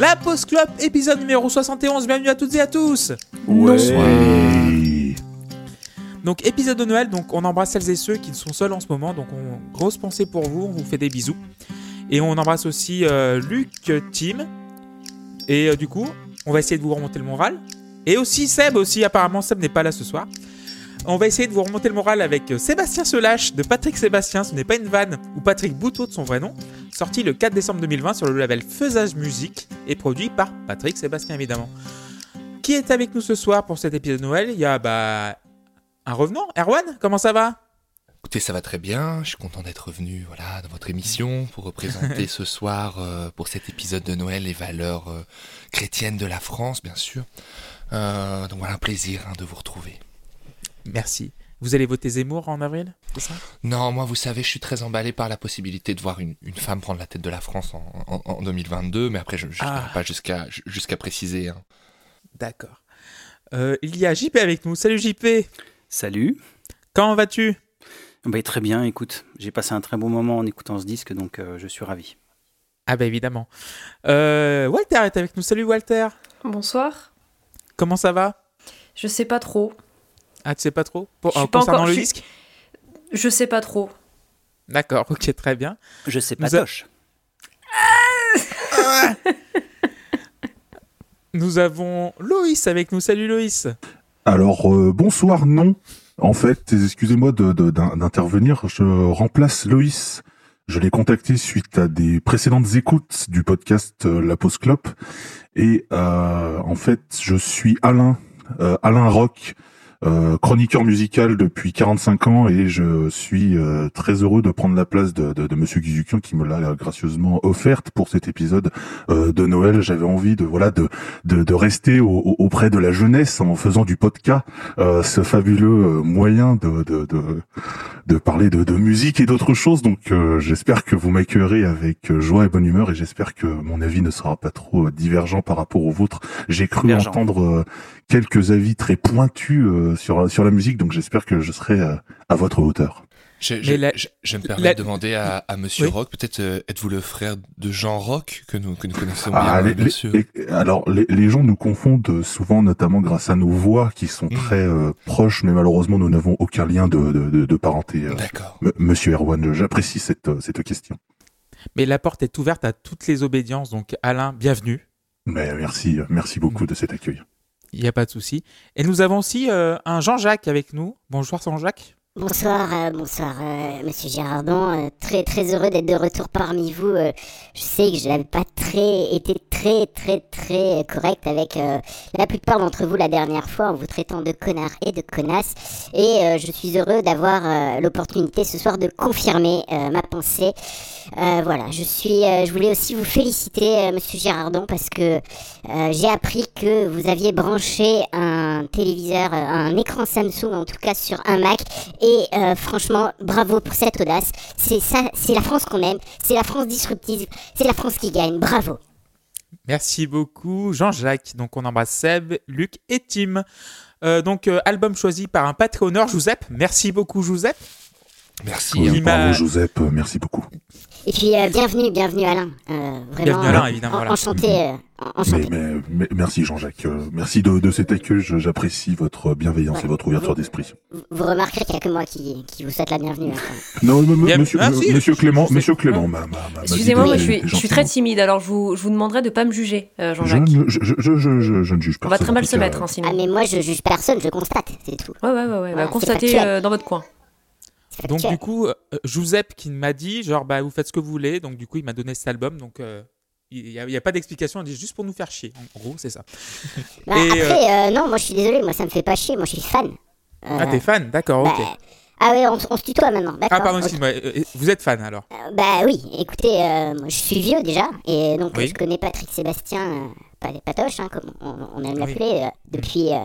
La Pause Club, épisode numéro 71. Bienvenue à toutes et à tous. Ouais. Donc épisode de Noël, donc on embrasse celles et ceux qui sont seuls en ce moment. Donc on grosse pensée pour vous, on vous fait des bisous. Et on embrasse aussi euh, Luc, Tim. Et euh, du coup, on va essayer de vous remonter le moral. Et aussi Seb aussi, apparemment Seb n'est pas là ce soir. On va essayer de vous remonter le moral avec euh, Sébastien Selache de Patrick Sébastien, ce n'est pas une vanne, ou Patrick Bouteau de son vrai nom, sorti le 4 décembre 2020 sur le label Faisage Musique et produit par Patrick Sébastien évidemment. Qui est avec nous ce soir pour cet épisode de Noël? Il y a bah un revenant, Erwan, comment ça va? Écoutez, ça va très bien. Je suis content d'être revenu voilà, dans votre émission pour représenter ce soir, euh, pour cet épisode de Noël, les valeurs euh, chrétiennes de la France, bien sûr. Euh, donc voilà, un plaisir hein, de vous retrouver. Merci. Vous allez voter Zemmour en avril c'est ça? Non, moi, vous savez, je suis très emballé par la possibilité de voir une, une femme prendre la tête de la France en, en- en 2022, mais après, je ne Ah. pas jusqu'à jusqu'à préciser. hein. D'accord. Euh, il y a JP avec nous. Salut JP. Salut. Comment vas-tu? Bah, très bien, écoute, j'ai passé un très bon moment en écoutant ce disque, donc euh, je suis ravi. Ah bah évidemment. Euh, Walter est avec nous. Salut Walter. Bonsoir. Comment ça va? Je sais pas trop. Ah tu sais pas trop Pour- euh, pas Concernant encore- le je disque Je sais pas trop. D'accord, ok, très bien. Je sais Nous pas, a- Toche. Nous avons Loïs avec nous. Salut Loïs. Alors, euh, bonsoir, non. En fait, excusez-moi de- de- d'in- d'intervenir, je remplace Loïs. Je l'ai contacté suite à des précédentes écoutes du podcast euh, La Pause Clope. Et euh, en fait, je suis Alain, euh, Alain Rock, euh, chroniqueur musical depuis 45 ans et je suis euh, très heureux de prendre la place de, de, de Monsieur Guizukian qui me l'a gracieusement offerte pour cet épisode euh, de Noël. J'avais envie de voilà de de, de rester au- au- auprès de la jeunesse en faisant du podcast, euh, ce fabuleux euh, moyen de, de, de, de parler de, de musique et d'autres choses. Donc euh, j'espère que vous m'accueillerez avec joie et bonne humeur et j'espère que mon avis ne sera pas trop divergent par rapport au vôtre. J'ai cru Divergent. entendre euh, quelques avis très pointus euh, sur, sur la musique, donc j'espère que je serai euh, à votre hauteur. Je, je, la- je- je me permets la- de demander à, à Monsieur Oui. Rock, peut-être euh, êtes-vous le frère de Jean Rock que nous, que nous connaissons Ah, bien, les- bien les- sûr. les- alors les, les gens nous confondent souvent, notamment grâce à nos voix qui sont Mhm. très euh, proches, mais malheureusement nous n'avons aucun lien de, de, de, de parenté. euh, D'accord. M- Monsieur Erwan, j'apprécie cette, cette question. Mais la porte est ouverte à toutes les obédiences. Donc Alain, bienvenue. Mais merci, merci beaucoup de cet accueil. Il n'y a pas de souci. Et nous avons aussi euh, un Jean-Jacques avec nous. Bonjour Jean-Jacques. Bonsoir, euh, bonsoir, euh, Monsieur Girardon. Euh, très très heureux d'être de retour parmi vous. Euh, je sais que je n'avais pas très été très très très correct avec euh, la plupart d'entre vous la dernière fois en vous traitant de connard et de connasse. Et euh, je suis heureux d'avoir l'opportunité ce soir de confirmer ma pensée. Voilà, je suis. je voulais aussi vous féliciter, Monsieur Girardon, parce que j'ai appris que vous aviez branché un téléviseur, un écran Samsung en tout cas sur un Mac. Et euh, franchement, bravo pour cette audace. C'est ça, c'est la France qu'on aime. C'est la France disruptive. C'est la France qui gagne. Bravo. Merci beaucoup Jean-Jacques. Donc on embrasse Seb, Luc et Tim. Euh, donc euh, album choisi par un Patreonneur, Joseph. Merci beaucoup Joseph. Merci. Oui, bravo Joseph, merci beaucoup. Et puis euh, bienvenue, bienvenue Alain. Euh, vraiment. Bienvenue Alain, euh, évidemment, en- voilà. Enchanté, euh, en- enchanté. Mais, mais, mais- merci Jean-Jacques, euh, merci de, de cet accueil, j'apprécie votre bienveillance et votre ouverture d'esprit. Vous, vous remarquerez qu'il n'y a que moi qui, qui vous souhaite la bienvenue. hein. Non, Bien- monsieur, Ah, si, monsieur Clément, monsieur Clément, m'a- m'a- m'a- m'a dit Excusez-moi, je suis, je très timide, alors je vous, je vous demanderai de pas me juger, euh, Je, Jean-Jacques. ne- je, je, je, je, je- je ne juge On personne. va très mal se mettre, hein, sinon. Ah mais moi je juge personne, je constate, c'est tout. Ouais, ouais, ouais, ouais. Bah, Ah, constatez euh, dans votre coin. Donc du coup, euh, Joseph qui m'a dit, genre, bah, vous faites ce que vous voulez. Donc du coup, il m'a donné cet album. Donc euh, il n'y a, il y a pas d'explication. Il dit juste pour nous faire chier. En gros, c'est ça. Bah, et, après, euh, non, moi je suis désolé, moi ça me fait pas chier, moi je suis fan. Euh, Ah, t'es fan? D'accord, bah, ok. Ah ouais, on, on se tutoie maintenant. Ah, pardon, excuse-moi. euh, euh, Vous êtes fan alors? Euh, Bah oui, écoutez, euh, moi, je suis vieux déjà, et donc Oui. je connais Patrick Sébastien, pas Patoche, hein, comme on, on aime l'appeler, euh, depuis, euh,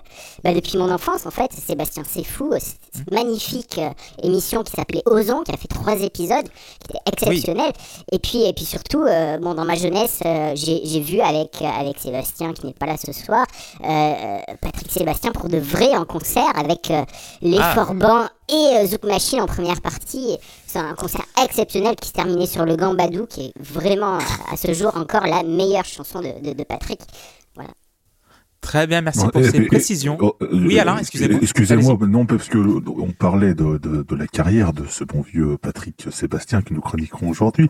bah, depuis mon enfance en fait. Sébastien C'est Fou, euh, cette cette magnifique émission qui s'appelait Ozon, qui a fait trois épisodes, qui était exceptionnelle. Et puis, et puis surtout, bon, dans ma jeunesse, j'ai vu avec, avec Sébastien, qui n'est pas là ce soir, Patrick Sébastien pour de vrai en concert avec les Ah. Forbans et Zouk Machine en première partie. C'est un concert exceptionnel qui se terminait sur le Gambadou, qui est vraiment à, ce jour encore la meilleure chanson de Patrick. Très bien, merci pour et- ces et- précisions. Oh, euh, Oui, Alain, excusez-moi. Excusez-moi, non, parce que on parlait de, de, de la carrière de ce bon vieux Patrick Sébastien que nous chroniquerons aujourd'hui.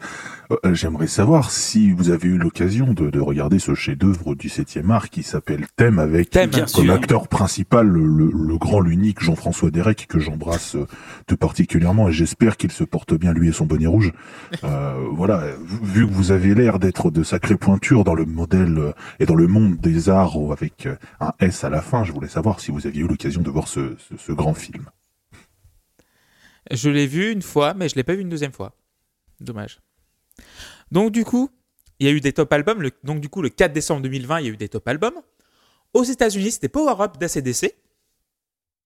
Euh, J'aimerais savoir si vous avez eu l'occasion de, de regarder ce chef-d'œuvre du 7e art qui s'appelle Thème avec Thème, bien comme sûr. acteur principal le, le- le grand, l'unique Jean-François Derek que j'embrasse euh, tout particulièrement et j'espère qu'il se porte bien lui et son bonnet rouge. Euh, voilà, vu que vous avez l'air d'être de sacrées pointures dans le modèle et dans le monde des arts euh, avec euh, un S à la fin, je voulais savoir si vous aviez eu l'occasion de voir ce, ce- ce grand film. Je l'ai vu une fois, mais je l'ai pas vu une deuxième fois. Dommage. Donc du coup, il y a eu des top albums. Le- donc du coup, le 4 décembre 2020, il y a eu des top albums. Aux États-Unis, c'était Power Up d'ACDC.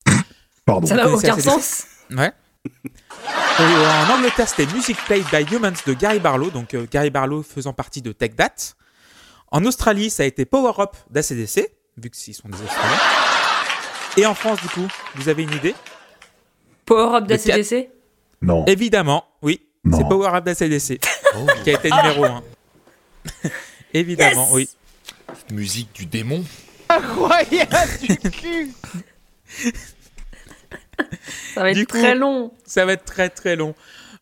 Pardon. Ça n'a aucun ACDC? sens. Ouais. Et en Angleterre, c'était Music Played by Humans de Gary Barlow, donc euh, Gary Barlow faisant partie de Tech That. En Australie, ça a été Power Up d'ACDC, vu qu'ils sont des Australiens. Et en France, du coup, vous avez une idée? Power Up d'ACDC Non. Évidemment, oui, Non. c'est Power Up d'ACDC Oh, qui a été numéro 1. Évidemment, Yes oui. musique du démon. Ça va être Du coup- très long. Ça va être très très long.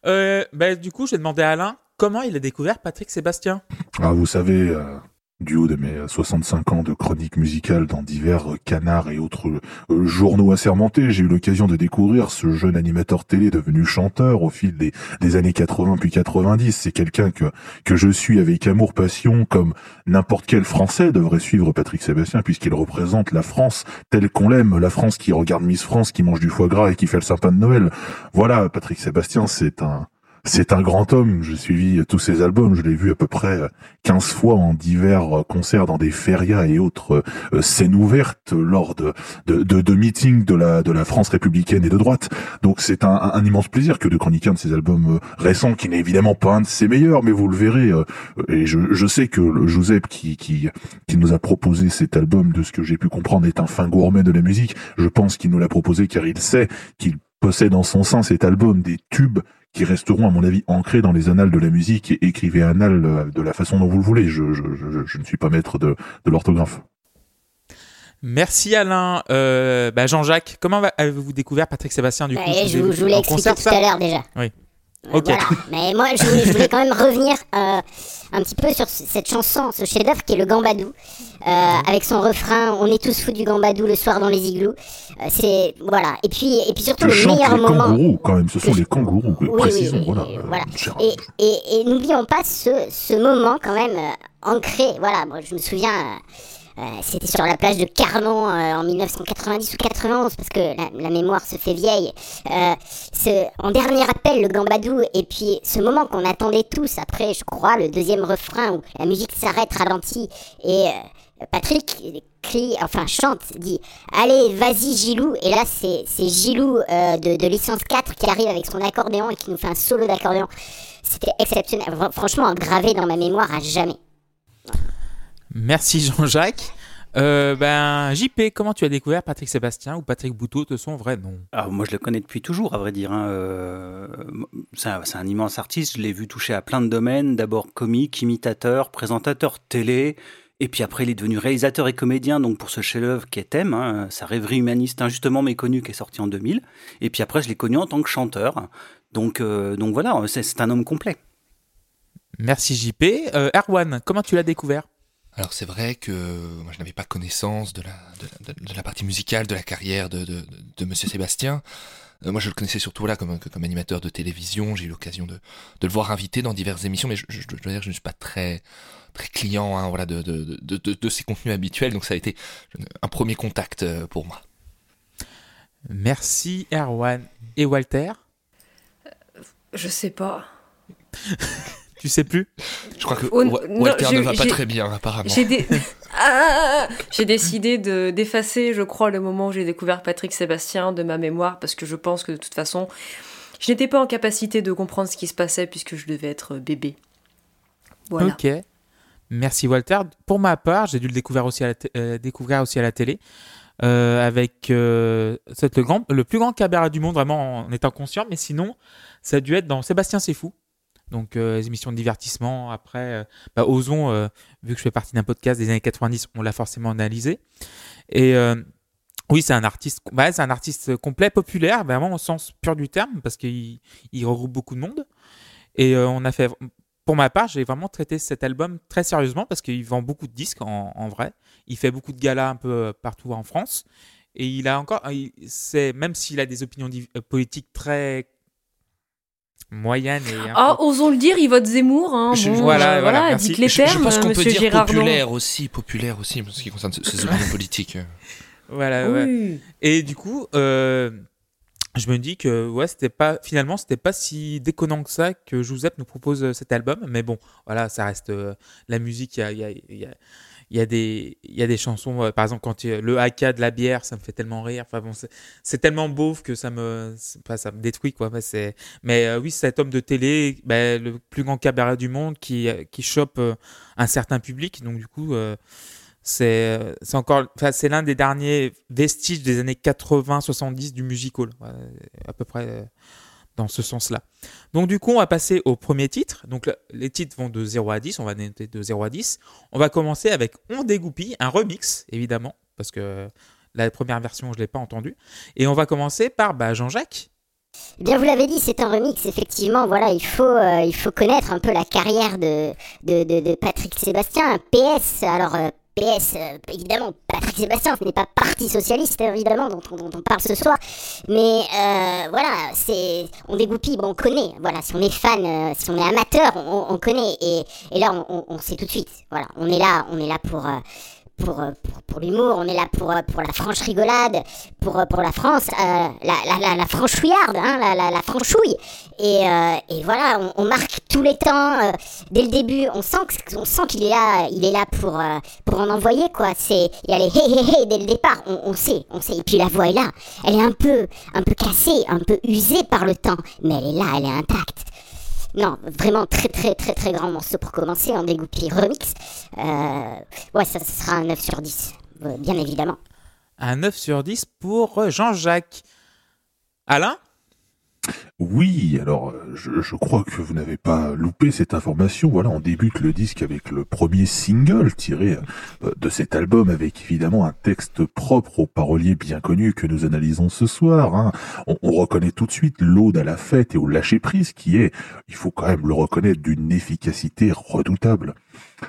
Euh, bah, du coup, j'ai demandé à Alain comment il a découvert Patrick Sébastien. Ah, vous savez, euh, du haut de mes euh, 65 ans de chronique musicale dans divers euh, canards et autres euh, journaux assermentés, j'ai eu l'occasion de découvrir ce jeune animateur télé devenu chanteur au fil des, des années 80 puis 90. C'est quelqu'un que, que je suis avec amour, passion, comme n'importe quel Français devrait suivre Patrick Sébastien puisqu'il représente la France telle qu'on l'aime, la France qui regarde Miss France, qui mange du foie gras et qui fait le sapin de Noël. Voilà, Patrick Sébastien, c'est un... C'est un grand homme, j'ai suivi tous ses albums, je l'ai vu à peu près euh, 15 fois en divers euh, concerts dans des férias et autres euh, scènes ouvertes lors de, meetings de la, France républicaine et de droite. Donc c'est un, immense plaisir que de chroniquer un de ses albums euh, récents, qui n'est évidemment pas un de ses meilleurs, mais vous le verrez. euh, et je, sais que le Joseph qui, qui, qui nous a proposé cet album, de ce que j'ai pu comprendre, est un fin gourmet de la musique. Je pense qu'il nous l'a proposé car il sait qu'il possède en son sein cet album des tubes qui resteront à mon avis ancrés dans les annales de la musique et écrivez annales euh, de la façon dont vous le voulez. Je, je, je, je ne suis pas maître de, de l'orthographe. Merci Alain. Euh, bah, Jean-Jacques, comment avez-vous découvert Patrick Sébastien du coup Vous je, vous- l'ai expliqué concert, tout à l'heure déjà. Oui. Euh, Ok. voilà. Mais moi, je voulais, je voulais quand même revenir euh, un petit peu sur ce- cette chanson, ce chef-d'œuvre qui est le Gambadou, euh, avec son refrain "On est tous fous du Gambadou le soir dans les igloos". Euh, c'est voilà. Et puis, et puis surtout Que le meilleur les moment. kangourous quand même, ce sont Que- les kangourous, Oui, précisons, oui, voilà. oui, euh, voilà. cher- Et, et, et n'oublions pas ce, ce moment quand même euh, ancré. Voilà, moi je me souviens, c'était sur la plage de Carnon euh, en 1990 ou 91 parce que la, mémoire se fait vieille. Euh, ce, en dernier appel, le Gambadou, et puis ce moment qu'on attendait tous après, je crois, le deuxième refrain où la musique s'arrête, ralentit et euh, Patrick crie, enfin chante, dit Allez, vas-y Gilou. Et là, c'est c'est Gilou euh, de, de licence 4 qui arrive avec son accordéon et qui nous fait un solo d'accordéon. C'était exceptionnel. Fr- Franchement, gravé dans ma mémoire à jamais. Merci Jean-Jacques. Euh, ben, JP, comment tu as découvert Patrick Sébastien ou Patrick Bouteau de son vrai nom Ah, moi, je le connais depuis toujours, à vrai dire. hein. Euh, c'est un, c'est un immense artiste. Je l'ai vu toucher à plein de domaines. D'abord comique, imitateur, présentateur télé. Et puis après, il est devenu réalisateur et comédien, donc pour ce chef-d'œuvre qui est Thème, hein, sa rêverie humaniste injustement méconnue qui est sortie en 2000. Et puis après, je l'ai connu en tant que chanteur. Donc, euh, donc voilà, c'est c'est un homme complet. Merci JP. Erwan, comment tu l'as découvert? Alors c'est vrai que moi je n'avais pas connaissance de la, de, la- de la partie musicale de la carrière de, de, de Monsieur Sébastien. Euh, moi je le connaissais surtout là comme, comme animateur de télévision. J'ai eu l'occasion de, de le voir invité dans diverses émissions, mais je, je- je dois dire que je ne suis pas très très client hein, voilà, de, de, de, de, de ses contenus habituels, donc ça a été un premier contact euh, pour moi. Merci Erwan. Et Walter? Je sais pas. Tu sais plus? Je crois que Oh, non, Walter ne va pas j'ai- très bien apparemment. J'ai dé- Ah décidé de d'effacer, je crois, le moment où j'ai découvert Patrick Sébastien de ma mémoire parce que je pense que de toute façon, je n'étais pas en capacité de comprendre ce qui se passait puisque je devais être bébé. Voilà. Ok. Merci Walter. Pour ma part, j'ai dû le découvrir aussi à la, euh, découvrir aussi à la télé. avec c'est le, grand, le plus grand cabaret du monde, vraiment en étant conscient, mais sinon, ça a dû être dans Sébastien C'est Fou. Donc, les émissions de divertissement. Après, bah, Ozon, vu que je fais partie d'un podcast des années 90, on l'a forcément analysé. Et oui, c'est un artiste, bah, c'est un artiste complet, populaire, vraiment au sens pur du terme, parce qu'il regroupe beaucoup de monde. Et euh, on a fait, pour ma part, j'ai vraiment traité cet album très sérieusement parce qu'il vend beaucoup de disques en, vrai. Il fait beaucoup de galas un peu euh, partout en France. Et il a encore, c'est même s'il a des opinions euh, politiques très moyennes et. Ah, osons le dire, il vote Zemmour. Hein. voilà, voilà, dites les termes, je, pense qu'on peut dire populaire aussi, populaire aussi, en ce qui concerne ses opinions politiques. Voilà, ouais. Et du coup, euh, je me dis que ouais, c'était pas finalement c'était pas si déconnant que ça que Joseph nous propose euh, cet album. Mais bon, voilà, ça reste euh, la musique. Il y a, y, a, y, a, y a, des il y a des chansons. par exemple, quand le haka de la bière, ça me fait tellement rire. Enfin bon, c'est tellement beauf que ça me pas, ça me détruit quoi. c'est mais oui, cet homme de télé, ben, le plus grand cabaret du monde qui qui chope un certain public. Donc du coup. C'est encore, c'est l'un des derniers vestiges des années 80-70 du musical, à peu près euh, dans ce sens-là. Donc du coup, on va passer au premier titre. Donc les titres vont de 0 à 10, on va noter de 0 à 10. On va commencer avec On dégoupille, un remix évidemment, parce que la première version, je ne l'ai pas entendue. Et on va commencer par bah, Jean-Jacques. Bien, vous l'avez dit, c'est un remix, effectivement. Voilà, il faut, euh, il faut connaître un peu la carrière de, de, de, Patrick Sébastien. PS, alors, euh, PS, euh, évidemment, Patrick Sébastien, ce n'est pas Parti Socialiste, évidemment, dont, on parle ce soir. Mais euh, voilà, c'est, on dégoupille, bon, on connaît. Voilà, si on est fan, euh, si on est amateur, on, connaît. Et, et là, on, on, sait tout de suite. Voilà, on est là, on est là pour pour, euh, pour, pour l'humour, on est là pour, euh, pour la franche rigolade, pour, euh, pour la France, la, la, la, la, franchouillarde, hein, la, la, la, franchouille. Et, et voilà, on, on, marque tous les temps, dès le début, on sent, on sent qu'il est là, il est là pour, pour en envoyer, quoi. C'est, il y a les hé hé hé dès le départ, on, on, sait, on sait. Et puis la voix est là, elle est un peu, un peu cassée, un peu usée par le temps, mais elle est là, elle est intacte. Non, vraiment très très très très grand morceau pour commencer en dégoupille remix. Euh, ouais, ça, sera un 9 sur 10, euh, bien évidemment. Un 9 sur 10 pour Jean-Jacques. Alain? Oui, alors je, crois que vous n'avez pas loupé cette information. Voilà, on débute le disque avec le premier single tiré euh, de cet album, avec évidemment un texte propre aux paroliers bien connus que nous analysons ce soir. Hein. On, reconnaît tout de suite l'ode à la fête et au lâcher prise, qui est, il faut quand même le reconnaître, d'une efficacité redoutable.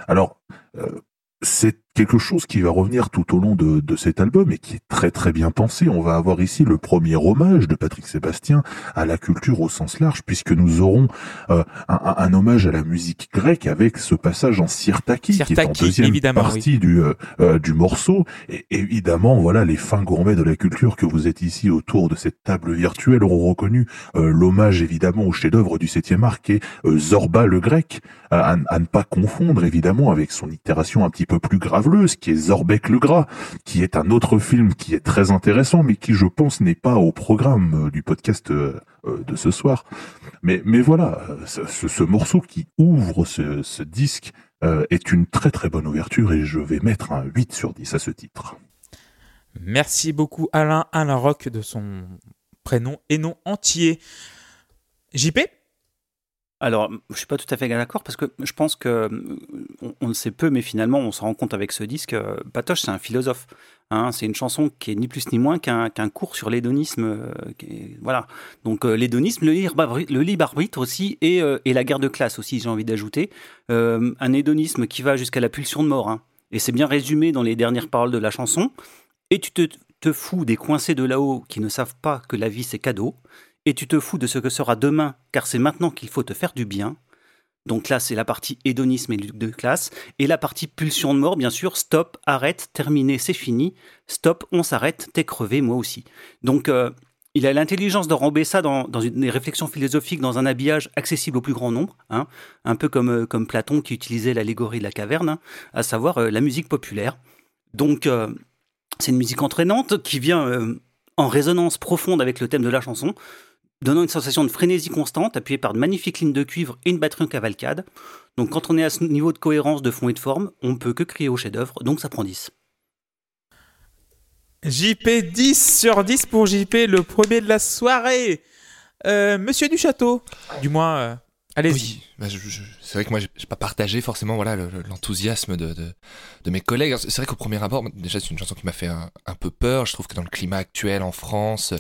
Alors, euh, c'est quelque chose qui va revenir tout au long de, de, cet album et qui est très très bien pensé. On va avoir ici le premier hommage de Patrick Sébastien à la culture au sens large, puisque nous aurons euh, un, un, hommage à la musique grecque avec ce passage en Sirtaki, qui est en deuxième partie du, euh, euh, du morceau. Et évidemment, voilà, les fins gourmets de la culture que vous êtes ici autour de cette table virtuelle auront reconnu l'hommage évidemment au chef-d'œuvre du septième art qui est Zorba le grec, à, à, ne pas confondre évidemment avec son itération un petit peu plus grave qui est Zorbeck le Gras, qui est un autre film qui est très intéressant, mais qui, je pense, n'est pas au programme euh, du podcast euh, euh, de ce soir. Mais, mais voilà, ce, morceau qui ouvre ce, disque est une très très bonne ouverture et je vais mettre un 8 sur 10 à ce titre. Merci beaucoup Alain, Alain Rock de son prénom et nom entier. JP alors, je suis pas tout à fait d'accord parce que je pense que euh, on, le sait peu, mais finalement, on se rend compte avec ce disque. Euh, Patoche, c'est un philosophe. Hein, c'est une chanson qui est ni plus ni moins qu'un cours sur l'hédonisme. Euh, voilà. Donc l'hédonisme, le, le, libre arbitre aussi, et, et, la guerre de classe aussi, j'ai envie d'ajouter. un hédonisme qui va jusqu'à la pulsion de mort. Hein. Et c'est bien résumé dans les dernières paroles de la chanson. Et tu te, te fous des coincés de là-haut qui ne savent pas que la vie c'est cadeau et tu te fous de ce que sera demain, car c'est maintenant qu'il faut te faire du bien. Donc là, c'est la partie hédonisme et de classe. Et la partie pulsion de mort, bien sûr, stop, arrête, terminé, c'est fini. Stop, on s'arrête, t'es crevé, moi aussi. Donc, euh, il a l'intelligence de ramber ça dans, dans une, des réflexions philosophiques, dans un habillage accessible au plus grand nombre, hein. un peu comme, euh, comme Platon qui utilisait l'allégorie de la caverne, hein, à savoir euh, la musique populaire. Donc, c'est une musique entraînante qui vient en résonance profonde avec le thème de la chanson donnant une sensation de frénésie constante, appuyée par de magnifiques lignes de cuivre et une batterie en cavalcade. Donc quand on est à ce niveau de cohérence de fond et de forme, on ne peut que crier au chef-d'œuvre, donc ça prend 10. JP 10 sur 10 pour JP, le premier de la soirée. Euh, Monsieur du Château, du moins, euh, allez-y. Bah, c'est vrai que moi, j'ai pas partagé forcément voilà le- le- l'enthousiasme de, mes collègues. C'est vrai qu'au premier abord, déjà, c'est une chanson qui m'a fait un, peu peur. Je trouve que dans le climat actuel en France,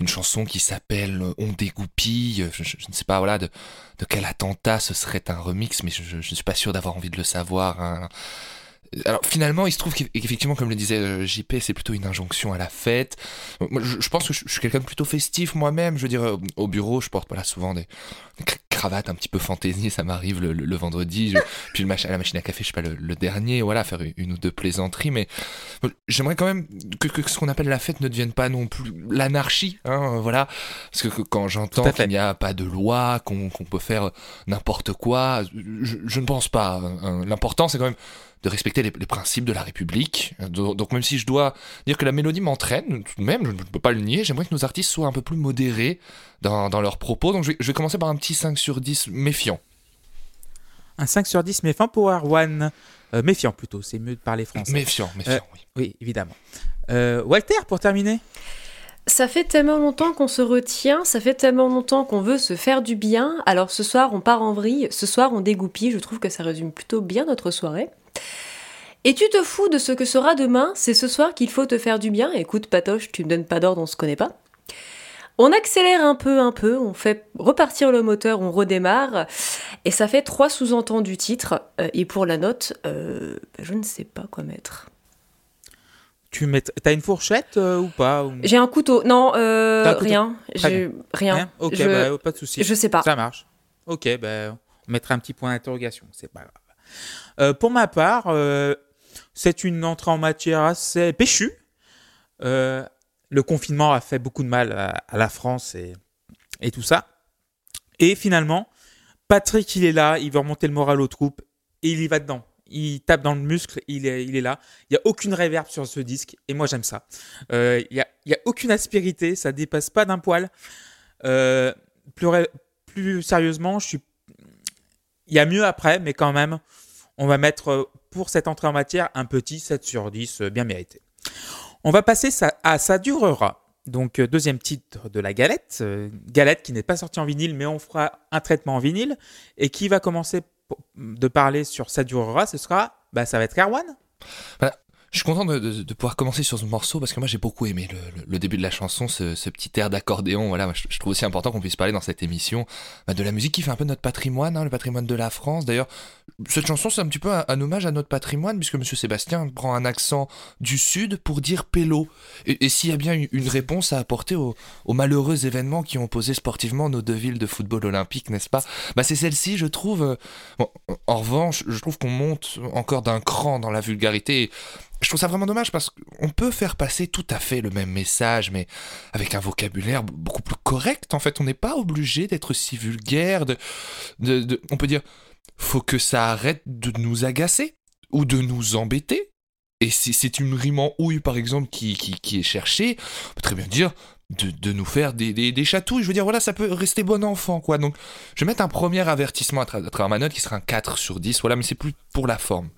une chanson qui s'appelle On dégoupille, je, je- je ne sais pas de, de quel attentat ce serait un remix, mais je, ne suis pas sûr d'avoir envie de le savoir. hein. Alors finalement, il se trouve qu'effectivement, comme le disait euh, JP, c'est plutôt une injonction à la fête. Moi, je, pense que je, suis quelqu'un de plutôt festif moi-même. Je veux dire, euh, au bureau, je porte voilà souvent des, des cra- cravates un petit peu fantaisie. Ça m'arrive le, le- le vendredi. Je- puis le mach- à la machine à café, je sais pas le, le dernier. Voilà, faire une ou deux plaisanteries. Mais euh, j'aimerais quand même que, que ce qu'on appelle la fête ne devienne pas non plus l'anarchie. Hein, euh, voilà, parce que, que quand j'entends qu'il n'y a pas de loi, qu'on peut faire n'importe quoi, je, je ne pense pas. hein. L'important, c'est quand même de respecter les, les principes de la République. Donc même si je dois dire que la mélodie m'entraîne, tout de même, je ne peux pas le nier, j'aimerais que nos artistes soient un peu plus modérés dans, dans leurs propos. Donc je vais, je vais commencer par un petit 5 sur 10 méfiant. Un 5 sur 10 méfiant pour Erwan. Euh, méfiant plutôt, c'est mieux de parler français. Méfiant, méfiant, Euh, oui. Oui, évidemment. Euh, Walter, pour terminer Ça fait tellement longtemps qu'on se retient, ça fait tellement longtemps qu'on veut se faire du bien. Alors ce soir, on part en vrille, ce soir, on dégoupille. Je trouve que ça résume plutôt bien notre soirée. Et tu te fous de ce que sera demain, c'est ce soir qu'il faut te faire du bien? Écoute, Patoche, tu me donnes pas d'ordre, on se connaît pas. On accélère un peu, un peu, on fait repartir le moteur, on redémarre, et ça fait trois sous-entendus du titre. Euh, et pour la note, euh, bah, je ne sais pas quoi mettre. Tu mets... T'as une fourchette euh, ou pas ou- J'ai un couteau, non, euh, T'as un couteau rien, rien. Rien Ok, je, bah, pas de souci. je sais pas. Ça marche. Ok, ben, on mettra un petit point d'interrogation, c'est pas grave. Euh, pour ma part, c'est une entrée en matière assez péchue. Le confinement a fait beaucoup de mal à, la France et, tout ça. Et finalement, Patrick, il est là, il veut remonter le moral aux troupes et il y va dedans. Il tape dans le muscle, il est, là. Il n'y a aucune réverb sur ce disque et moi j'aime ça. Euh, Il n'y a, aucune aspérité, ça dépasse pas d'un poil. Euh, plus, sérieusement. Il y a mieux après, mais quand même, on va mettre euh, pour cette entrée en matière un petit 7 sur 10, euh, bien mérité. On va passer à Ça durera. Donc, euh, deuxième titre de la galette. euh, galette qui n'est pas sortie en vinyle, mais on fera un traitement en vinyle. Et qui va commencer de parler sur Ça durera Ce sera. Bah, ça va être Erwan. Je suis content de, pouvoir commencer sur ce morceau parce que moi j'ai beaucoup aimé le, début de la chanson, ce, petit air d'accordéon. Voilà, je trouve aussi important qu'on puisse parler dans cette émission bah, de la musique qui fait un peu notre patrimoine, hein, le patrimoine de la France. D'ailleurs, cette chanson c'est un petit peu un, hommage à notre patrimoine puisque Monsieur Sébastien prend un accent du sud pour dire pélo. Et, s'il y a bien une, réponse à apporter aux, malheureux événements qui ont opposé sportivement nos deux villes de football olympique, n'est-ce pas? Bah c'est celle-ci, je trouve. euh, en revanche, je trouve qu'on monte encore d'un cran dans la vulgarité. Je trouve ça vraiment dommage parce qu'on peut faire passer tout à fait le même message, mais avec un vocabulaire beaucoup plus correct. En fait, on n'est pas obligé d'être si vulgaire. De- de- on peut dire, faut que ça arrête de nous agacer ou de nous embêter. Et si c'est une rime en houille, par exemple, qui, qui, qui est cherchée, on peut très bien dire de, de nous faire des, des, des chatouilles. Je veux dire, voilà, ça peut rester bon enfant, quoi. Donc, je vais mettre un premier avertissement à, tra- à travers ma note qui sera un 4 sur 10, voilà, mais c'est plus pour la forme.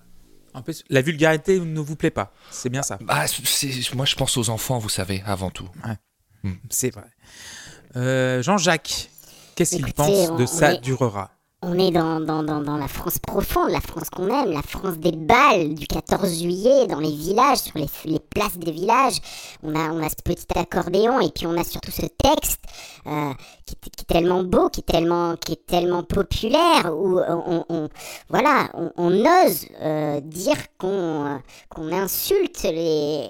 En plus, la vulgarité ne vous plaît pas. C'est bien ça. Bah, c'est- moi, je pense aux enfants, vous savez, avant tout. C'est vrai. Euh, Jean-Jacques, qu'est-ce qu'il pense de Ça durera? On est dans, dans, dans, la France profonde, la France qu'on aime, la France des balles du 14 juillet, dans les villages, sur les, places des villages. On a, on a ce petit accordéon et puis on a surtout ce texte euh, qui, est- tellement beau, qui est tellement, qui est tellement populaire, où on, voilà, on, ose euh, dire qu'on euh, qu'on insulte les-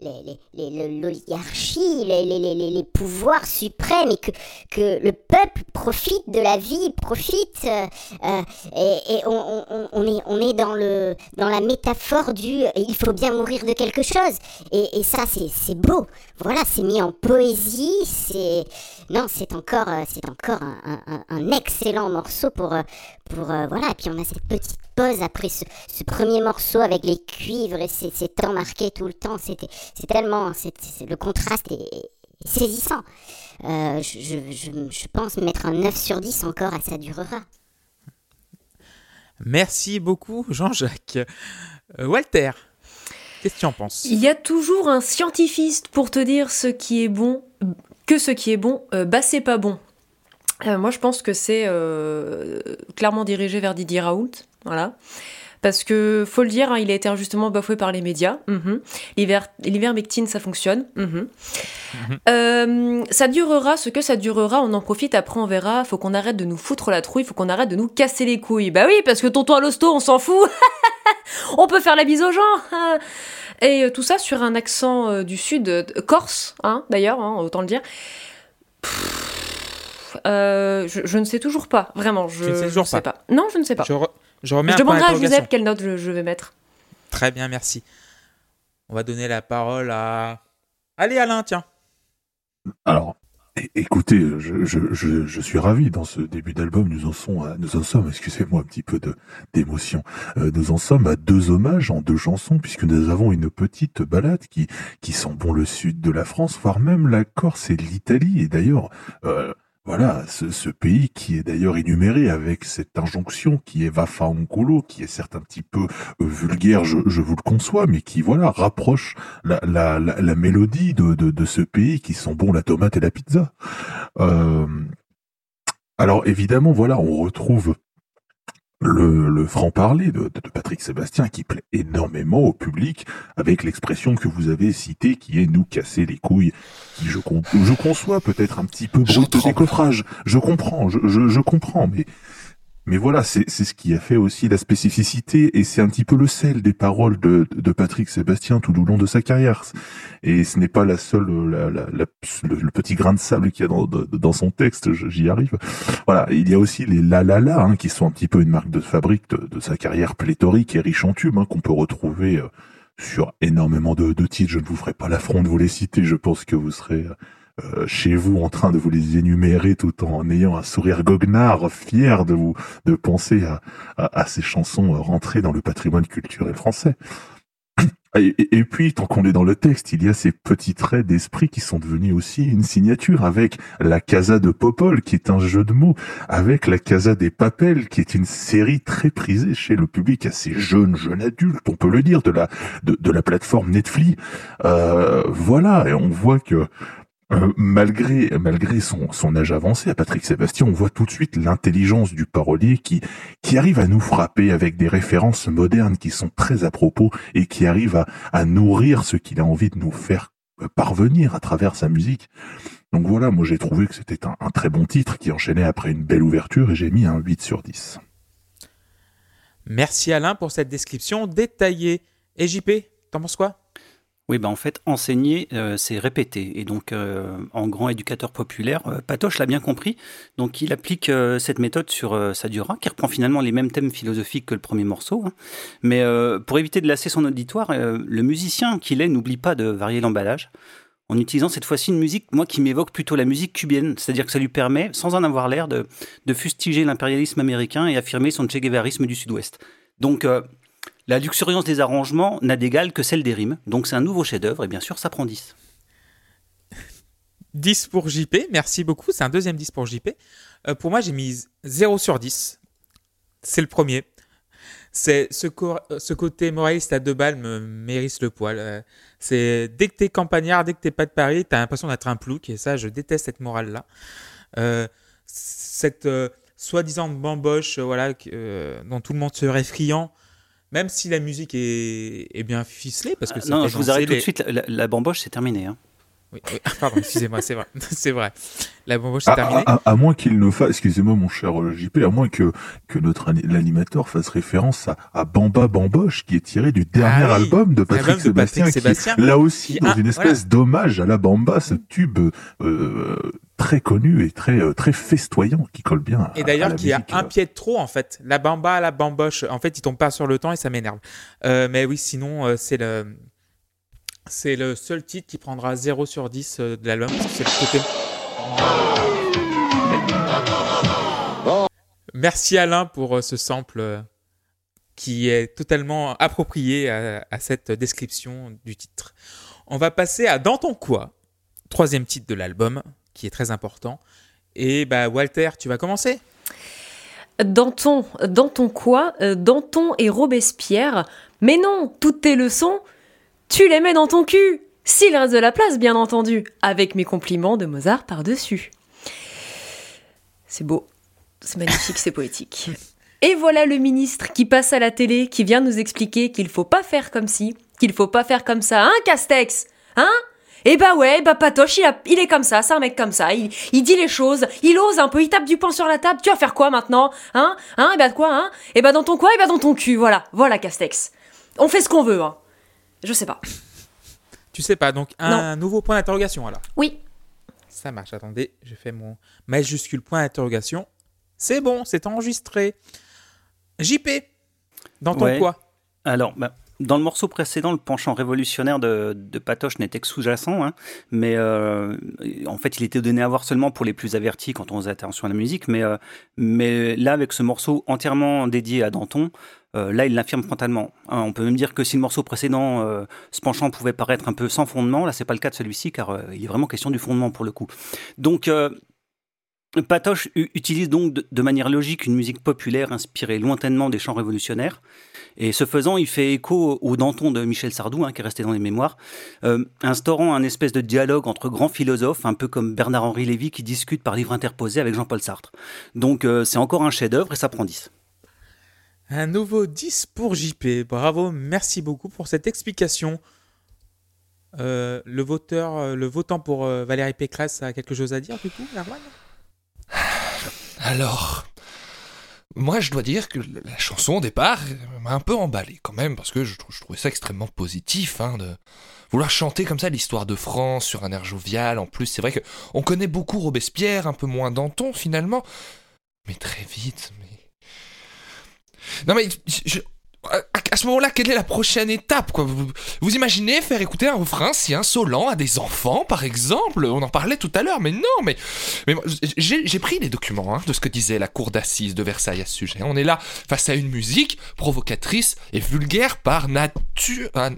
l'oligarchie, les, les, les, les- pouvoirs suprêmes et que, que le peuple profite de la vie, profite euh, euh, et, on, on- on, est, on est dans, le, dans la métaphore du il faut bien mourir de quelque chose. Et, et ça, c'est beau. Voilà, c'est mis en poésie. C'est non, c'est encore, euh, c'est encore un, excellent morceau pour, pour voilà. Et puis on a cette petite pause après ce, ce premier morceau avec les cuivres et ces, ces temps marqués tout le temps. C'était, c'est tellement, le contraste est, est saisissant. Euh, je, je, je- je pense mettre un 9 sur 10 encore à ça durera. Merci beaucoup, Jean-Jacques. Euh, Walter, Qu'est-ce que tu en penses? Il y a toujours un scientifique pour te dire ce qui est bon, que ce qui est bon, euh, bah c'est pas bon. Euh, moi, je pense que c'est euh, clairement dirigé vers Didier Raoult, voilà. Parce que, faut le dire, hein, il a été injustement bafoué par les médias. Mhm. L'hiver L'ivermectine, ça fonctionne. Mhm. Euh, ça durera ce que ça durera, on en profite, après on verra. Faut qu'on arrête de nous foutre la trouille, faut qu'on arrête de nous casser les couilles. Bah oui, parce que tonton à l'hosto, on s'en fout. on peut faire la bise aux gens. Et euh, tout ça sur un accent euh, du sud, corse, hein, d'ailleurs, hein, autant le dire. je, ne sais toujours pas, vraiment. Je, ne sais, pas. Non, je ne sais pas. Je, remets demanderai à Giuseppe quelle note je, vais mettre. Très bien, merci. On va donner la parole à. Allez, Alain, tiens. Alors, écoutez, je, suis ravi dans ce début d'album. Nous en sommes, nous en sommes, excusez-moi un petit peu d'émotion. Euh, nous en sommes à deux hommages en deux chansons, puisque nous avons une petite balade qui qui sent bon le sud de la France, voire même la Corse et l'Italie. Et d'ailleurs. Euh, voilà, ce, pays qui est d'ailleurs énuméré avec cette injonction qui est Vafa qui est certes un petit peu euh, vulgaire, je, vous le conçois, mais qui voilà rapproche la, mélodie de, ce pays qui sent bon la tomate et la pizza. Euh, alors évidemment, voilà, on retrouve le, le franc-parler de, de, Patrick Sébastien qui plaît énormément au public avec l'expression que vous avez citée qui est nous casser les couilles. Je, je conçois peut-être un petit peu brut de décoffrage. Je comprends, je, je, je comprends, mais mais voilà, c'est ce qui a fait aussi la spécificité et c'est un petit peu le sel des paroles de, de Patrick Sébastien tout au long de sa carrière. Et ce n'est pas la seule, la, la, le, petit grain de sable qu'il y a dans, dans son texte, j'y arrive. Voilà, il y a aussi les la la la, hein, qui sont un petit peu une marque de fabrique de, de sa carrière pléthorique et riche en tubes, hein, qu'on peut retrouver euh, sur énormément de, de titres. Je ne vous ferai pas l'affront de vous les citer, je pense que vous serez euh, chez vous en train de vous les énumérer tout en ayant un sourire goguenard, fier de vous de penser à, à, ces chansons rentrées dans le patrimoine culturel français. Et, puis, tant qu'on est dans le texte, il y a ces petits traits d'esprit qui sont devenus aussi une signature avec la Casa de Popol, qui est un jeu de mots, avec la Casa des Papels, qui est une série très prisée chez le public assez jeune, jeune adulte, on peut le dire, de la de, de la plateforme Netflix. Euh, voilà, et on voit que euh, malgré malgré son, son âge avancé, à Patrick Sébastien, on voit tout de suite l'intelligence du parolier qui qui arrive à nous frapper avec des références modernes qui sont très à propos et qui arrive à, à nourrir ce qu'il a envie de nous faire euh, parvenir à travers sa musique. Donc voilà, moi j'ai trouvé que c'était un, un, très bon titre qui enchaînait après une belle ouverture et j'ai mis un 8 sur 10. Merci Alain pour cette description détaillée. Et JP, t'en penses quoi? Oui, bah en fait, enseigner, euh, c'est répéter. Et donc, euh, en grand éducateur populaire, euh, Patoche l'a bien compris. Donc, il applique cette méthode sur Sadura, qui reprend finalement les mêmes thèmes philosophiques que le premier morceau. Hein. Mais pour éviter de lasser son auditoire, le musicien qu'il est n'oublie pas de varier l'emballage en utilisant cette fois-ci une musique, moi, qui m'évoque plutôt la musique cubienne. C'est-à-dire que ça lui permet, sans en avoir l'air, de, de fustiger l'impérialisme américain et affirmer son Che Guevarisme du Sud-Ouest. Donc, la luxuriance des arrangements n'a d'égal que celle des rimes. Donc c'est un nouveau chef-d'œuvre et bien sûr ça prend 10. 10 pour JP, merci beaucoup. C'est un deuxième 10 pour JP. Euh, pour moi, j'ai mis 0 sur 10. C'est le premier. C'est ce, côté moraliste à deux balles me mérite le poil. Euh, c'est dès que t'es campagnard, dès que t'es pas de Paris, t'as l'impression d'être un plouc et ça, je déteste cette morale-là. Euh, cette soi-disant bamboche, voilà, dont tout le monde serait friand, même si la musique est, bien ficelée, parce que ah, non, je vous arrête tout de suite. La, bamboche, c'est terminé. Hein. Oui, pardon, excusez-moi, c'est vrai, c'est vrai. La bamboche, c'est terminé. À, moins qu'il ne fasse, excusez-moi, mon cher JP, à moins que que notre l'animateur fasse référence à, Bamba Bamboche, qui est tiré du dernier ah album de Patrick, Sébastien, là aussi dans une espèce d'hommage à la Bamba, ce tube euh, très connu et très euh, très festoyant qui colle bien. Et d'ailleurs qui a un euh. pied de trop en fait. La bamba, la bamboche, en fait, il tombe pas sur le temps et ça m'énerve. Euh, mais oui, sinon c'est le c'est le seul titre qui prendra 0 sur 10 de l'album. Merci Alain pour ce sample qui est totalement approprié à, cette description du titre. On va passer à Dans ton quoi, troisième titre de l'album, qui est très important. Et bah, Walter, tu vas commencer Danton, Danton quoi euh, Danton et Robespierre. Mais non, toutes tes leçons, tu les mets dans ton cul. S'il reste de la place, bien entendu, avec mes compliments de Mozart par-dessus. C'est beau, c'est magnifique, c'est poétique. Et voilà le ministre qui passe à la télé, qui vient nous expliquer qu'il faut pas faire comme si, qu'il faut pas faire comme ça, hein, Castex? Hein? Eh bah ouais, bah Patoche, il, est comme ça, c'est un mec comme ça, il, dit les choses, il ose un peu, il tape du poing sur la table, tu vas faire quoi maintenant? Hein? Hein? Et bah quoi, hein? Et bah dans ton quoi Et bah dans ton cul, voilà, voilà Castex. On fait ce qu'on veut, hein. Je sais pas. Tu sais pas, donc un nouveau point d'interrogation alors Oui. Ça marche, attendez, je fais mon majuscule point d'interrogation. C'est bon, c'est enregistré. JP, dans ton quoi? Alors, bah, dans le morceau précédent, le penchant révolutionnaire de, Patoche n'était que sous-jacent, hein, mais euh, en fait, il était donné à voir seulement pour les plus avertis quand on faisait attention à la musique. Mais, euh, mais là, avec ce morceau entièrement dédié à Danton, euh, là, il l'affirme frontalement. Hein, on peut même dire que si le morceau précédent, ce penchant pouvait paraître un peu sans fondement, là, c'est pas le cas de celui-ci, car il est vraiment question du fondement pour le coup. Donc, Patoche utilise donc de, manière logique une musique populaire inspirée lointainement des chants révolutionnaires. Et ce faisant, il fait écho au Danton de Michel Sardou, hein, qui est resté dans les mémoires, euh, instaurant un espèce de dialogue entre grands philosophes, un peu comme Bernard-Henri Lévy qui discute par livre interposé avec Jean-Paul Sartre. Donc euh, c'est encore un chef-d'œuvre et ça prend 10. Un nouveau 10 pour JP. Bravo, merci beaucoup pour cette explication. Euh, le voteur, le votant pour Valérie Pécresse a quelque chose à dire du coup, Erwan Alors, moi, je dois dire que la chanson au départ m'a un peu emballé quand même, parce que je, trouvais ça extrêmement positif, hein, de vouloir chanter comme ça l'histoire de France sur un air jovial. En plus, c'est vrai qu'on connaît beaucoup Robespierre, un peu moins Danton finalement, mais très vite. Non mais à, ce moment-là, quelle est la prochaine étape vous, imaginez faire écouter un refrain si insolent à des enfants, par exemple? On en parlait tout à l'heure, mais non, mais, j'ai pris les documents hein, de ce que disait la cour d'assises de Versailles à ce sujet. On est là face à une musique provocatrice et vulgaire par nature. Ah,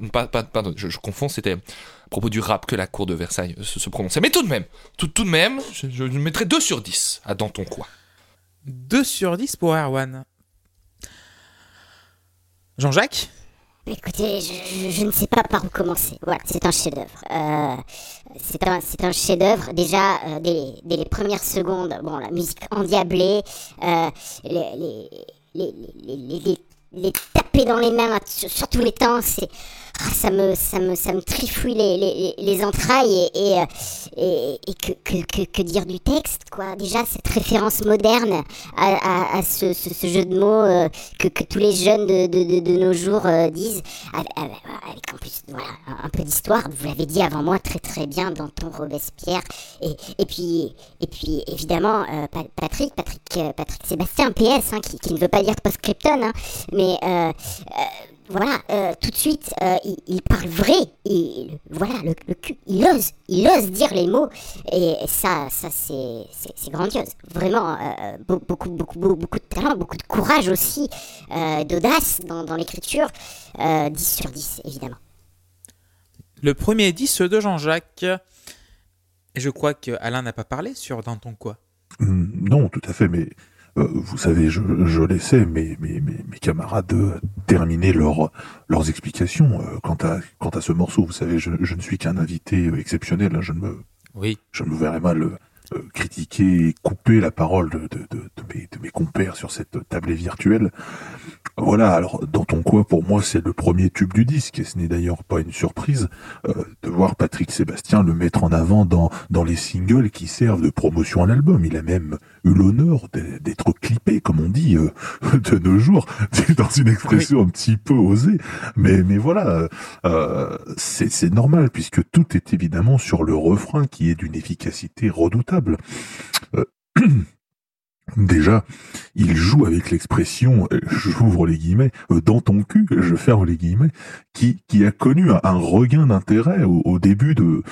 pardon, je, confonds, c'était à propos du rap que la cour de Versailles se, prononçait. Mais tout de même, tout de même, je, je mettrais 2 sur 10 à Danton quoi. 2 sur 10 pour Erwan. Jean-Jacques Écoutez, je, ne sais pas par où commencer. Voilà, c'est un chef-d'œuvre. Euh, c'est un, un chef-d'œuvre. Déjà, euh, dès, les premières secondes, bon, la musique endiablée, euh, les, les, les, les, taper dans les mains sur, tous les temps, ah, ça me, ça me, ça me trifouille les, les, les entrailles et, et, et que, que, que, dire du texte, quoi. Déjà, cette référence moderne à, à, ce, ce, jeu de mots euh, que, que tous les jeunes de, de, de, nos jours euh, disent, avec, en plus, voilà, un peu d'histoire, vous l'avez dit avant moi très très bien dans ton Robespierre, et, et, puis, et puis évidemment, euh, Patrick, Patrick, Patrick Sébastien, PS, hein, qui, qui, ne veut pas dire post-Krypton, hein, mais voilà, euh, tout de suite, euh, il, parle vrai. Et voilà, le, il ose, il ose dire les mots. Et ça, ça c'est grandiose. Vraiment, euh, beaucoup, beaucoup, beaucoup, de talent, beaucoup de courage aussi, d'audace dans, dans l'écriture. 10 sur 10, évidemment. Le premier 10 de Jean-Jacques. Et je crois qu'Alain n'a pas parlé sur Dans ton quoi. Hum, non, tout à fait, mais euh, vous savez, je, je laissais mes, mes, mes, camarades terminer leur, leurs explications euh, quant, à, quant à ce morceau. Vous savez, je, je ne suis qu'un invité exceptionnel. Hein, je, ne me, oui. je me verrais mal euh, critiquer et couper la parole de, de, de, de, mes, de mes compères sur cette tablée virtuelle. Voilà, alors dans ton quoi, pour moi, c'est le premier tube du disque, et ce n'est d'ailleurs pas une surprise euh, de voir Patrick Sébastien le mettre en avant dans, dans les singles qui servent de promotion à l'album. Il a même eu l'honneur d'être clippé, comme on dit euh, de nos jours, dans une expression un petit peu osée. Mais, mais voilà, euh, c'est normal, puisque tout est évidemment sur le refrain qui est d'une efficacité redoutable. Euh, Déjà, il joue avec l'expression, euh, j'ouvre les guillemets, euh, dans ton cul, je ferme les guillemets, qui, a connu un, regain d'intérêt au, début de,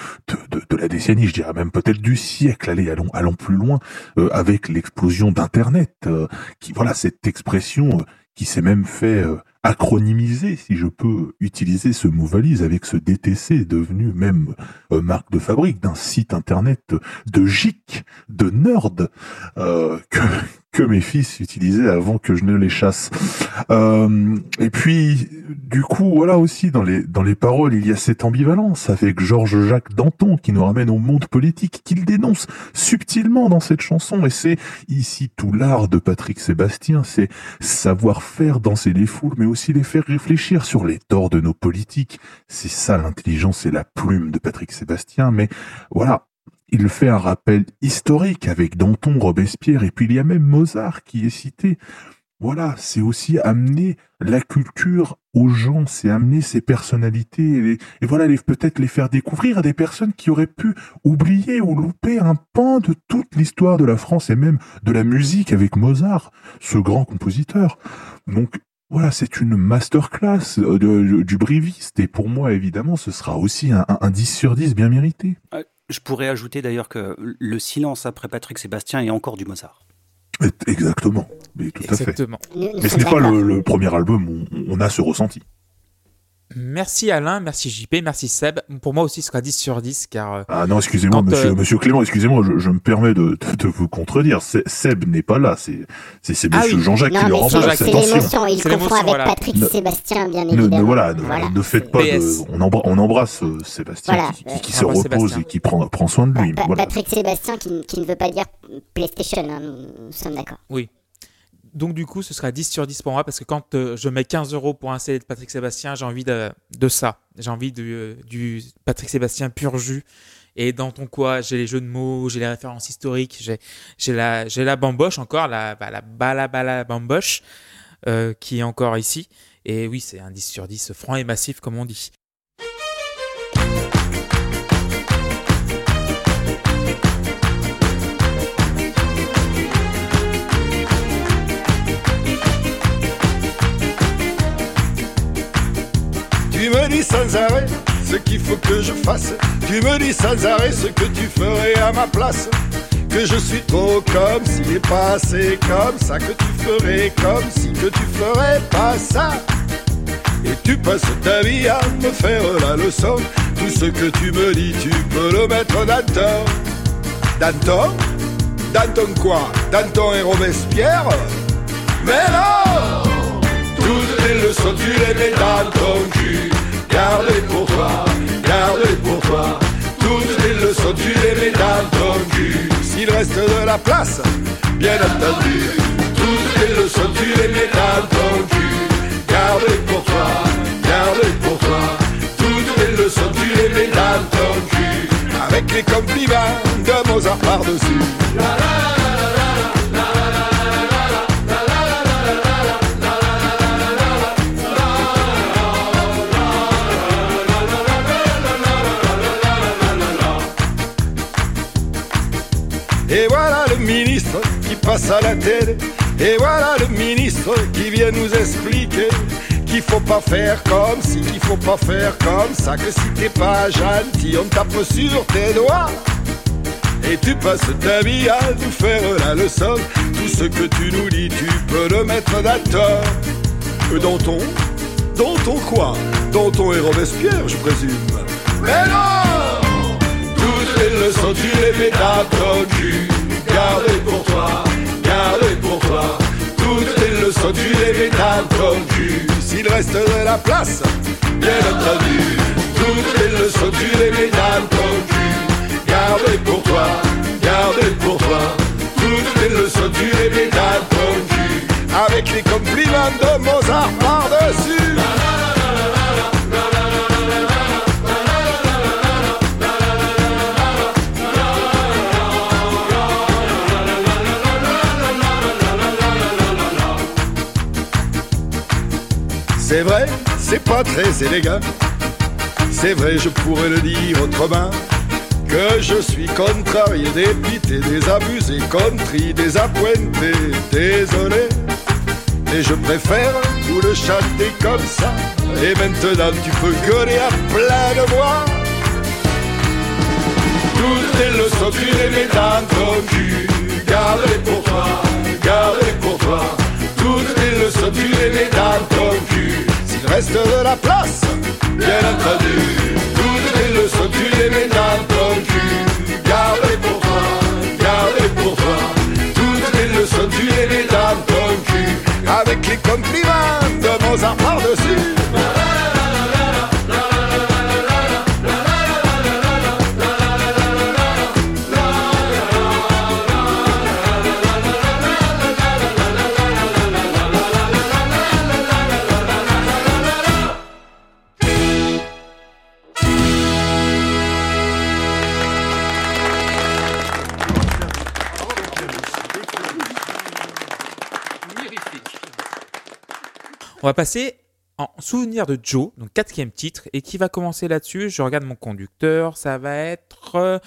la décennie, je dirais même peut-être du siècle, allez, allons, plus loin, avec l'explosion d'Internet, qui, voilà, cette expression qui s'est même fait acronymisé, si je peux utiliser ce mot valise, avec ce DTC devenu même euh, marque de fabrique d'un site internet de geek, de nerd, euh, que, que mes fils utilisaient avant que je ne les chasse. Euh, et puis, du coup, voilà aussi dans les dans les paroles, il y a cette ambivalence avec Georges-Jacques Danton qui nous ramène au monde politique qu'il dénonce subtilement dans cette chanson. Et c'est ici tout l'art de Patrick Sébastien, c'est savoir faire danser les foules, mais aussi les faire réfléchir sur les torts de nos politiques. C'est ça l'intelligence et la plume de Patrick Sébastien. Mais voilà, il fait un rappel historique avec Danton, Robespierre, et puis il y a même Mozart qui est cité. Voilà, c'est aussi amener la culture aux gens, c'est amener ces personnalités et, voilà, peut-être les faire découvrir à des personnes qui auraient pu oublier ou louper un pan de toute l'histoire de la France et même de la musique avec Mozart, ce grand compositeur. Donc voilà, c'est une masterclass euh, du briviste et pour moi, évidemment, ce sera aussi un, un 10 sur 10 bien mérité. Je pourrais ajouter d'ailleurs que le silence après Patrick Sébastien est encore du Mozart. Exactement, mais tout à fait. Mais ce n'est pas le, premier album où on a ce ressenti. Merci Alain, merci JP, merci Seb. Pour moi aussi, ce sera 10 sur 10 car. Euh, ah non, excusez-moi, monsieur, euh, monsieur Clément, excusez-moi, je, me permets de, de, vous contredire. Seb n'est pas là, c'est c'est ah monsieur Jean-Jacques qui le remplace. C'est l'émotion, il confond avec Patrick Sébastien, bien évidemment. Ne, voilà, Ne, faites pas de. On, on embrasse euh, Sébastien qui, se repose et qui prend, prend soin de lui. Patrick Sébastien qui, qui, ne veut pas dire PlayStation, hein, nous sommes d'accord. Oui. Donc du coup, ce sera 10 sur 10 pour moi parce que quand euh, je mets 15 euros pour un CD de Patrick Sébastien, j'ai envie de, ça. J'ai envie de, euh, du Patrick Sébastien pur jus. Et dans ton quoi, j'ai les jeux de mots, j'ai les références historiques, j'ai la, la bamboche encore, la, bah, la bala bala bamboche euh, qui est encore ici. Et oui, c'est un 10 sur 10 franc et massif comme on dit. Sans arrêt ce qu'il faut que je fasse. Tu me dis sans arrêt ce que tu ferais à ma place. Que je suis trop comme s'il n'est pas assez comme ça. Que tu ferais comme si que tu ferais pas ça. Et tu passes ta vie à me faire la leçon. Tout ce que tu me dis, tu peux le mettre dans ton. Danton Danton quoi? Danton et Robespierre Mais non toutes les leçons, tu les mets dans ton cul. Garde-les pour toi, garde-les pour toi. Toutes les leçons, tu les dans. S'il reste de la place, bien entendu. Toutes les leçons, tu les mets dans ton cul. Garde-les pour toi, garde-les pour toi. Toutes les leçons, tu les dans. Avec les compliments de Mozart par-dessus. Et voilà le ministre qui passe à la télé. Et voilà le ministre qui vient nous expliquer qu'il faut pas faire comme si, qu'il faut pas faire comme ça, que si t'es pas gentil, on tape sur tes doigts. Et tu passes ta vie à nous faire la leçon. Tout ce que tu nous dis, tu peux le mettre d'accord. Euh, dans ton Dans ton quoi? Dans ton et Robespierre, je présume. Mais non les leçons, tu les mets dans ton cul. Garde pour toi, garde pour toi. Toutes les leçons, tu les. S'il reste de la place, bien entendu. Toutes les leçons, tu les mets dans ton cul. Garde pour toi, garde pour toi. Toutes les leçons, tu les mets. Avec les compliments de Mozart c'est pas très élégant. C'est vrai, je pourrais le dire autrement. Que je suis contrarié, dépité, désabusé, contrit, désappointé, désolé. Et je préfère vous le chanter comme ça. Et maintenant tu peux gueuler à plein de voix. Toutes tes leçons, tu les mets dans. Garde-les pour toi, garde-les pour toi. il reste de la place. Bien entendu, toutes les leçons, tu les mets dans ton cul. Garde-les pour toi, garde-les pour toi. Toutes les leçons, tu les mets dans ton cul. Avec les compliments de Mozart par-dessus. On va passer en souvenir de Joe, donc quatrième titre, et qui va commencer là-dessus Je regarde mon conducteur, ça va être euh,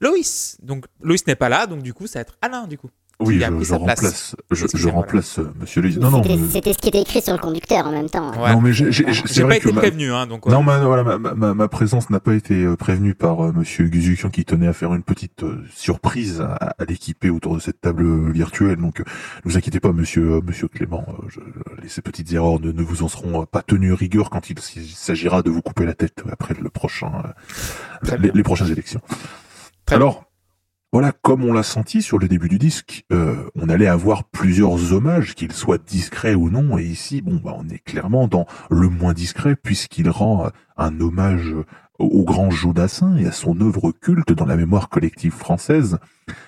Loïs. Donc Loïs n'est pas là, donc du coup ça va être Alain du coup. Oui, je, je remplace, je, je remplace euh, Monsieur Lise. Non, non, C'était mais- c'était ce qui était écrit sur le conducteur en même temps. Ouais. non, mais j'ai- j'ai- j'ai- c'est J'ai pas vrai été que ma- prévenu, hein, donc. ouais. Non, ma, voilà, ma, ma, ma présence n'a pas été euh, prévenue par euh, Monsieur Guzukian qui tenait à faire une petite euh, surprise à, à l'équiper autour de cette table euh, virtuelle. Donc, euh, ne vous inquiétez pas, Monsieur euh, Monsieur Clément. euh, je- ces petites erreurs ne, ne vous en seront pas tenues rigueur quand il s'agira de vous couper la tête après le prochain, euh, les, bien. les prochaines élections. Très Alors, voilà, comme on l'a senti sur le début du disque, euh, on allait avoir plusieurs hommages, qu'ils soient discrets ou non. Et ici, bon, bah, on est clairement dans le moins discret puisqu'il rend euh, un hommage au, grand Jodassin et à son œuvre culte dans la mémoire collective française.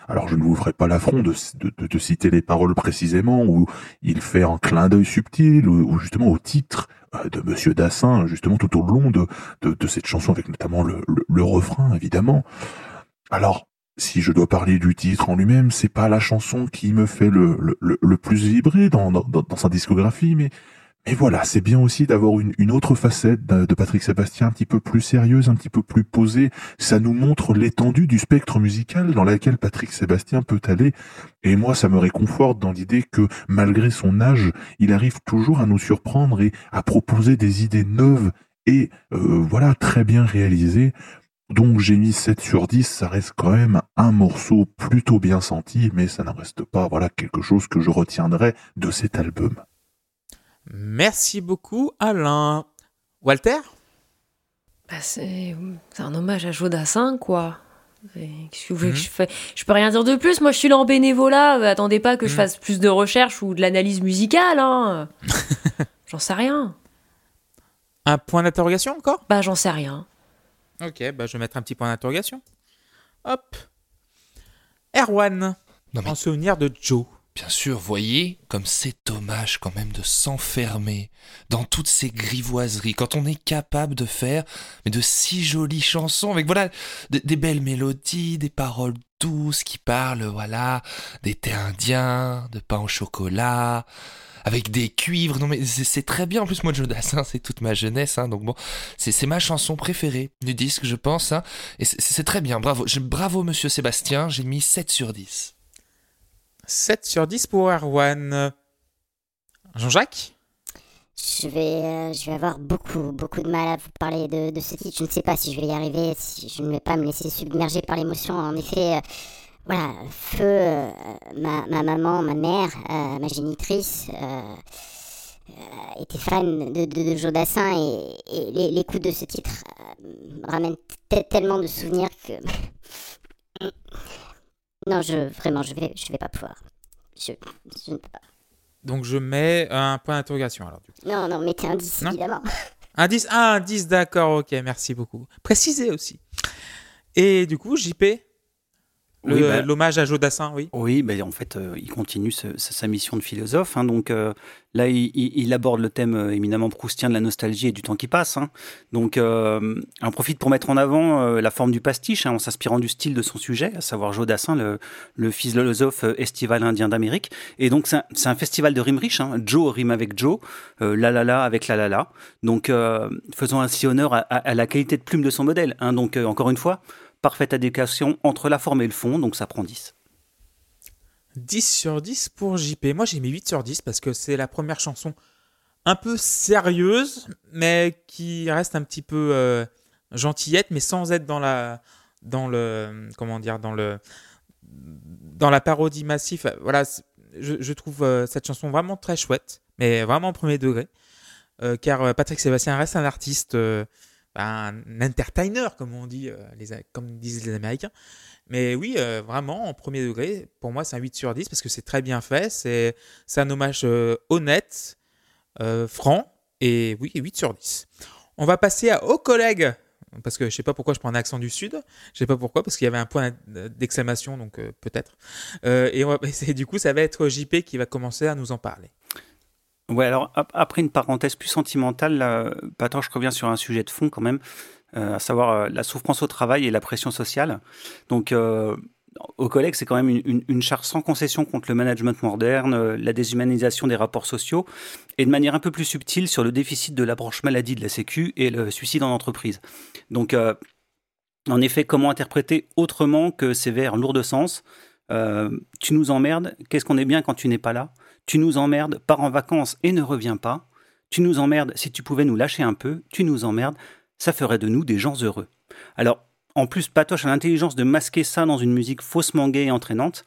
Alors, je ne vous ferai pas l'affront de, de, de- citer les paroles précisément où il fait un clin d'œil subtil ou, justement au titre euh, de Monsieur Dassin, justement tout au long de, de, de cette chanson avec notamment le, le, le refrain, évidemment. Alors, si je dois parler du titre en lui-même, c'est pas la chanson qui me fait le, le, le, plus vibrer dans, dans, dans sa discographie, mais, mais voilà, c'est bien aussi d'avoir une, une autre facette de, de Patrick Sébastien un petit peu plus sérieuse, un petit peu plus posée. Ça nous montre l'étendue du spectre musical dans laquelle Patrick Sébastien peut aller. Et moi, ça me réconforte dans l'idée que, malgré son âge, il arrive toujours à nous surprendre et à proposer des idées neuves et, euh, voilà, très bien réalisées. Donc j'ai mis 7 sur 10, ça reste quand même un morceau plutôt bien senti, mais ça n'en reste pas voilà quelque chose que je retiendrai de cet album. Merci beaucoup, Alain. Walter? Bah, c'est c'est un hommage à Jodassin, quoi. Qu'est-ce que vous voulez que Mhm. je fais? Je peux rien dire de plus. Moi, je suis là en bénévolat. Euh, Attendez pas que je Mhm. fasse plus de recherches ou de l'analyse musicale. Hein. j'en sais rien. Un point d'interrogation encore? Bah, j'en sais rien. Ok, bah je vais mettre un petit point d'interrogation. Hop. Erwan, Non, mais en souvenir de Joe. Bien sûr, voyez comme c'est dommage quand même de s'enfermer dans toutes ces grivoiseries quand on est capable de faire mais de si jolies chansons avec voilà des, des belles mélodies, des paroles douces qui parlent voilà d'été indien, de pain au chocolat, avec des cuivres. Non mais c'est très bien. En plus moi Joe Dassin c'est toute ma jeunesse hein, donc bon c'est ma chanson préférée du disque je pense hein, et c'est- c'est très bien. Bravo, Je- bravo Monsieur Sébastien, j'ai mis 7 sur 10. 7 sur 10 pour Erwan. Jean-Jacques? Je vais, euh, je vais avoir beaucoup, beaucoup de mal à vous parler de, de ce titre. Je ne sais pas si je vais y arriver, si je ne vais pas me laisser submerger par l'émotion. En effet, euh, voilà, Feu, euh, ma, ma maman, ma mère, euh, ma génitrice, euh, euh, était fan de, de, et, et l'é- l'écoute de ce titre ramène te- tellement de souvenirs que... non, je, vraiment, je vais, je vais pas pouvoir. Je, je ne peux pas. Donc je mets un point d'interrogation alors. du coup. Non, non, mettez un 10, Non. évidemment. Un 10 Ah, un 10, d'accord, ok, merci beaucoup. Précisez aussi. Et du coup, JP bah- L'hommage à Joe Dassin, oui. Oui, ben, en fait, euh, il continue ce- sa, mission de philosophe. hein. donc euh, là, il, aborde le thème euh, éminemment proustien de la nostalgie et du temps qui passe. hein. Donc, euh, on profite pour mettre en avant la forme du pastiche, hein, en s'inspirant du style de son sujet, à savoir Joe Dassin, le, le philosophe estival indien d'Amérique. Et donc, c'est un, festival de rimes riches. Joe rime avec Joe, la la la avec la la la. Donc, faisons ainsi honneur à, à- à la qualité de plume de son modèle. Donc, encore une fois, parfaite adéquation entre la forme et le fond. Donc, ça prend 10. 10 sur 10 pour JP. Moi, j'ai mis 8 sur 10 parce que c'est la première chanson un peu sérieuse, mais qui reste un petit peu euh, gentillette, mais sans être dans la, dans le, comment dire, dans le, dans la parodie massive. Voilà, je, trouve euh, cette chanson vraiment très chouette, mais vraiment au premier degré, Euh, car Patrick Sébastien reste un artiste, un entertainer, comme on dit, euh, comme disent les Américains. Mais oui, euh, vraiment, en premier degré, pour moi, c'est un 8 sur 10 parce que c'est très bien fait. C'est un hommage euh, honnête, franc, Et oui, 8 sur 10. On va passer à aux collègues. Parce que je sais pas pourquoi je prends un accent du sud. Je sais pas pourquoi, parce qu'il y avait un point d'exclamation, donc peut-être. Et, et du coup, ça va être JP qui va commencer à nous en parler. Ouais, alors ap- après une parenthèse plus sentimentale, Patron, je reviens sur un sujet de fond quand même, euh, à savoir euh, la souffrance au travail et la pression sociale. Donc, euh, aux collègues, c'est quand même une, une, charge sans concession contre le management moderne, la déshumanisation des rapports sociaux, et de manière un peu plus subtile sur le déficit de la branche maladie de la Sécu et le suicide en entreprise. Donc, en effet, comment interpréter autrement que ces vers lourds de sens? Tu nous emmerdes, qu'est-ce qu'on est bien quand tu n'es pas là? Tu nous emmerdes, pars en vacances et ne reviens pas. Tu nous emmerdes, si tu pouvais nous lâcher un peu, tu nous emmerdes, ça ferait de nous des gens heureux. Alors, en plus, Patoche a l'intelligence de masquer ça dans une musique faussement gaie et entraînante,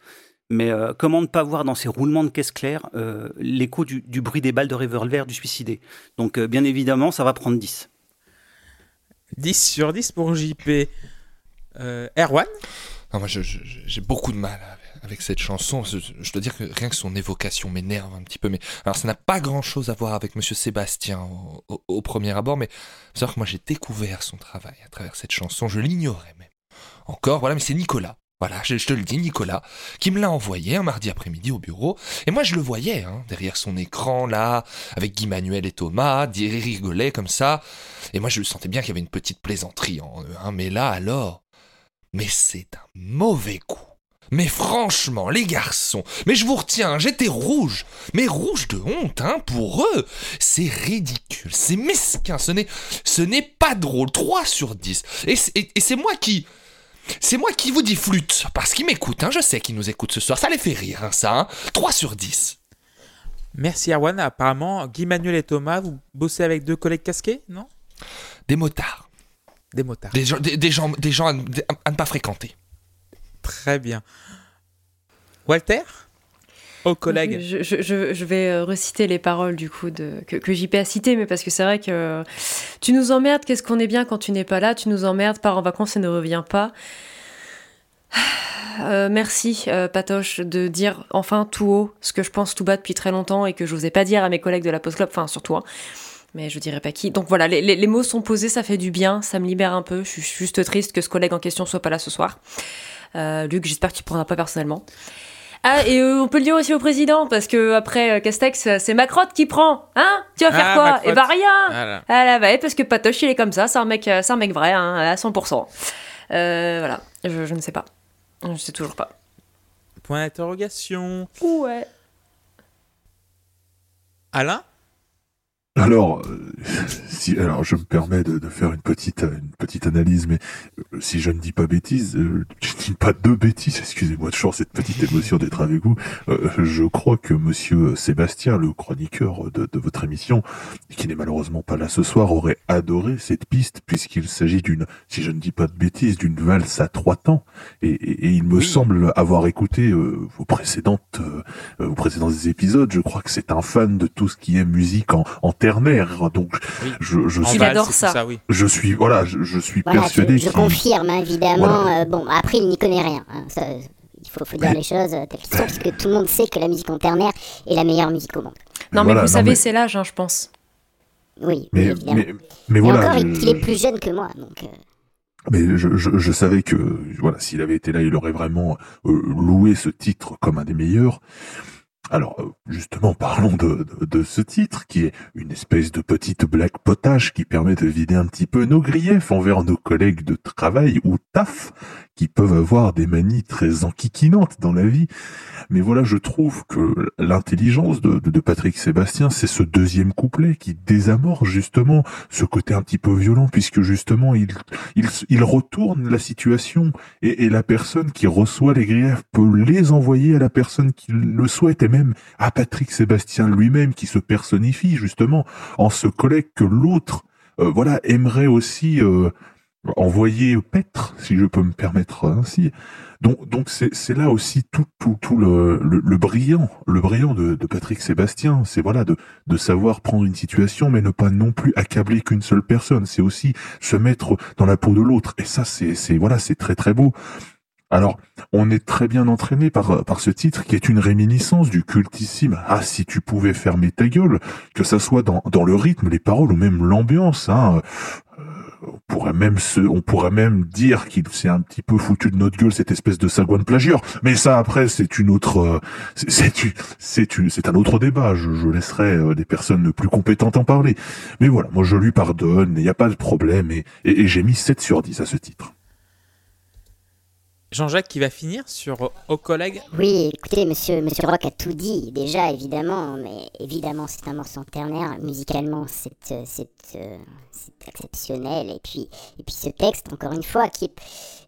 mais euh, comment ne pas voir dans ces roulements de caisse claire euh, l'écho du, du bruit des balles de revolver du suicidé? Donc, euh, bien évidemment, ça va prendre 10. 10 sur 10 pour JP. Euh, Erwan? Non, moi, j'ai beaucoup de mal avec- avec cette chanson. Je, dois dire que rien que son évocation m'énerve un petit peu. Mais alors, ça n'a pas grand-chose à voir avec Monsieur Sébastien au, premier abord. Mais savoir que moi, j'ai découvert son travail à travers cette chanson. Je l'ignorais même. Encore, voilà. Mais c'est Nicolas. Voilà, je, te le dis, Nicolas, qui me l'a envoyé un mardi après-midi au bureau. Et moi, je le voyais, hein, derrière son écran, là, avec Guy Manuel et Thomas, il rigolait comme ça. Et moi, je sentais bien qu'il y avait une petite plaisanterie en eux. Hein, mais là, alors, mais c'est un mauvais coup. Mais franchement, les garçons, mais je vous retiens, j'étais rouge, mais rouge de honte, hein, pour eux. C'est ridicule, c'est mesquin, ce n'est, ce n'est pas drôle. 3 sur 10. Et, c'est- et- et c'est moi qui, c'est moi qui vous dis flûte, parce qu'ils m'écoutent, hein, je sais qu'ils nous écoutent ce soir, ça les fait rire, hein, ça, hein. 3 sur 10. Merci Erwan. Apparemment, Guy Manuel et Thomas, vous bossez avec deux collègues casqués, non? Des motards, Des motards. des gens, des, des gens, des gens à, à ne pas fréquenter. Très bien. Walter? Aux collègues. Je, vais euh, reciter les paroles du coup que, que JP a citées, mais parce que c'est vrai que euh, tu nous emmerdes, qu'est-ce qu'on est bien quand tu n'es pas là, tu nous emmerdes, pars en vacances et ne reviens pas. Euh, merci Patoche de dire enfin tout haut ce que je pense tout bas depuis très longtemps et que je n'osais pas dire à mes collègues de la Post Club, enfin surtout, hein. mais je dirais pas qui. Donc voilà, les, les- les mots sont posés, ça fait du bien, ça me libère un peu. Je suis juste triste que ce collègue en question soit pas là ce soir. Euh, Luc, j'espère que tu prendras pas personnellement. Ah, et euh, on peut le dire aussi au président, parce que après euh, Castex, c'est Macrotte qui prend. Hein? Tu vas faire Ah, quoi? Macrotte. Eh bah rien Voilà. Ah là, bah, parce que Patoche, il est comme ça, c'est un mec, c'est un mec vrai, hein, à 100%. Euh, voilà, je, je ne sais pas. Je sais toujours pas. Point d'interrogation. Ouais. Alain? Alors, euh, si, alors je me permets de, de faire une petite, une petite analyse, mais euh, si je ne dis pas bêtise, euh, je ne dis pas de bêtises, excusez-moi toujours cette petite émotion d'être avec vous. Je crois que Monsieur Sébastien, le chroniqueur de, de votre émission, qui n'est malheureusement pas là ce soir, aurait adoré cette piste puisqu'il s'agit d'une, si je ne dis pas de bêtises, d'une valse à trois temps. Et, et- et il me Oui. semble avoir écouté euh, vos précédentes, euh, vos précédents épisodes. Je crois que c'est un fan de tout ce qui est musique en, en ternaire. Donc, Oui. je, je En suis, adore c'est ça. oui. je suis, voilà, je, je suis Voilà, persuadé je, je confirme, hein, évidemment. Voilà. Euh, bon, après, il n'y connaît rien. hein, ça, il faut, faut dire Mais- les choses euh, telles qu'elles sont, puisque tout le monde sait que la musique en ternaire est la meilleure musique au monde. Non, mais vous non, savez, mais- c'est l'âge, hein, je pense. Oui, Mais, évidemment. mais, mais Et voilà. encore, je- il il est plus jeune que moi, donc... euh, Mais je, je, je savais que voilà, s'il avait été là, il aurait vraiment euh, loué ce titre comme un des meilleurs. Alors, euh, justement, parlons de, ce titre, qui est une espèce de petite blague potage qui permet de vider un petit peu nos griefs envers nos collègues de travail ou taf, qui peuvent avoir des manies très enquiquinantes dans la vie. Mais voilà, je trouve que l'intelligence de, de, de Patrick Sébastien, c'est ce deuxième couplet qui désamorce justement ce côté un petit peu violent, puisque justement, il, il, il retourne la situation et, et la personne qui reçoit les griefs peut les envoyer à la personne qui le souhaite et même à Patrick Sébastien lui-même qui se personnifie justement en ce collègue que l'autre euh, voilà aimerait aussi euh, envoyer paître si je peux me permettre ainsi. Donc donc c'est là aussi tout tout tout le le, le brillant le brillant de, de Patrick Sébastien. C'est voilà de de savoir prendre une situation mais ne pas non plus accabler qu'une seule personne. C'est aussi se mettre dans la peau de l'autre. Et ça c'est c'est voilà c'est très très beau. Alors, on est très bien entraîné par, par ce titre qui est une réminiscence du cultissime. Ah, si tu pouvais fermer ta gueule, que ça soit dans, dans le rythme, les paroles ou même l'ambiance. Hein. On pourrait même se, on pourrait même dire qu'il s'est un petit peu foutu de notre gueule cette espèce de sagouin plagieur. Mais ça après c'est une autre, euh, c'est c'est c'est un autre débat. Je, je laisserai euh, des personnes plus compétentes en parler. Mais voilà, moi je lui pardonne, il n'y a pas de problème et, et, et j'ai mis 7 sur 10 à ce titre. Jean-Jacques qui va finir sur Au collègue. Oui, écoutez, monsieur, monsieur Rock a tout dit, déjà, évidemment, mais évidemment, c'est un morceau ternaire. Musicalement, c'est, euh, euh, c'est exceptionnel. Et puis, et puis ce texte, encore une fois, qui euh,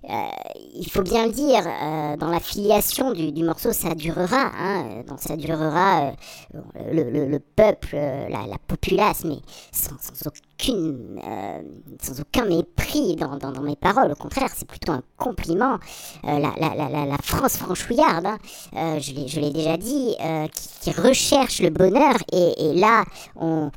il faut bien le dire, euh, dans la filiation du, morceau, ça durera. Hein, donc ça durera euh, le, le, le, peuple, la, la, populace, mais sans, aucun mépris dans, dans, dans, mes paroles. Au contraire, c'est plutôt un compliment. la, France franchouillarde, hein, je l'ai déjà dit, qui, recherche le bonheur. Et, là, on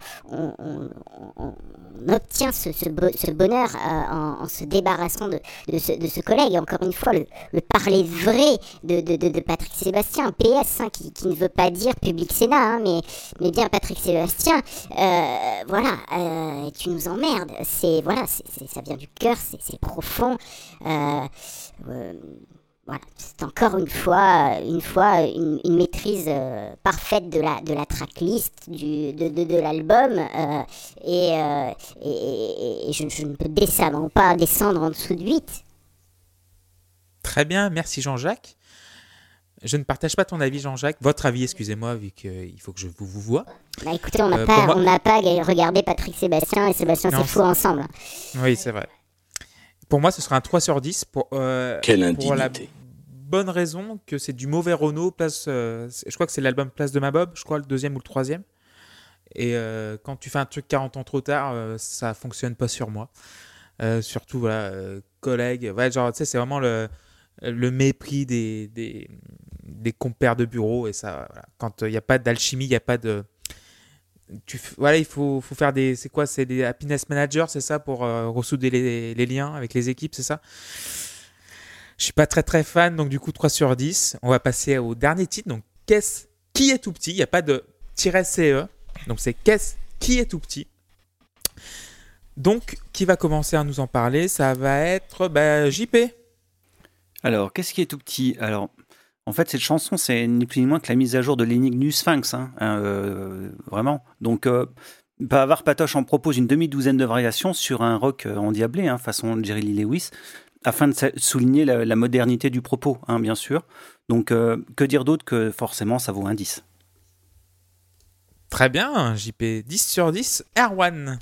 obtient ce, bonheur euh, en, se débarrassant de, ce, collègue. Encore une fois, le, le parler vrai de, Patrick Sébastien, PS, hein, qui, ne veut pas dire public Sénat, hein, mais, mais bien Patrick Sébastien. Euh, voilà, euh, tu nous emmerdes. C'est voilà, c'est ça vient du cœur, c'est profond. Voilà, c'est encore une fois, une fois une, une maîtrise euh, parfaite de la, de la tracklist, du, de, de, de l'album, euh, et, euh, et, et, je, je, ne peux décemment pas descendre en dessous de 8. Très bien, merci Jean-Jacques. Je ne partage pas ton avis, Jean-Jacques. Votre avis, excusez-moi, vu qu'il faut que je vous, vous vois. Bah écoutez, on n'a euh, pas, moi... pas regardé Patrick Sébastien et Sébastien c'est fou ensemble. Oui, c'est vrai. Pour moi, ce sera un 3 sur 10 pour, euh, Quelle pour la bonne raison que c'est du mauvais Renault. Place, euh, je crois que c'est l'album Place de ma Bob, je crois le deuxième ou le troisième. Et euh, quand tu fais un truc 40 ans trop tard, ça fonctionne pas sur moi. Surtout, voilà, collègues. Ouais, genre, tu sais, c'est vraiment le, le mépris des, des, des, compères de bureau. Et ça, voilà. quand il n'y a pas d'alchimie, il n'y a pas de voilà, il faut, faut faire des. C'est quoi C'est des happiness managers, c'est ça Pour euh, ressouder les, les, liens avec les équipes, c'est ça? Je suis pas très très fan, donc du coup 3 sur 10. On va passer au dernier titre. Donc, qu'est-ce qui est tout petit? Il n'y a pas de CE. Donc, c'est qu'est-ce qui est tout petit Donc, qui va commencer à nous en parler? Ça va être bah, JP. Alors, qu'est-ce qui est tout petit? Alors, en fait, cette chanson, c'est ni plus ni moins que la mise à jour de l'énigme du Sphinx, hein, euh, vraiment. Donc, euh, Bavard Patoche en propose une demi-douzaine de variations sur un rock euh, endiablé, hein, façon Jerry Lee Lewis, afin de souligner la, la modernité du propos, hein, bien sûr. Donc, euh, que dire d'autre que forcément, ça vaut un 10. Très bien, JP. 10 sur 10. Erwan.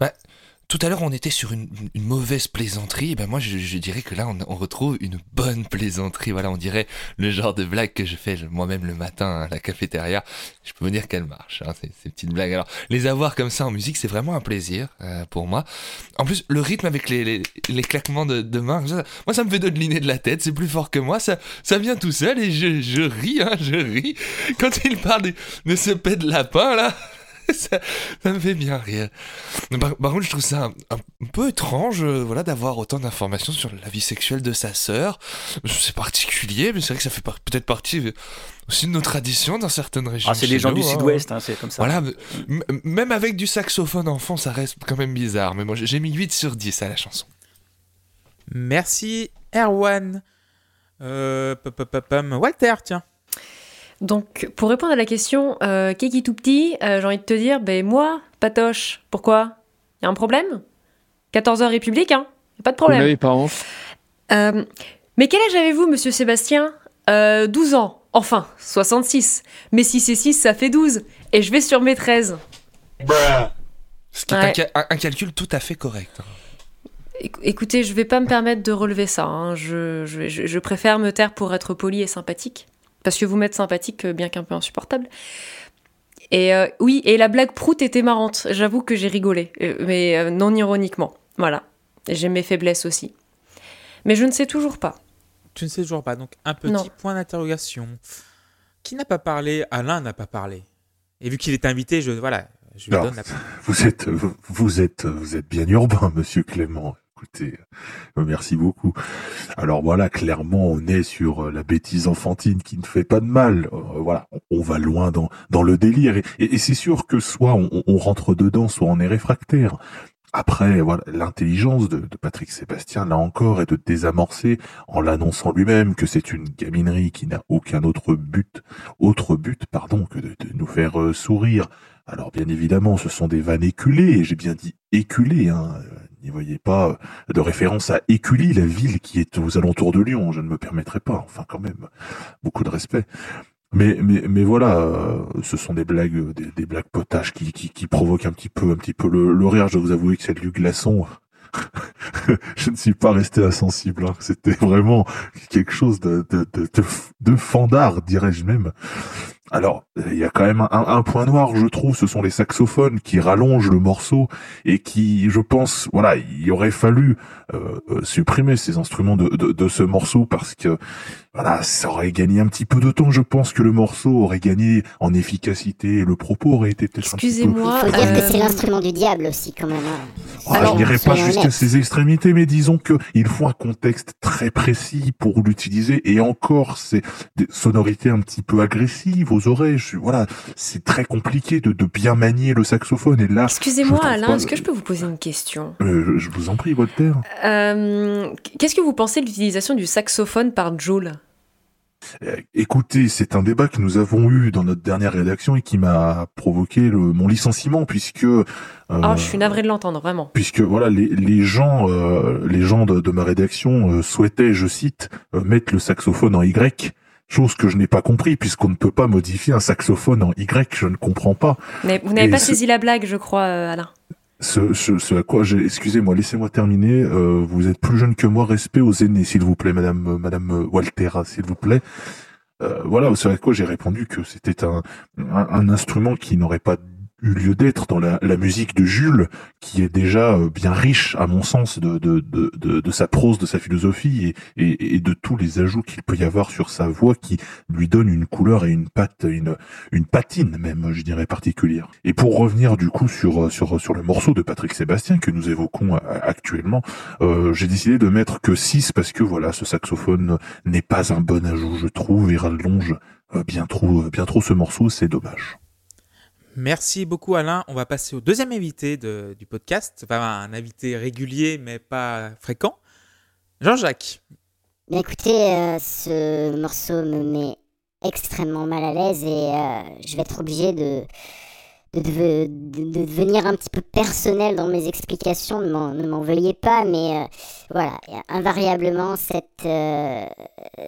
Bah, tout à l'heure, on était sur une, mauvaise plaisanterie. Et ben moi, je, je, dirais que là, on, on, retrouve une bonne plaisanterie. Voilà, on dirait le genre de blague que je fais moi-même le matin à la cafétéria. Je peux vous dire qu'elle marche, hein, ces, ces, petites blagues. Alors, les avoir comme ça en musique, c'est vraiment un plaisir euh, pour moi. En plus, le rythme avec les, les, les claquements de, de mains, ça, moi, ça me fait dodeliner de la tête. C'est plus fort que moi. Ça, ça vient tout seul et je, je ris, hein, je ris. Quand il parle de, de ce pet de lapin, là... ça, ça, me fait bien rire. Par, par, contre, je trouve ça un, un peu étrange, euh, voilà, d'avoir autant d'informations sur la vie sexuelle de sa sœur. C'est particulier, mais c'est vrai que ça fait par, peut-être partie aussi de nos traditions dans certaines régions. Ah, c'est les gens nous, du Sud-Ouest, hein, c'est comme ça. Voilà, même avec du saxophone en fond, ça reste quand même bizarre. Mais moi, j'ai mis 8 sur 10 à la chanson. Merci, Erwan. Euh, Walter, tiens. Donc, pour répondre à la question, euh, est tout petit, euh, j'ai envie de te dire, ben moi, Patoche, pourquoi? Y a un problème? 14h République, hein y a pas de problème. Oui, parents. Euh, mais quel âge avez-vous, monsieur Sébastien? Euh, 12 ans. Enfin, 66. Mais si c'est 6, ça fait 12. Et je vais sur mes 13. Ce qui est un, un, calcul tout à fait correct. Écoutez, je vais pas me permettre de relever ça. Hein. Je, je, je préfère me taire pour être poli et sympathique parce que vous m'êtes sympathique, bien qu'un peu insupportable. Et euh, oui, et la blague prout était marrante. J'avoue que j'ai rigolé, mais euh, non ironiquement. Voilà. J'ai mes faiblesses aussi. Mais je ne sais toujours pas. Tu ne sais toujours pas. Donc un petit non. point d'interrogation. Qui n'a pas parlé? Alain n'a pas parlé. Et vu qu'il est invité, je voilà, je lui Alors, donne la parole. Vous êtes vous êtes vous êtes bien urbain, Monsieur Clément. Euh, merci beaucoup. Alors voilà, clairement, on est sur euh, la bêtise enfantine qui ne fait pas de mal. Euh, voilà, on, va loin dans, le délire. Et, c'est sûr que soit on, rentre dedans, soit on est réfractaire. Après, voilà, l'intelligence de, Patrick Sébastien, là encore, est de désamorcer en l'annonçant lui-même que c'est une gaminerie qui n'a aucun autre but, autre but, pardon, que de, nous faire sourire. Alors bien évidemment, ce sont des vannes éculées, j'ai bien dit éculées, hein. N'y voyez pas de référence à Écully, la ville qui est aux alentours de Lyon, je ne me permettrai pas, enfin quand même, beaucoup de respect. Mais, mais, voilà, euh, ce sont des blagues, des, blagues potaches qui, provoquent un petit peu, un petit peu le, rire. Je dois vous avouer que cette Luc Glaçon, je ne suis pas resté insensible. Hein. C'était vraiment quelque chose de fandard, dirais-je même. Alors, il y a quand même un, un, point noir, je trouve, ce sont les saxophones qui rallongent le morceau et qui, je pense, voilà, il aurait fallu euh, euh, supprimer ces instruments de, de, de, ce morceau parce que voilà, ça aurait gagné un petit peu de temps. Je pense que le morceau aurait gagné en efficacité, le propos aurait été peut-être Excusez-moi. Il faut dire que c'est euh, l'instrument du diable aussi, quand même. Hein. Je n'irai pas jusqu'à ces extrémités, mais disons que il faut un contexte très précis pour l'utiliser et encore, c'est des sonorités un petit peu agressives aux oreilles. voilà, c'est très compliqué de, de, bien manier le saxophone. Et là, excusez-moi, Alain, est-ce que je peux vous poser une question? euh, Je vous en prie, Walter. Euh, Qu'est-ce que vous pensez de l'utilisation du saxophone par Joule? Euh, écoutez, c'est un débat que nous avons eu dans notre dernière rédaction et qui m'a provoqué le, mon licenciement puisque. Euh, oh, je suis navré de l'entendre vraiment. Puisque voilà, les, les gens, euh, les gens de, de ma rédaction euh, souhaitaient, je cite, mettre le saxophone en Y. Chose que je n'ai pas compris, puisqu'on ne peut pas modifier un saxophone en Y, je ne comprends pas. Mais vous n'avez pas saisi la blague, je crois, Alain ce, ce, ce à quoi j'ai, excusez-moi, laissez-moi terminer. Euh, vous êtes plus jeune que moi, respect aux aînés, s'il vous plaît, Madame, euh, Madame Waltera, s'il vous plaît. Euh, voilà, ce à quoi j'ai répondu que c'était un, un, un, instrument qui n'aurait pas eu lieu d'être dans la, musique de Jules, qui est déjà euh, bien riche, à mon sens, de, de, de, de, sa prose, de sa philosophie et, et, de tous les ajouts qu'il peut y avoir sur sa voix qui lui donne une couleur et une patte, une, une patine même, je dirais, particulière. Et pour revenir du coup sur, sur, sur le morceau de Patrick Sébastien que nous évoquons euh, actuellement, euh, j'ai décidé de mettre que 6 parce que voilà, ce saxophone n'est pas un bon ajout, je trouve, et rallonge euh, bien trop, bien trop ce morceau, c'est dommage. Merci beaucoup Alain. On va passer au deuxième invité du podcast. Enfin, un invité régulier mais pas fréquent. Jean-Jacques. écoutez, euh, ce morceau me met extrêmement mal à l'aise et euh, je vais être obligé de, de, devenir un petit peu personnel dans mes explications, ne m'en veuillez pas, mais euh, voilà, invariablement, cette, euh,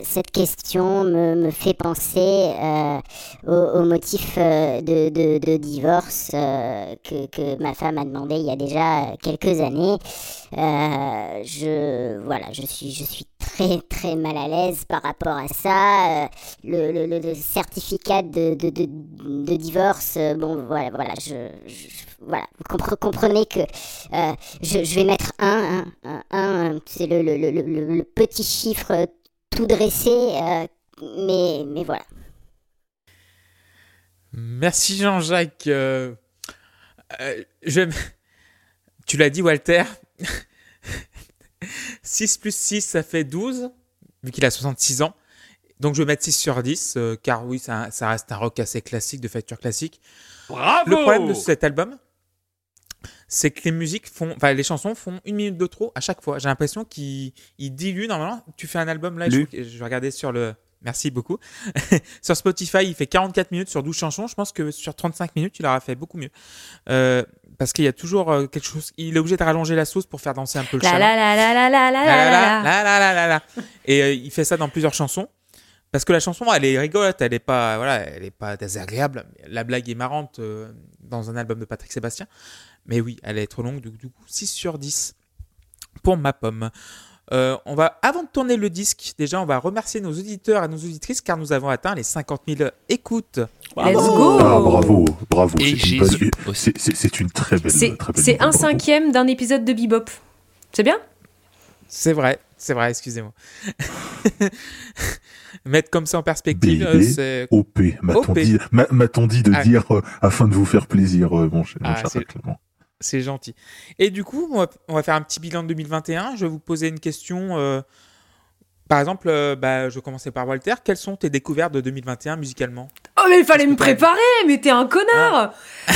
cette question me, me fait penser euh, au, motif de, de, divorce que, que, ma femme a demandé il y a déjà quelques années. je, voilà, je suis, je suis très très mal à l'aise par rapport à ça. le, le, certificat de, de, divorce, bon voilà, voilà, je, voilà, vous comprenez que euh, je, vais mettre un, un, un, c'est le, le, petit chiffre tout dressé, euh, mais, mais voilà. Merci Jean-Jacques. Euh, je... Tu l'as dit Walter, 6 plus 6 ça fait 12, vu qu'il a 66 ans. Donc je vais mettre 6 sur 10, car oui, ça, ça, reste un rock assez classique, de facture classique. Bravo Le problème de cet album, c'est que les musiques font, enfin les chansons font une minute de trop à chaque fois. J'ai l'impression qu'ils diluent normalement. Tu fais un album là, je, je, vais regarder sur le. Merci beaucoup. sur Spotify, il fait 44 minutes sur 12 chansons. Je pense que sur 35 minutes, il aura fait beaucoup mieux. Euh, parce qu'il y a toujours euh, quelque chose. Il est obligé de rallonger la sauce pour faire danser un peu le chat. Et euh, il fait ça dans plusieurs chansons. Parce que la chanson, elle est rigolote, elle est pas, voilà, elle est pas désagréable. La blague est marrante euh, dans un album de Patrick Sébastien. Mais oui, elle est trop longue, du, coup, 6 sur 10 pour ma pomme. Euh, on va, avant de tourner le disque, déjà, on va remercier nos auditeurs et nos auditrices car nous avons atteint les 50 000 écoutes. Let's go ah, Bravo, bravo. C'est une, très belle. C'est un cinquième d'un épisode de Bebop. C'est bien? C'est vrai, c'est vrai, excusez-moi. Mettre comme ça en perspective, euh, c'est... OP, m'a-t-on dit, de ah. dire euh, afin de vous faire plaisir, euh, mon cher, ah, cher C'est gentil. Et du coup, on va, on va faire un petit bilan de 2021. Je vais vous poser une question. euh, par exemple, euh, bah, je vais commencer par Walter. Quelles sont tes découvertes de 2021 musicalement? Oh, mais il fallait me préparer, mais t'es un connard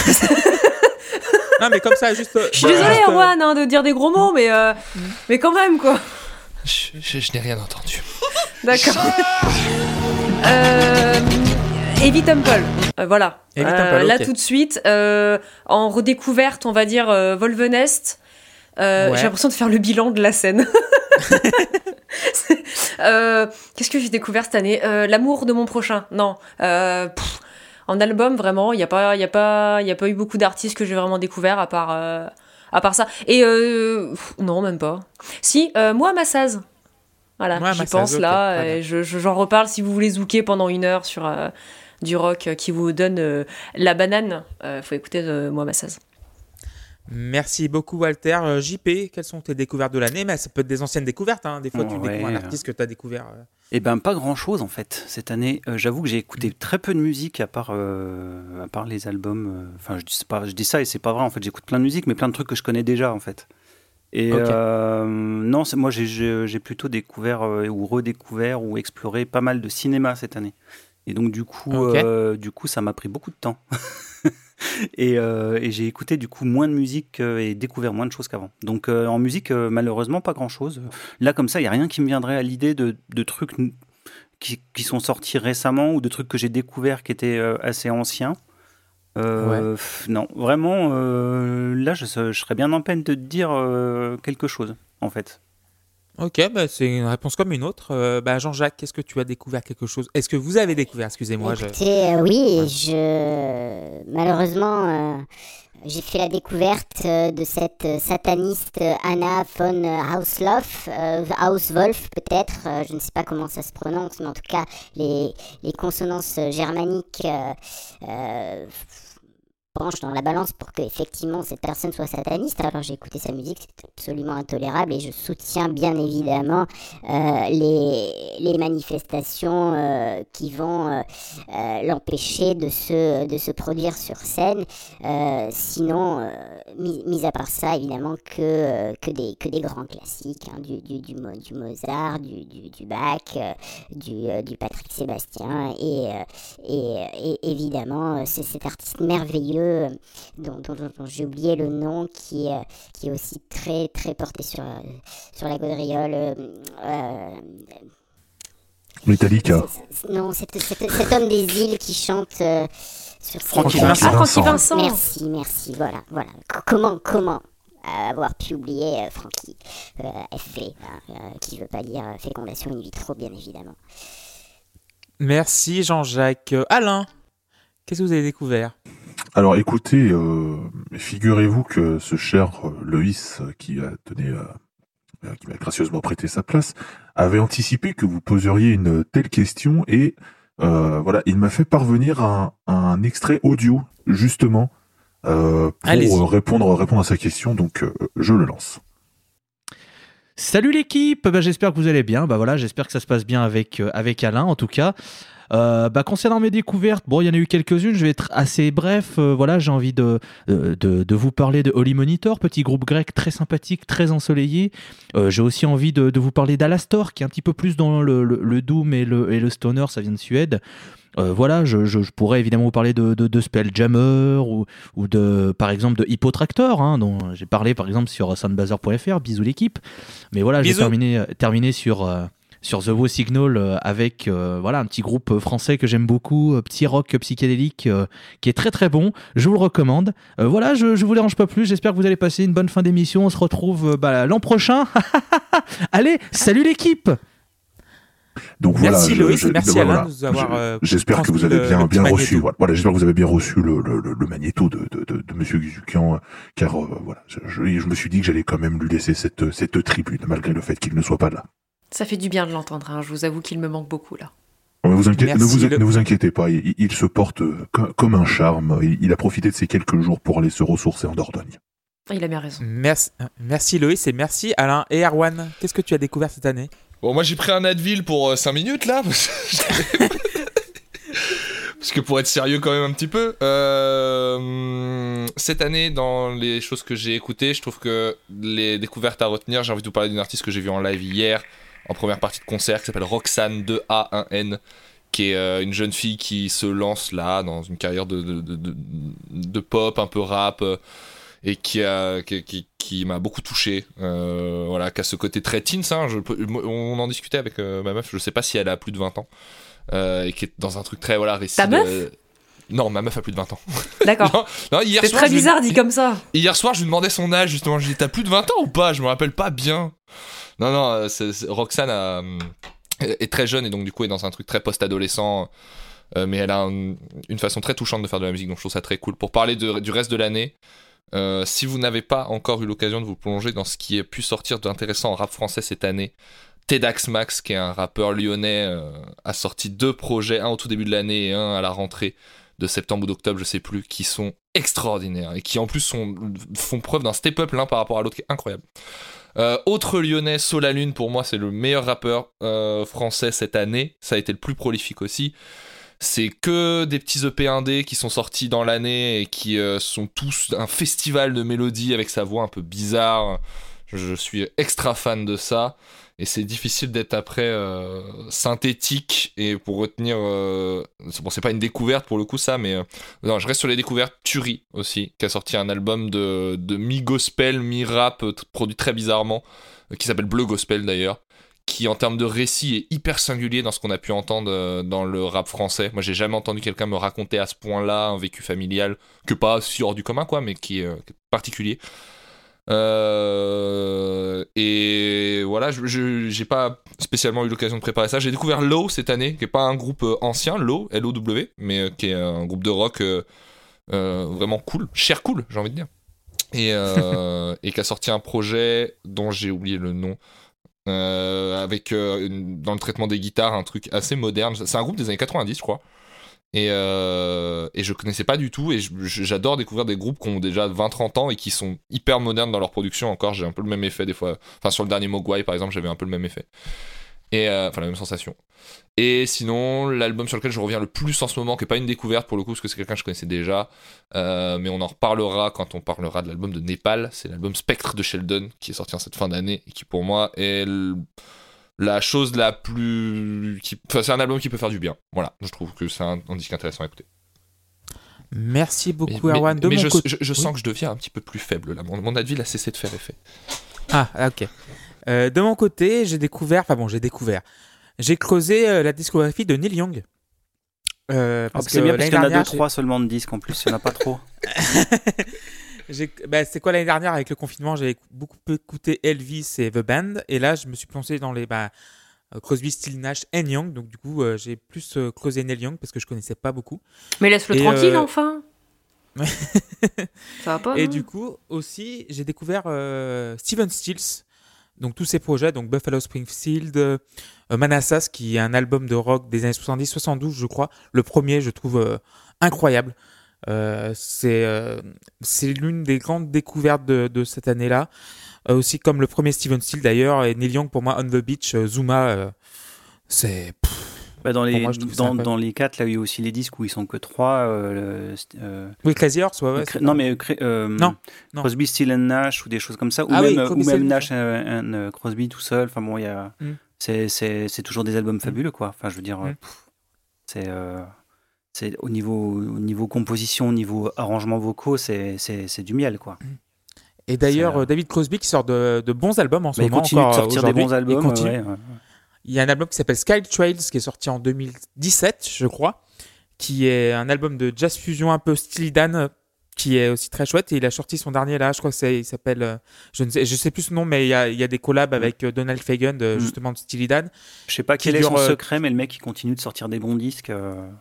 Non, mais comme ça, juste. Je suis désolée, Erwan, hein, de dire des gros mots, mais, euh, mais quand même, quoi. Je, je- je n'ai rien entendu. D'accord. euh, Evie Temple, Euh, voilà. Euh, Là, tout de suite, euh, en redécouverte, on va dire Volvenest. Ouais. J'ai l'impression de faire le bilan de la scène. Qu'est-ce que j'ai découvert cette année? L'amour de mon prochain. Non. Pff, en album, vraiment, il n'y a, pas- y a, pas- y a pas eu beaucoup d'artistes que j'ai vraiment découvert à part, à part ça. Et pff, non, même pas. Si, moi, Massaz. Voilà, j'y pense là. je- J'en reparle si vous voulez zouker pendant une heure sur euh, du rock euh, qui vous donne euh, la banane. Euh, faut écouter euh, moi, Massaz. Merci beaucoup, Walter. JP, quelles sont tes découvertes de l'année? Mais ça peut être des anciennes découvertes. hein. Des fois, tu Ouais. découvres un artiste que tu as découvert. Eh ben pas grand chose en fait cette année. Euh, J'avoue que j'ai écouté très peu de musique à part euh, à part les albums. Enfin je dis pas je dis ça et c'est pas vrai en fait. J'écoute plein de musique mais plein de trucs que je connais déjà en fait. Et euh, non moi j'ai- plutôt découvert euh, ou redécouvert ou exploré pas mal de cinéma cette année. Et donc du coup euh, du coup ça m'a pris beaucoup de temps. et euh, et j'ai écouté du coup moins de musique euh, et découvert moins de choses qu'avant. Donc en musique malheureusement pas grand chose. Là, comme ça, il n'y a rien qui me viendrait à l'idée de, de trucs qui, qui sont sortis récemment ou de trucs que j'ai découverts qui étaient assez anciens. Euh, Non, vraiment, euh, là, je, se- je serais bien en peine de te dire euh, quelque chose, en fait. Ok, bah, c'est une réponse comme une autre. Euh, bah, Jean-Jacques, qu'est-ce que tu as découvert quelque chose? Est-ce que vous avez découvert? Excusez-moi. je- euh, oui, je malheureusement euh, j'ai fait la découverte euh, de cette sataniste Anna von Hausloff, Hauswolf peut-être, je ne sais pas comment ça se prononce, mais en tout cas les, les consonances germaniques penchent dans la balance pour que effectivement cette personne soit sataniste. Alors j'ai écouté sa musique, c'est absolument intolérable et je soutiens bien évidemment euh, les, les manifestations euh, qui vont euh, l'empêcher de se, de se produire sur scène. Sinon, mis, à part ça, évidemment, que, que, des, que des grands classiques, hein, du, du, du, Mo- du Mozart, du, du, Bach, du, du Patrick Sébastien et, et, et évidemment, c'est cet artiste merveilleux euh, dont, dont- dont- dont j'ai oublié le nom qui, euh, qui est aussi très, très porté sur, euh, sur la gaudriole. euh, euh, Metallica. Non, cet homme des îles qui chante euh, sur Francky. Vincent. Ah, Francky Vincent. Merci, merci, voilà, voilà. C- comment, comment euh, avoir pu oublier euh, Francky euh, FV, hein, qui veut pas dire fécondation in vitro, bien évidemment. Merci, Jean-Jacques. Alain, qu'est-ce que vous avez découvert? Alors écoutez, euh, figurez-vous que ce cher euh, Loïs euh, qui a donné, euh, qui m'a gracieusement prêté sa place, avait anticipé que vous poseriez une telle question et voilà, il m'a fait parvenir un, un extrait audio justement pour répondre répondre à sa question. Donc je le lance. Salut l'équipe, bah, j'espère que vous allez bien. Bah voilà, j'espère que ça se passe bien avec avec Alain en tout cas. Euh, bah, concernant mes découvertes, bon, il y en a eu quelques-unes. Je vais être assez bref. Euh, voilà, j'ai envie de, de, de- vous parler de Holy Monitor, petit groupe grec très sympathique, très ensoleillé. Euh, j'ai aussi envie de, de vous parler d'Alastor, qui est un petit peu plus dans le, le, le doom et le, et le stoner. Ça vient de Suède. Euh, voilà, je, je- je pourrais évidemment vous parler de, de, de Spelljammer ou, ou de, par exemple, de Hippotractor, hein, dont j'ai parlé par exemple sur soundbazer.fr. Bisous l'équipe. Mais voilà, j'ai terminé, terminé sur, euh, sur The Wo Signal euh, avec euh, voilà, un petit groupe français que j'aime beaucoup, euh, petit rock psychédélique euh, qui est très très bon. Je vous le recommande. Euh, voilà, je, je vous dérange pas plus. J'espère que vous allez passer une bonne fin d'émission. On se retrouve euh, bah, l'an prochain. allez, salut l'équipe! Donc Merci, voilà, Loïs, et merci, voilà, Alain, de nous avoir, euh, J'espère que vous avez bien bien reçu. Voilà, Voilà, j'espère que vous avez bien reçu le le, le, le magnéto de de de, de Monsieur Guzukian, euh, car euh, voilà, je, je, je me suis dit que j'allais quand même lui laisser cette cette tribune malgré le fait qu'il ne soit pas là. Ça fait du bien de l'entendre, hein. je vous avoue qu'il me manque beaucoup là. Ne vous, inquiétez, ne, Merci, vous, le- ne vous inquiétez pas, il, il se porte euh, co- comme un charme. Il, il a profité de ces quelques jours pour aller se ressourcer en Dordogne. Il a bien raison. Merci, euh, merci Loïs et merci Alain. Et Erwan, qu'est-ce que tu as découvert cette année? Bon, moi j'ai pris un Advil pour 5 minutes là. parce que j'avais- Parce que pour être sérieux quand même un petit peu, euh, cette année, dans les choses que j'ai écoutées, je trouve que les découvertes à retenir, j'ai envie de vous parler d'une artiste que j'ai vue en live hier, en première partie de concert, qui s'appelle Roxane 2A1N, qui est euh, une jeune fille qui se lance là dans une carrière de, de, de, de, de pop, un peu rap, euh, et qui, a, qui, qui, qui m'a beaucoup touché. Euh, voilà, qui a ce côté très teens. Hein, je, on en discutait avec ma meuf, je sais pas si elle a plus de 20 ans, et qui est dans un truc très voilà récit. Ta meuf Non, ma meuf a plus de 20 ans. D'accord. Non, non, hier C'est très je lui- bizarre dit comme ça. Hier soir, je lui demandais son âge, justement. Je lui dis, t'as plus de 20 ans ou pas? Je me rappelle pas bien. Non, non, euh, Roxane a, euh, est très jeune et donc, du coup, est dans un truc très post-adolescent. euh, mais elle a un- une façon très touchante de faire de la musique, donc je trouve ça très cool. Pour parler de- du reste de l'année, euh, si vous n'avez pas encore eu l'occasion de vous plonger dans ce qui a pu sortir d'intéressant en rap français cette année, Tedax Max, qui est un rappeur lyonnais, euh, a sorti deux projets, un au tout début de l'année et un à la rentrée de septembre ou d'octobre, je sais plus, qui sont extraordinaires et qui en plus sont, font preuve d'un step-up l'un par rapport à l'autre qui est incroyable. Euh, autre lyonnais, Solalune, pour moi, c'est le meilleur rappeur euh, français cette année. Ça a été le plus prolifique aussi. C'est que des petits EP indés qui sont sortis dans l'année et qui euh, sont tous un festival de mélodies avec sa voix un peu bizarre. Je suis extra fan de ça. Et c'est difficile d'être après euh, synthétique et pour retenir. Euh, bon, c'est pas une découverte pour le coup, ça, mais euh, non, je reste sur les découvertes. Turi aussi, qui a sorti un album de, de mi-gospel, mi-rap, euh, produit très bizarrement, qui s'appelle Bleu Gospel d'ailleurs, qui en termes de récit est hyper singulier dans ce qu'on a pu entendre dans le rap français. Moi, j'ai jamais entendu quelqu'un me raconter à ce point-là un vécu familial, que pas si hors du commun, quoi, mais qui est particulier. Euh, et voilà, je- j'ai pas spécialement eu l'occasion de préparer ça. J'ai découvert Low cette année, qui est pas un groupe euh, ancien, Low, L-O-W, mais euh, qui est un groupe de rock vraiment cool, cher cool, j'ai envie de dire. Et, et qui a sorti un projet dont j'ai oublié le nom. avec dans le traitement des guitares un truc assez moderne. C'est un groupe des années 90, je crois. Et, euh, et je connaissais pas du tout. Et j'adore découvrir des groupes qui ont déjà 20-30 ans et qui sont hyper modernes dans leur production. Encore, j'ai un peu le même effet des fois. Enfin, sur le dernier Mogwai, par exemple, j'avais un peu le même effet. Et euh, enfin, la même sensation. Et sinon, l'album sur lequel je reviens le plus en ce moment, qui est pas une découverte pour le coup, parce que c'est quelqu'un que je connaissais déjà, euh, mais on en reparlera quand on parlera de l'album de Népal. C'est l'album Spectre de Sheldon, qui est sorti en cette fin d'année et qui pour moi est la chose la plus. Qui... Enfin, c'est un album qui peut faire du bien. Voilà, je trouve que c'est un, un disque intéressant à écouter. Merci beaucoup, mais, Erwan. De mais mon je, côté- je- je Oui. sens que je deviens un petit peu plus faible là. Mon, mon Advil a cessé de faire effet. Ah, ok. Euh, de mon côté, j'ai découvert, enfin bon, j'ai découvert. J'ai creusé euh, la discographie de Neil Young. Euh, Ah, parce c'est bien parce qu'il y en a dernière, deux, trois seulement de disques en plus, il n'y en a pas trop. bah, c'est quoi l'année dernière avec le confinement? J'ai beaucoup écouté Elvis et The Band, et là, je me suis plongé dans les bah, euh, Crosby, Still Nash et Young. Donc du coup, euh, j'ai plus euh, creusé Neil Young parce que je connaissais pas beaucoup. Mais laisse-le tranquille, euh, enfin. Ça va pas Et non du coup, aussi, j'ai découvert Steven Stills, donc tous ses projets, donc Buffalo Springfield, Manassas, qui est un album de rock des années 70-72, je crois. Le premier, je trouve incroyable. Euh, c'est euh, c'est l'une des grandes découvertes de, de cette année-là. Euh, aussi comme le premier Steven Stills d'ailleurs, et Neil Young pour moi, On the Beach, Zuma, c'est... Bah, dans, les, moi, dans, les quatre, là, il y a aussi les disques où ils sont que trois. euh, euh, Oui, Crazy Horse, ouais, ouais. Non, mais euh, Non, non. Crosby, and Nash ou des choses comme ça. Ou Ah oui, même, ou Nash euh, Crosby tout seul. Enfin bon, il y a. Mm. C'est, toujours des albums fabuleux, quoi. Enfin, je veux dire, Mm. c'est. C'est au niveau, au niveau composition, au niveau arrangement vocaux, c'est, du miel, quoi. Et d'ailleurs, euh, David Crosby qui sort de, de bons albums en ce Mais il moment. continue de encore, sortir des bons albums. Il continue. ouais, ouais. Il y a un album qui s'appelle Sky Trails qui est sorti en 2017, je crois, qui est un album de jazz fusion un peu style Dan, qui est aussi très chouette. Et il a sorti son dernier là, je crois que c'est, il s'appelle, euh, je ne sais, je sais plus son nom, mais il y a, il y a des collabs avec euh, Donald Fagan, de, Mm. justement de Steely Dan. Je sais pas Qui quel est son euh, secret, mais le mec, il continue de sortir des bons disques.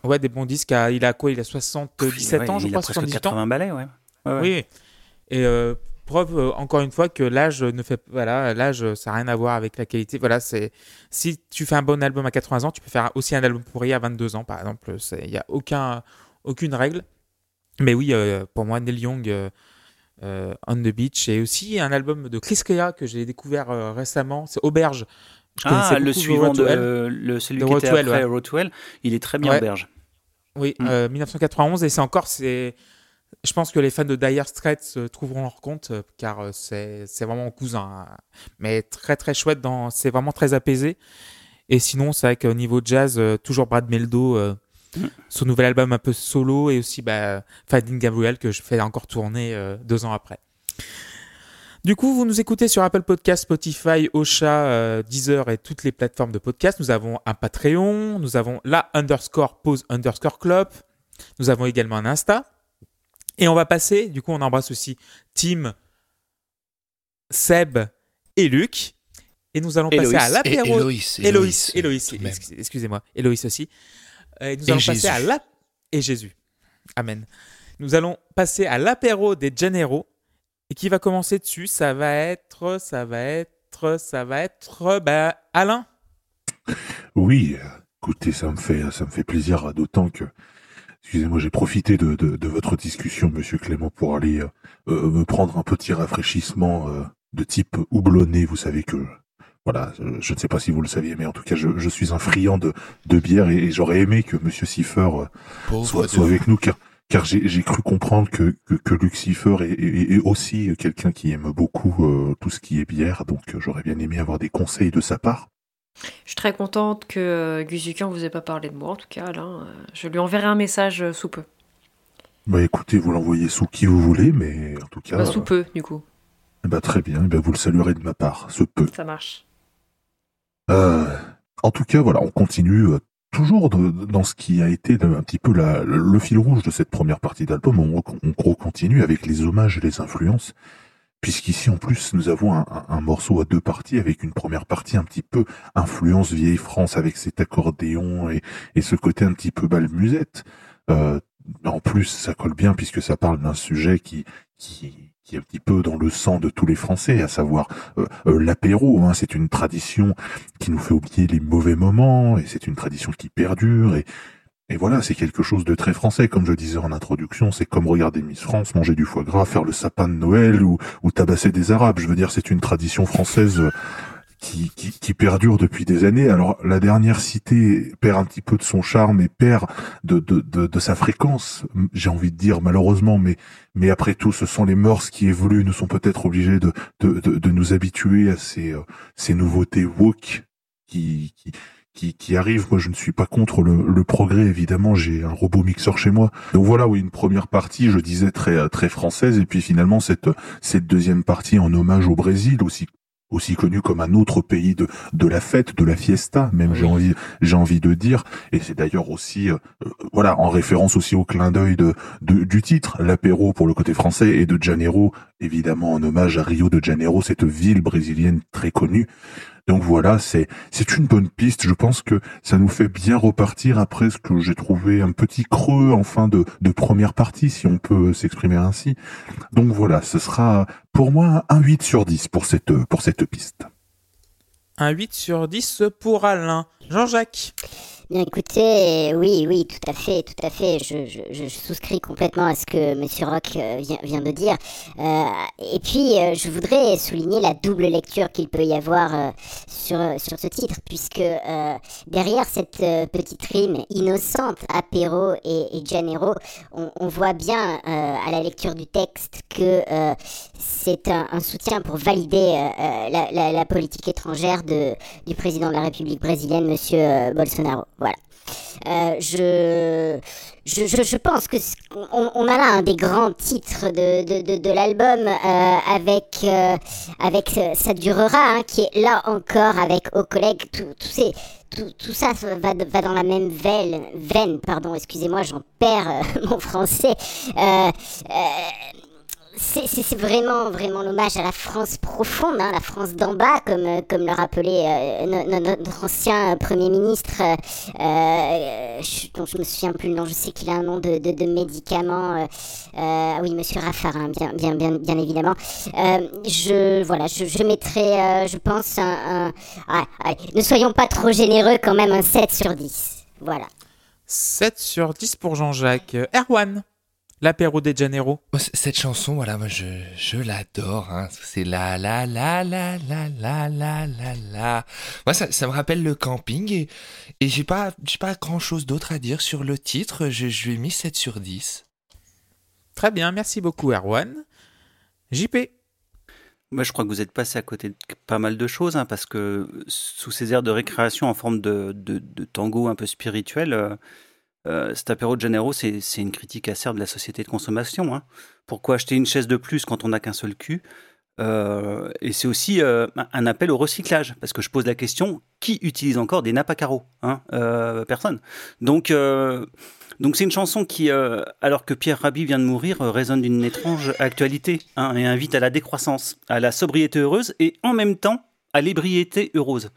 Ouais, des bons disques. à- Il a quoi Il a 77 ouais, ans, je il crois, a presque 78 ans. 80 balais, ouais. Ouais, ouais. Oui. Et preuve encore une fois que l'âge ne fait voilà l'âge ça n'a rien à voir avec la qualité. Voilà c'est si tu fais un bon album à 80 ans, tu peux faire aussi un album pourri à 22 ans par exemple. Il y a aucun aucune règle. Mais oui, euh, pour moi Neil Young. euh, euh, On the Beach et aussi un album de Chris Kea que j'ai découvert euh, récemment, c'est Auberge. Je Ah, le suivant de le, celui De qui Road était après ouais. Hell, il est très bien Ouais. Auberge. Oui, Mm. euh, 1991 et c'est encore c'est je pense que les fans de Dire Straits euh, trouveront leur compte car c'est vraiment mon cousin hein. mais très très chouette dans c'est vraiment très apaisé et sinon c'est vrai qu'au niveau jazz toujours Brad Meldo Mm. son nouvel album un peu solo et aussi bah, Fading Gabriel que je fais encore tourner euh, deux ans après. Du coup, vous nous écoutez sur Apple Podcast, Spotify, Ocha, euh, Deezer et toutes les plateformes de podcast. Nous avons un Patreon, nous avons la underscore pause underscore club. Nous avons également un Insta. Et on va passer, du coup, on embrasse aussi Tim, Seb et Luc. Et nous allons Héloïse. passer à l'apéro. Héloïse. Héloïse, Héloïse, excusez-moi, Héloïse aussi. Euh, nous Et allons Jésus. passer à la et Jésus. Amen. Nous allons passer à l'apéro des Janeiro et qui va commencer dessus, ça va être, ça va être, ça va être, bah, Alain. Oui, écoutez, ça me fait, ça me fait plaisir, d'autant que, excusez-moi, j'ai profité de, de, de votre discussion, Monsieur Clément, pour aller euh, me prendre un petit rafraîchissement euh, de type houblonné. Vous savez que, voilà, euh, je ne sais pas si vous le saviez, mais en tout cas, je, je suis un friand de, de bière et, et j'aurais aimé que Monsieur Siffer euh, soit, avec nous, car, car j'ai cru comprendre que, que, que Lucifer est, est, est aussi quelqu'un qui aime beaucoup euh, tout ce qui est bière, donc j'aurais bien aimé avoir des conseils de sa part. Je suis très contente que euh, Guzukian vous ait pas parlé de moi, en tout cas, Alain. Euh, Je lui enverrai un message sous peu. Bah écoutez, vous l'envoyez sous qui vous voulez, mais en tout cas, Bah, sous peu, du coup. eh bah, très bien, eh ben, vous le saluerez de ma part, ce peu. Ça marche. Euh, en tout cas, voilà, on continue euh, toujours dans ce qui a été un petit peu le fil rouge de cette première partie d'album. On, on, on continue avec les hommages et les influences, puisqu'ici en plus nous avons un, morceau à deux parties avec une première partie un petit peu influence vieille France avec cet accordéon et, et ce côté un petit peu balmusette. Euh, en plus, ça colle bien puisque ça parle d'un sujet qui, qui est un petit peu dans le sang de tous les Français, à savoir euh, euh, l'apéro. Hein, c'est une tradition qui nous fait oublier les mauvais moments et c'est une tradition qui perdure et et voilà, c'est quelque chose de très français, comme je disais en introduction, c'est comme regarder Miss France, manger du foie gras, faire le sapin de Noël ou, ou tabasser des Arabes. Je veux dire, c'est une tradition française euh, qui, qui, qui perdure depuis des années. Alors, la dernière cité perd un petit peu de son charme et perd de, de, de, de sa fréquence, j'ai envie de dire, malheureusement, mais, mais après tout, ce sont les mœurs qui évoluent, nous sont peut-être obligés de, de, de, nous habituer à ces, euh, ces nouveautés woke qui, qui, qui, arrivent. Moi, je ne suis pas contre le, le progrès, évidemment. J'ai un robot mixeur chez moi. Donc voilà, oui, une première partie, je disais très très française, et puis finalement cette cette deuxième partie en hommage au Brésil, aussi aussi connu comme un autre pays de de la fête, de la fiesta, même j'ai envie j'ai envie de dire. Et c'est d'ailleurs aussi euh, euh, voilà en référence aussi au clin d'œil de, de du titre, l'apéro pour le côté français et de Janeiro, évidemment en hommage à Rio de Janeiro, cette ville brésilienne très connue. Donc voilà, c'est c'est une bonne piste. Je pense que ça nous fait bien repartir après ce que j'ai trouvé un petit creux en fin de, première partie, si on peut s'exprimer ainsi. Donc voilà, ce sera pour moi un 8 sur 10 pour cette, pour cette piste. Un 8 sur 10 pour Alain. Jean-Jacques. Bien écoutez, oui, oui, tout à fait, tout à fait. Je, souscris complètement à ce que Monsieur Rock euh, vient, vient de dire. Euh, et puis, euh, je voudrais souligner la double lecture qu'il peut y avoir sur, sur ce titre, puisque derrière cette petite rime innocente, apéro et, et Janeiro, on, voit bien à la lecture du texte que c'est un, soutien pour valider la, politique étrangère de, du président de la République brésilienne, Monsieur euh, Bolsonaro. Voilà. Euh, je, je, je, pense que on, a là un des grands titres de, de, de, l'album euh, avec avec ça durera hein, qui est là encore avec aux collègues tout, tout, tout, tout ça va, va dans la même veine, pardon excusez-moi j'en perds mon français c'est vraiment, vraiment l'hommage à la France profonde, hein, la France d'en bas, comme, euh, comme le rappelait euh, no- no- notre ancien euh, Premier ministre, euh, je, dont me souviens plus le nom, je sais qu'il a un nom de, médicament, euh, euh, oui, Monsieur Raffarin, bien, bien, bien, évidemment. Je, voilà, je, mettrai, je pense, un, ah, ne soyons pas trop généreux quand même, un 7 sur 10. Voilà. 7 sur 10 pour Jean-Jacques. Erwan. L'apéro de Janeiro. C- Cette chanson, voilà, moi je, je l'adore. Hein. C'est la la la la la la la la la. Moi, ça, ça me rappelle le camping et, et j'ai pas, j'ai pas grand chose d'autre à dire sur le titre. Je, je lui ai mis 7 sur 10. Très bien, merci beaucoup Erwan. JP. Moi, je crois que vous êtes passé à côté de pas mal de choses, hein, parce que sous ces airs de récréation en forme de, de- de tango un peu spirituel, euh, euh, cet apéro de Janeiro, c'est une critique acerbe de la société de consommation. hein. Pourquoi acheter une chaise de plus quand on n'a qu'un seul cul? Euh, Et c'est aussi euh, un appel au recyclage, parce que je pose la question qui utilise encore des nappes à carreaux hein Euh, Personne? Donc. c'est une chanson qui, alors que Pierre Rabhi vient de mourir, résonne d'une étrange actualité hein, et invite à la décroissance, à la sobriété heureuse et en même temps à l'ébriété heureuse.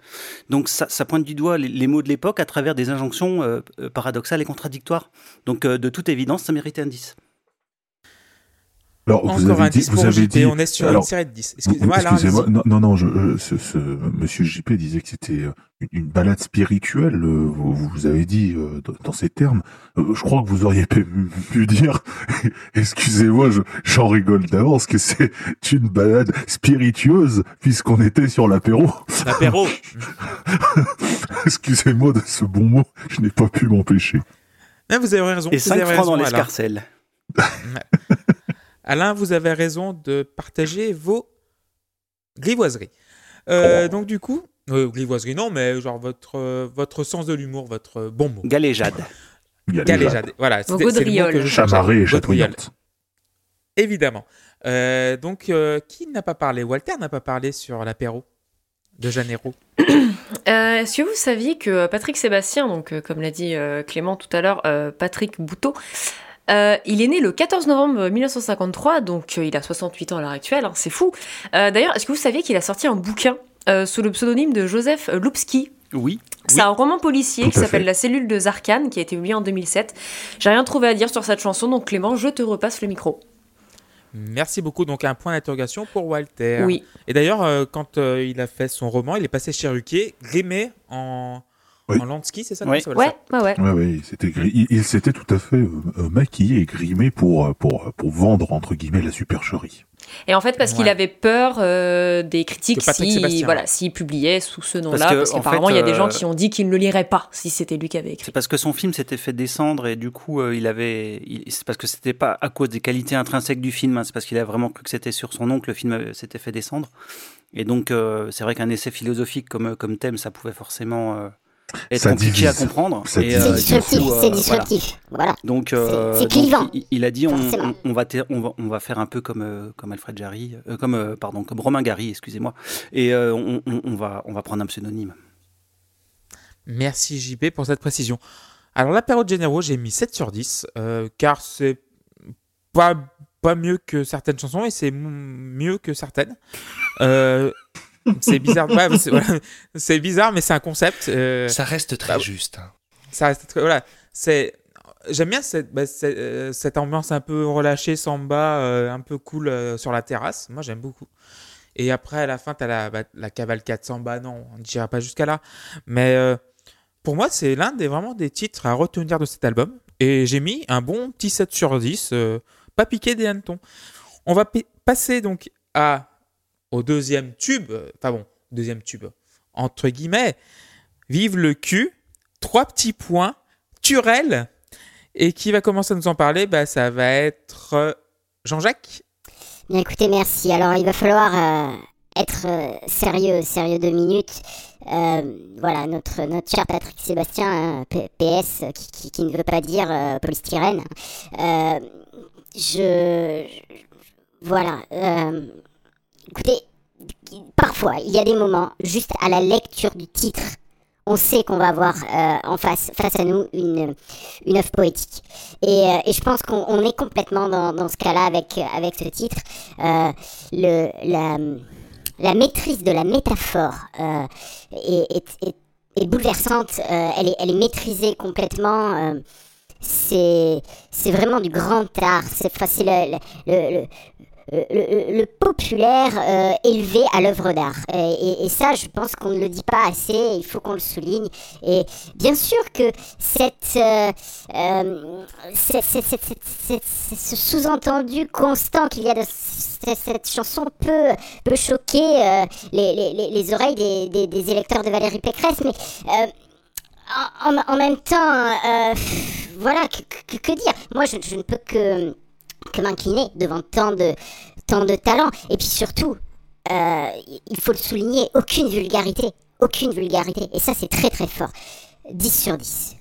Donc ça, pointe du doigt les, les mots de l'époque à travers des injonctions euh, euh, paradoxales et contradictoires. Donc euh, de toute évidence, ça méritait un 10. Alors, vous Encore avez un dit, 10 vous avez JP, dit, on est sur alors, une série de 10. vous- Excusez-moi, allez-y. non, non, non, je, euh, ce, ce monsieur JP disait que c'était euh, une, une balade spirituelle. euh, Vous, vous avez dit euh, dans- ces termes. Euh, Je crois que vous auriez pu, pu dire, excusez-moi, je- j'en rigole d'avance, que c'est une balade spiritueuse puisqu'on était sur l'apéro. L'apéro. Excusez-moi de ce bon mot, je n'ai pas pu m'empêcher. Vous avez raison. Et vous 5 avez francs dans l'escarcelle. Alain, vous avez raison de partager vos grivoiseries. Euh, Donc du coup, euh, grivoiseries non, mais genre votre, euh, votre sens de l'humour, votre euh, bon mot. Galéjade. Galéjade. Voilà, c'est le mot que je cherchais. Chatoyante. Évidemment. Euh, donc, euh, qui n'a pas parlé? Walter n'a pas parlé sur l'apéro de Janeiro. Euh, Est-ce que vous saviez que Patrick Sébastien, donc euh, comme l'a dit euh, Clément tout à l'heure, euh, Patrick Bouteau, euh, il est né le 14 novembre 1953, donc euh, il a 68 ans à l'heure actuelle, hein, c'est fou. Euh, D'ailleurs, est-ce que vous saviez qu'il a sorti un bouquin euh, sous le pseudonyme de Joseph Lupski Oui. C'est un roman policier Tout qui s'appelle. La cellule de Zarkane, qui a été publié en 2007. J'ai rien trouvé à dire sur cette chanson, donc Clément, je te repasse le micro. Merci beaucoup. Donc, un point d'interrogation pour Walter. Oui. Et d'ailleurs, euh, quand euh, il a fait son roman, il est passé chez Ruquier, grimé en, Oui. en Lansky, c'est ça Oui. Ouais, ouais, ouais. Ouais, ouais, il s'était gri- il, il s'était tout à fait euh, euh, maquillé et grimé pour, euh, pour, pour vendre, entre guillemets, la supercherie. Et en fait, parce qu'il avait peur euh, des critiques Que Patrick s'il voilà, ouais. publiait sous ce nom-là. Parce qu'apparemment, fait, il y a des gens euh, qui ont dit qu'ils ne le liraient pas si c'était lui qui avait écrit. C'est parce que son film s'était fait descendre et du coup, euh, il avait. il- C'est parce que c'était pas à cause des qualités intrinsèques du film, hein, c'est parce qu'il a vraiment cru que c'était sur son nom que le film s'était fait descendre. Et donc, euh, c'est vrai qu'un essai philosophique comme, comme thème, ça pouvait forcément euh, être Ça compliqué à comprendre. C'est euh, du disruptif, euh, c'est voilà. disruptif. Voilà. Donc, euh, C'est- c'est donc, clivant. il, il a dit on, Forcément. on, on va ter- on, va, on va faire un peu comme, euh, comme Alfred Jarry, euh, comme, euh, pardon, comme Romain Gary, excusez-moi. Et euh, on, on- on va, on va prendre un pseudonyme. Merci JP pour cette précision. Alors, l'apéro de Janeiro, j'ai mis 7 sur 10, euh, car c'est pas, pas mieux que certaines chansons et c'est mieux que certaines. Euh, c'est bizarre, ouais, c'est voilà, bizarre, mais c'est un concept. euh, Ça reste très bah, juste. hein. ça reste très- voilà. C'est j'aime bien cette, bah, euh, cette ambiance un peu relâchée samba euh, un peu cool euh, sur la terrasse. Moi j'aime beaucoup. Et après à la fin t'as la, bah, la cavalcade samba. Non on ne dira pas jusqu'à là. Mais pour moi c'est l'un des vraiment des titres à retenir de cet album. Et j'ai mis un bon petit 7 sur 10 euh, pas piqué des hannetons. On va passer donc à au deuxième tube euh, enfin bon deuxième tube entre guillemets vive le cul trois petits points. Turel. Et qui va commencer à nous en parler bah, Ça va être euh, Jean-Jacques. Bien écoutez, merci. Alors il va falloir euh, être euh, sérieux, sérieux deux minutes. Euh, voilà, notre, notre cher Patrick Sébastien, PS, euh, qui, qui, ne veut pas dire euh, polystyrène. Euh, je- Voilà. Écoutez, parfois, il y a des moments, juste à la lecture du titre, on sait qu'on va avoir euh, en face, face à nous une, œuvre poétique. Et, euh, et je pense qu'on on est complètement dans, ce cas-là avec, avec ce titre. Euh, la, maîtrise de la métaphore est, bouleversante. Elle, est, maîtrisée complètement. c'est vraiment du grand art. C'est le, populaire euh, élevé à l'œuvre d'art. Et, et, ça, je pense qu'on ne le dit pas assez, il faut qu'on le souligne. Et bien sûr que cette, euh, euh, ce sous-entendu constant qu'il y a dans cette chanson peut, peut choquer les, les, les, oreilles des, des, électeurs de Valérie Pécresse, mais en, en, même temps, voilà, que, dire? Moi, je ne peux que que m'incliner devant tant de, tant de talent. Et puis surtout, euh, il faut le souligner, aucune vulgarité. Aucune vulgarité. Et ça, c'est très très fort. 10 sur 10.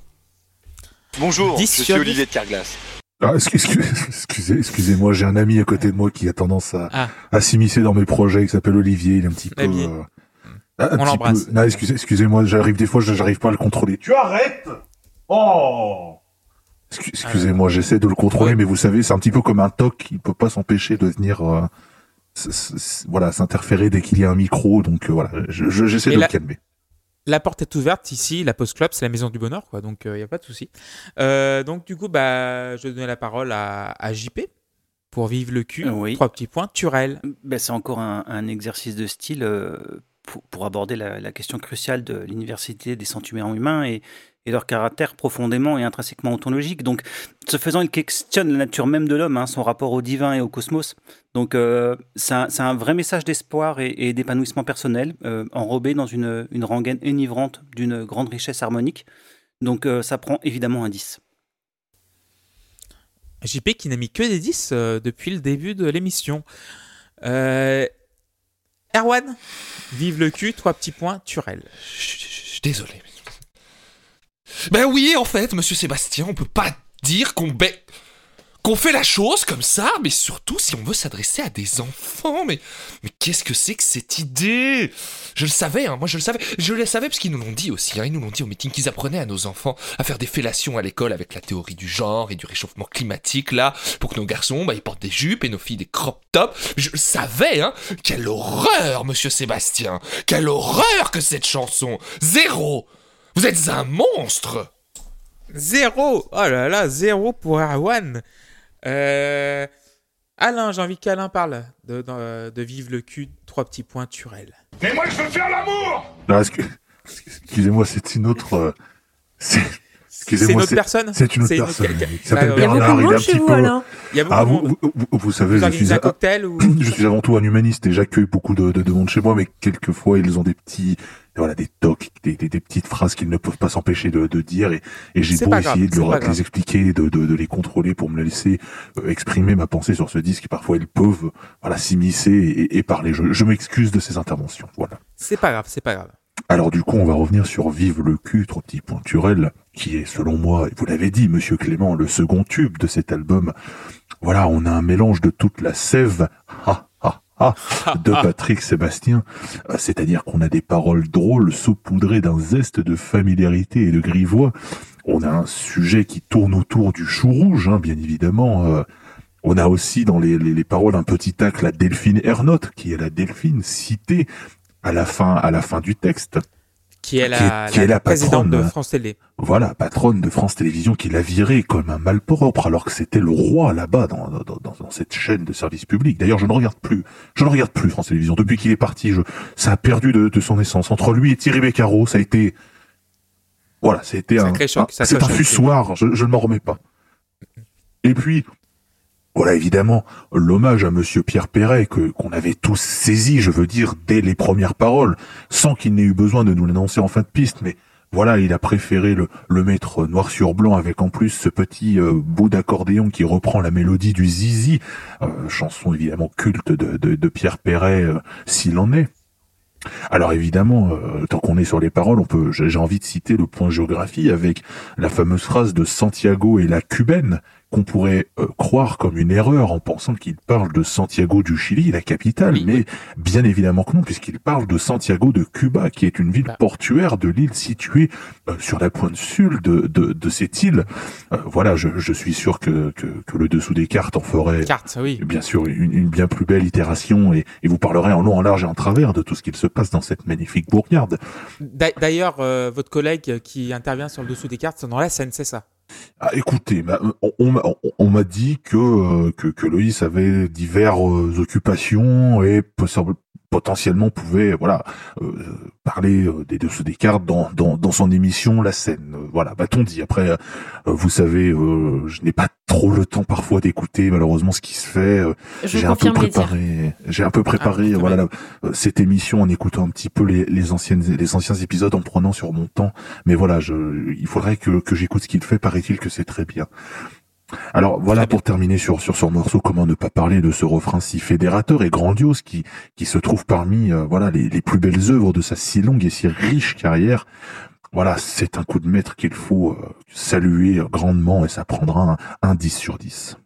Bonjour, je suis Olivier de Carglass. Ah, excusez, excusez, moi j'ai un ami à côté de moi qui a tendance à, ah. à s'immiscer dans mes projets, qui s'appelle Olivier. Il est un petit peu. Euh, On l'embrasse. Non, excusez, excusez-moi, j'arrive des fois, j'arrive pas à le contrôler. Tu arrêtes Oh Excusez-moi, j'essaie de le contrôler, mais vous savez, c'est un petit peu comme un toc, il peut pas s'empêcher de venir, euh, voilà, s'interférer dès qu'il y a un micro, donc euh, voilà, j'essaie de le calmer. La porte est ouverte ici, la Post Club, c'est la maison du bonheur, quoi, donc il euh, n'y a pas de souci. donc du coup, bah, je vais donner la parole à, JP pour vivre le cul. Trois petits points. Turel. Ben, c'est encore un, exercice de style pour, aborder la, la, question cruciale de l'université des sentiments humains et, et leur caractère profondément et intrinsèquement ontologique. Donc, ce faisant, il questionne la nature même de l'homme, hein, son rapport au divin et au cosmos. Donc, euh, c'est un, vrai message d'espoir et, d'épanouissement personnel, euh, enrobé dans une, une rengaine enivrante d'une grande richesse harmonique. Donc, euh, ça prend évidemment un 10. JP qui n'a mis que des 10 depuis le début de l'émission. Erwan, vive le cul, trois petits points, Turel. Je suis désolé. Ben oui, en fait, monsieur Sébastien, on peut pas dire qu'on qu'on fait la chose comme ça, mais surtout si on veut s'adresser à des enfants. Mais, mais qu'est-ce que c'est que cette idée? Je le savais, hein, moi je le savais. Je le savais parce qu'ils nous l'ont dit aussi. Hein, ils nous l'ont dit au meeting qu'ils apprenaient à nos enfants à faire des fellations à l'école avec la théorie du genre et du réchauffement climatique, là, pour que nos garçons, bah, ils portent des jupes et nos filles des crop tops. Je le savais, hein Quelle horreur, monsieur Sébastien Quelle horreur que cette chanson Zéro vous êtes un monstre! Zéro! Oh là là, zéro pour Erwan. Euh... Alain, j'ai envie qu'Alain parle de, de, Vive le cul, trois petits points Turel. Mais moi je veux faire l'amour! Excusez-moi, c'est une autre... Euh, c'est... C'est une autre personne C'est une autre personne. Il s'appelle Bernard, il est un petit peu. Il y a beaucoup ah, vous, vous, vous, savez, je suis, un cocktail ou... je suis avant tout un humaniste et j'accueille beaucoup de, de, de, monde chez moi, mais quelquefois ils ont des petits, voilà, des tocs, des, des, des petites phrases qu'ils ne peuvent pas s'empêcher de, de, dire et, et j'ai beau essayer de, leur, les expliquer, de, de, de, les contrôler pour me laisser euh, exprimer ma pensée sur ce disque, parfois ils peuvent, voilà, s'immiscer et, et, parler. Je, je m'excuse de ces interventions, voilà. C'est pas grave, c'est pas grave. Alors du coup, on va revenir sur Vive le cul, trois petits pointurels, qui est, selon moi, vous l'avez dit, Monsieur Clément, le second tube de cet album. Voilà, on a un mélange de toute la sève, ha, ha, ha, de Patrick Sébastien. Euh, c'est-à-dire qu'on a des paroles drôles saupoudrées d'un zeste de familiarité et de grivois. On a un sujet qui tourne autour du chou rouge, hein, bien évidemment. Euh, on a aussi dans les, les, paroles un petit tac la Delphine Ernotte, qui est la Delphine citée à la fin, à la fin du texte. Qui est la, qui est, la, présidente de France Télé. Voilà, patronne de France Télévisions qui l'a viré comme un malpropre alors que c'était le roi là-bas dans, dans, dans, cette chaîne de service public. D'ailleurs, je ne regarde plus, je ne regarde plus France Télévisions depuis qu'il est parti. Je, ça a perdu de, de son essence. Entre lui et Thierry Beccaro, ça a été, voilà, c'était un, c'est un fussoir. Je, je ne m'en remets pas. Et puis, voilà évidemment l'hommage à Monsieur Pierre Perret que qu'on avait tous saisi, je veux dire, dès les premières paroles, sans qu'il n'ait eu besoin de nous l'annoncer en fin de piste, mais voilà, il a préféré le, le mettre noir sur blanc avec en plus ce petit euh, bout d'accordéon qui reprend la mélodie du Zizi, euh, chanson évidemment culte de, de, Pierre Perret, euh, s'il en est. Alors évidemment, tant qu'on est sur les paroles, on peut, j'ai envie de citer le point géographie avec la fameuse phrase de Santiago et la cubaine, qu'on pourrait euh, croire comme une erreur en pensant qu'il parle de Santiago du Chili, la capitale, mais bien évidemment que non, puisqu'il parle de Santiago de Cuba, qui est une ville bah. portuaire de l'île située euh, sur la pointe sud de, de, de cette île. Euh, voilà, je, je, suis sûr que, que, que, le dessous des cartes en ferait oui. bien sûr une, une, bien plus belle itération et, et vous parlerez en long, en large et en travers de tout ce qu'il se passe dans cette magnifique bourgade. D'ailleurs, votre collègue qui intervient sur le dessous des cartes, dans la scène, c'est ça? Ah, écoutez, bah, on, on, m'a dit que, que, que Loïs avait diverses occupations et potentiellement pouvait voilà euh, parler euh, des dessous des cartes dans, dans, dans son émission La Scène. Euh, voilà, va-t-on dit. Après, vous savez, je n'ai pas trop le temps parfois d'écouter malheureusement ce qui se fait. j'ai un peu préparé, j'ai un peu préparé ah, voilà cette émission en écoutant un petit peu les, les anciennes les anciens épisodes en prenant sur mon temps. Mais voilà, je, il faudrait que, que j'écoute ce qu'il fait. Paraît-il que c'est très bien. Alors voilà pour terminer sur sur ce morceau, comment ne pas parler de ce refrain si fédérateur et grandiose qui qui se trouve parmi euh, voilà les, les, plus belles œuvres de sa si longue et si riche carrière. Voilà, c'est un coup de maître qu'il faut euh, saluer grandement et ça prendra un, un 10 sur 10.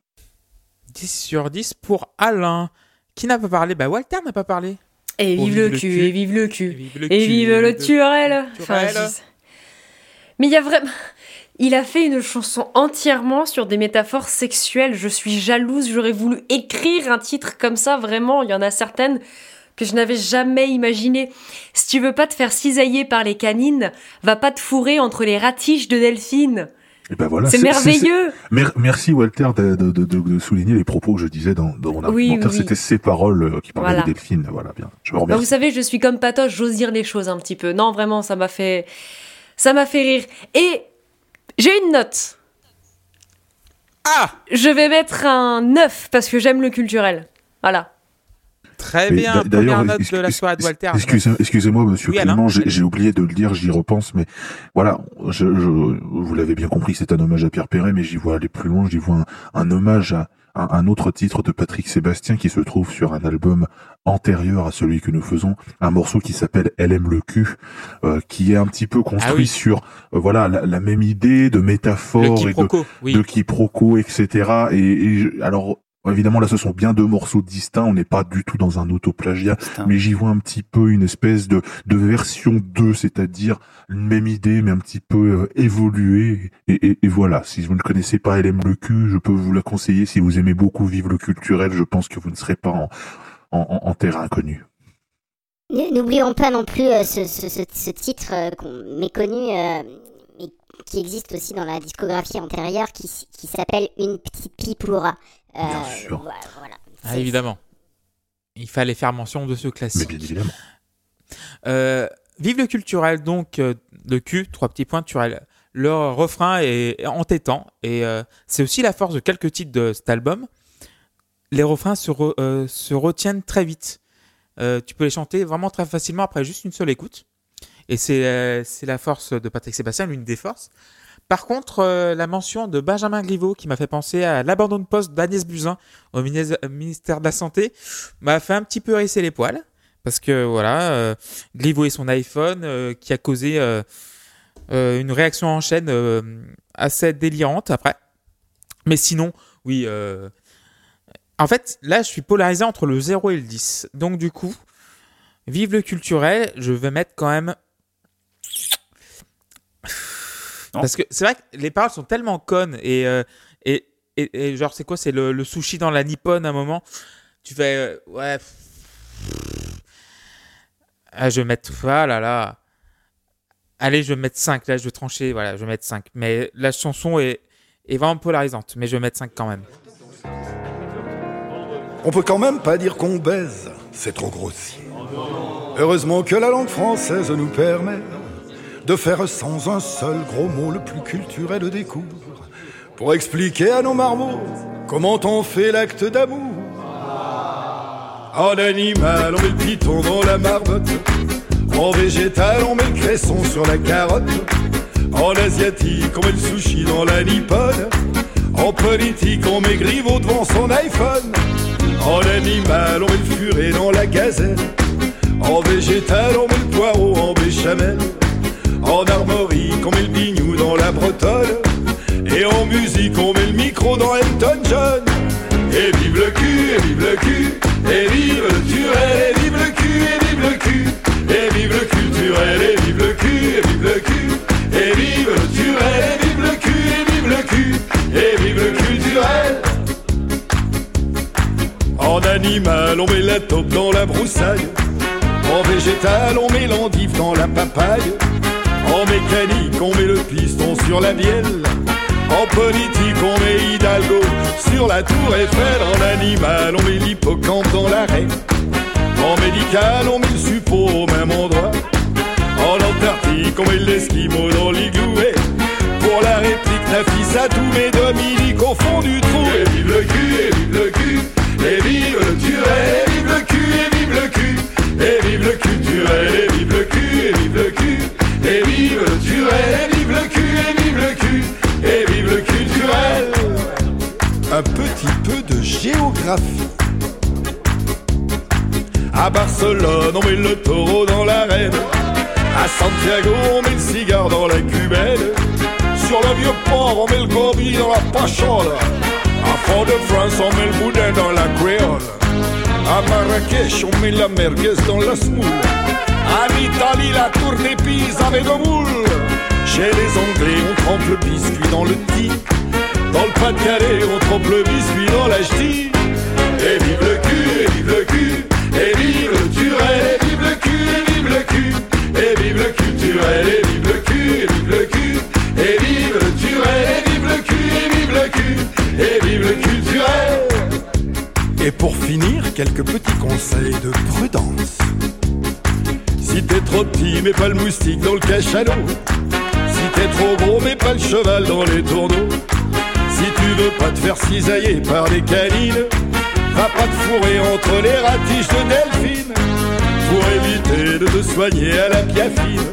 10 sur 10 pour Alain. Qui n'a pas parlé Bah Walter n'a pas parlé. Et vive, le, cul, et vive le cul, et vive le, le turel. Mais il y a vraiment... Il a fait une chanson entièrement sur des métaphores sexuelles. Je suis jalouse, j'aurais voulu écrire un titre comme ça, vraiment. Il y en a certaines que je n'avais jamais imaginées. Si tu veux pas te faire cisailler par les canines, va pas te fourrer entre les ratiches de Delphine. Et ben voilà, c'est merveilleux. merci Walter de, souligner les propos que je disais dans, mon argumentaire. C'était ces paroles euh, qui parlaient de Delphine. Voilà, bien. Je vous remercie. vous savez, je suis comme Patoche, j'ose dire les choses un petit peu. Non, vraiment, ça m'a fait, ça m'a fait rire. Et j'ai une note. Ah Je vais mettre un 9 parce que j'aime le culturel. Voilà. Très bien, première note de la soirée de Walter. Excusez-moi, monsieur Clément, j'ai oublié de le dire, j'y repense, mais voilà, je, vous l'avez bien compris, c'est un hommage à Pierre Perret, mais j'y vois aller plus loin, j'y vois un hommage à, un, autre titre de Patrick Sébastien qui se trouve sur un album antérieur à celui que nous faisons, un morceau qui s'appelle Elle aime le cul, euh, qui est un petit peu construit ah sur euh, voilà la, même idée de métaphore et de, quiproquo, etc. Et, et alors Évidemment, là, ce sont bien deux morceaux distincts. On n'est pas du tout dans un autoplagiat, mais j'y vois un petit peu une espèce de, de version 2, c'est-à-dire une même idée, mais un petit peu euh, évoluée. Et, et, voilà, si vous ne connaissez pas Elle aime le cul, je peux vous la conseiller. Si vous aimez beaucoup vivre le culturel, je pense que vous ne serez pas en, en, en terrain inconnu. N'oublions pas non plus euh, ce, ce, ce, titre euh, méconnu, mais qui existe aussi dans la discographie antérieure, qui, qui s'appelle Une petite pipoura. Bien euh, sûr. Ah, évidemment. Il fallait faire mention de ce classique. Mais bien évidemment. Euh, vive le culturel, donc euh, le cul, trois petits points culturel. Le refrain est entêtant et c'est aussi la force de quelques titres de cet album. Les refrains se, se retiennent très vite. tu peux les chanter vraiment très facilement après juste une seule écoute. Et c'est la force de Patrick Sébastien, l'une des forces. Par contre, euh, la mention de Benjamin Griveaux, qui m'a fait penser à l'abandon de poste d'Agnès Buzyn au ministère de la Santé, m'a fait un petit peu hérisser les poils. Parce que voilà, euh, Griveaux et son iPhone, euh, qui a causé une réaction en chaîne assez délirante après. Mais sinon, oui. En fait, là, je suis polarisé entre le 0 et le 10. Donc, du coup, vive le culturel, je vais mettre quand même parce que c'est vrai que les paroles sont tellement connes et, euh, et, et, genre, c'est quoi C'est le, sushi dans la nippone à un moment. Tu fais. Euh, ouais. Ah, je vais mettre. Ah là là. Allez, je vais mettre 5. Là, je vais trancher. Voilà, je vais mettre 5. Mais la chanson est, est vraiment polarisante. Mais je vais mettre 5 quand même. On peut quand même pas dire qu'on baise. C'est trop grossier. Heureusement que la langue française nous permet de faire sans un seul gros mot le plus culturel des cours, pour expliquer à nos marmots comment on fait l'acte d'amour. En animal, on met le piton dans la marmotte. En végétal, on met le cresson sur la carotte. En asiatique, on met le sushi dans la nippone. En politique, on met Griveaux devant son iPhone. En animal, on met le furet dans la gazelle. En végétal, on met le poireau en béchamel. En armorique, on met le bignou dans la bretonne. Et en musique, on met le micro dans Elton John. Et vive le cul, et vive le cul, et vive le turel, et vive le cul, et vive le cul, et vive le culturel, et vive le cul, et vive le cul, et vive le turel, et vive le cul, et vive le cul, et vive le culturel. En animal, on met la taupe dans la broussaille. En végétal, on met l'endive dans la papaye. En mécanique, on met le piston sur la bielle. En politique, on met Hidalgo sur la tour Eiffel. En animal, on met l'hippocampe dans l'arrêt. En médical, on met le suppôt au même endroit. En Antarctique, on met l'esquimau dans l'igloo. Pour la réplique, Nafisa, tous mes Dominique au fond du trou. Et vive le cul, et vive le cul, et vive le turel, et vive le turel, et vive le cul, et vive le cul, et vive le culturel. Un petit peu de géographie. À Barcelone, on met le taureau dans l'arène. À Santiago, on met le cigare dans la cubelle. Sur le vieux port, on met le gobi dans la pachole. À Fort-de-France, on met le boudin dans la créole. À Marrakech, on met la merguez dans la semoule. En Italie, la tour Pise avec de moule. Chez les Anglais, on trempe le biscuit dans le thé. Dans le Pas-de-Calais, on trempe le biscuit dans la ch'ti. Et vive le cul, et vive le cul, et vive le turel, et vive le cul, et vive le cul, et vive le culturel, et vive le cul, et vive le cul, et vive le turel, et vive le cul, et vive le cul, et vive le culturel. Et pour finir, quelques petits conseils de prudence. Si t'es trop petit, mets pas le moustique dans le cachalot. Si t'es trop gros, mets pas le cheval dans les tourneaux. Si tu veux pas te faire cisailler par les canines, va pas te fourrer entre les ratiches de Delphine. Pour éviter de te soigner à la piafine.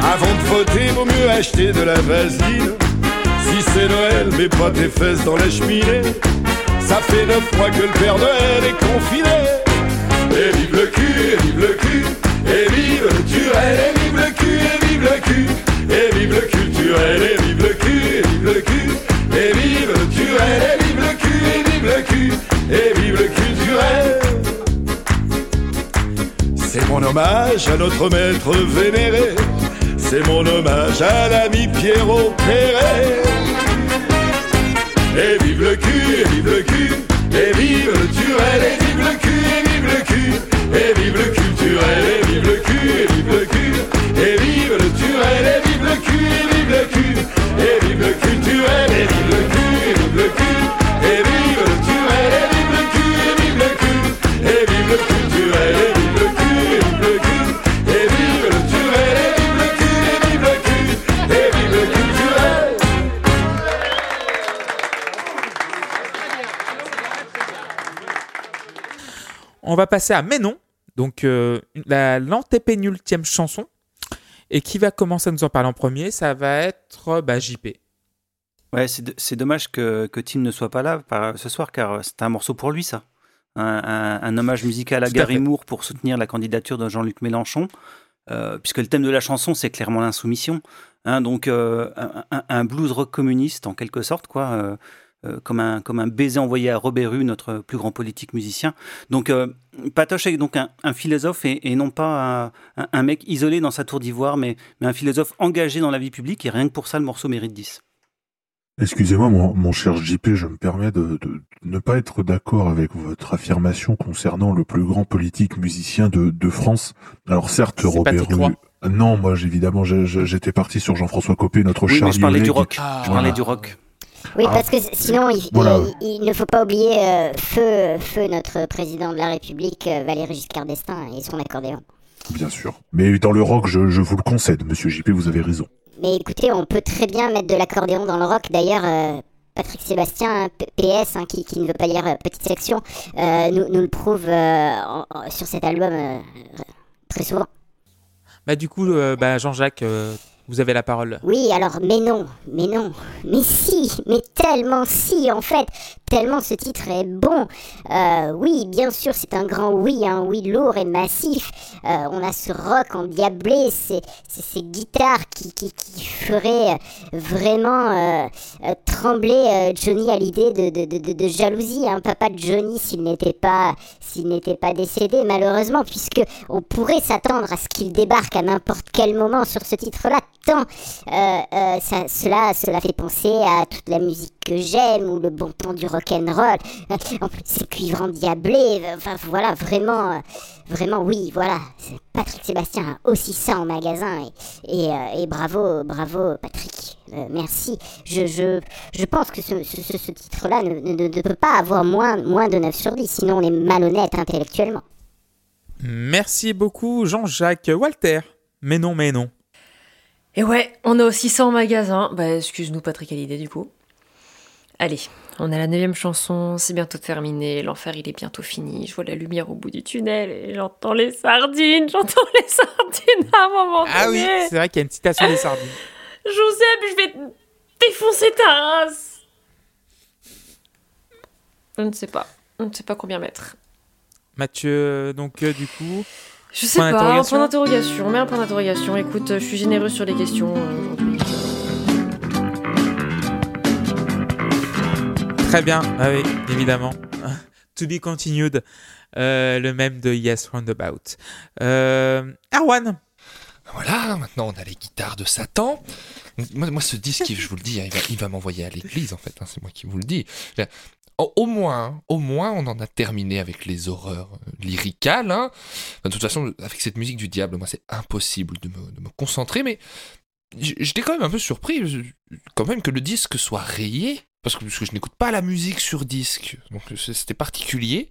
Avant de voter, vaut mieux acheter de la vaseline. Si c'est Noël, mets pas tes fesses dans la cheminée. Ça fait neuf mois que le Père Noël est confiné. Et vive le cul, et vive le cul, et vive le turel, et vive le cul, et vive le cul, et vive le culturel, et vive le cul, et vive le cul, et vive le turel, et vive le cul, et vive le cul, et vive le culturel. C'est mon hommage à notre maître vénéré, c'est mon hommage à l'ami Pierrot Perret. Et vive le cul, et vive le cul, et vive le turel, et vive le cul, et vive le cul, et vive le culturel, On va passer à Mais non, donc euh, la l'antépénultième chanson. Et qui va commencer à nous en parler en premier? Ça va être bah, JP. Ouais, c'est dommage que, que Tim ne soit pas là par- ce soir, car c'est un morceau pour lui, ça. Un, un- un hommage musical à Tout Gary. Moore pour soutenir la candidature de Jean-Luc Mélenchon, euh, puisque le thème de la chanson, c'est clairement l'insoumission. Hein, donc, euh, un, blues rock communiste, en quelque sorte, quoi. euh, euh, comme, un, comme un baiser envoyé à Robert Rue, notre plus grand politique musicien. Donc, euh, Patoche est donc un, un philosophe et, et non pas un, mec isolé dans sa tour d'ivoire, mais, mais un philosophe engagé dans la vie publique, et rien que pour ça, le morceau mérite 10. Excusez-moi, mon, mon cher JP, je me permets de, de ne pas être d'accord avec votre affirmation concernant le plus grand politique musicien de, de France. Alors certes, Robert Non, moi j'ai- évidemment, j'étais parti sur Jean-François Copé, notre Oui, mais Charlie je parlais du rock. Ah, je voilà. parlais du rock. Oui, Ah. parce que sinon, il, Voilà. il- il ne faut pas oublier euh, feu, feu notre président de la République, euh, Valéry Giscard d'Estaing, et son accordéon. Bien sûr. Mais dans le rock, je, je vous le concède, monsieur JP, vous avez raison. Mais écoutez, on peut très bien mettre de l'accordéon dans le rock. D'ailleurs, euh, Patrick Sébastien, P- PS, hein, qui, qui ne veut pas lire euh, petite section, euh, nous, nous le prouve euh, en- en- sur cet album euh, très souvent. Bah, du coup, euh, bah, Jean-Jacques, euh, vous avez la parole. Oui, alors, mais non, mais non, mais si, mais tellement si, en fait, tellement ce titre est bon. Euh, oui, bien sûr, c'est un grand oui, un oui lourd et massif. Euh, on a ce rock endiablé, ces, ces, guitares qui, qui, feraient euh, vraiment trembler Johnny à l'idée de, de, de, jalousie. Hein. Papa Johnny, s'il n'était pas, s'il n'était pas décédé, malheureusement, puisque on pourrait s'attendre à ce qu'il débarque à n'importe quel moment sur ce titre-là, euh, euh, ça, cela, cela fait penser à toute la musique que j'aime ou le bon temps du rock'n'roll. Euh, En plus, c'est cuivre endiablé. Enfin, voilà, vraiment, vraiment, oui, voilà. Patrick Sébastien a aussi ça en magasin. Et, bravo, bravo Patrick. merci. Je, je, je pense que ce, titre-là ne, peut pas avoir moins, moins de 9 sur 10, sinon on est malhonnête intellectuellement. Merci beaucoup Jean-Jacques Walter. Mais non, mais non. Et ouais, on a aussi ça en magasin. Bah, excuse-nous, Patrick Hallyday, du coup. Allez, on a la neuvième chanson, c'est bientôt terminé, l'enfer il est bientôt fini, je vois la lumière au bout du tunnel et j'entends les sardines, j'entends les sardines à un moment Ah oui, c'est vrai qu'il y a une citation des sardines. Joseph, je vais défoncer ta race Je ne sais pas, je ne sais pas combien mettre. Mathieu, donc euh, du coup... Je sais pas, un point d'interrogation, mais un point d'interrogation. Écoute, je suis généreux sur les questions euh, aujourd'hui. Très bien, ah oui, évidemment. to be continued, euh, le même de Yes Roundabout. Euh, Erwan Voilà, maintenant on a les guitares de Satan. Moi, moi ce disque, je vous le dis, hein, il va, m'envoyer à l'église en fait, hein, c'est moi qui vous le dis. Au, moins, au moins, on en a terminé avec les horreurs euh, lyricales. Hein. de toute façon, avec cette musique du diable, moi, c'est impossible de me, concentrer. Mais j'étais quand même un peu surpris, quand même, que le disque soit rayé. Parce que, je n'écoute pas la musique sur disque. Donc, c'était particulier.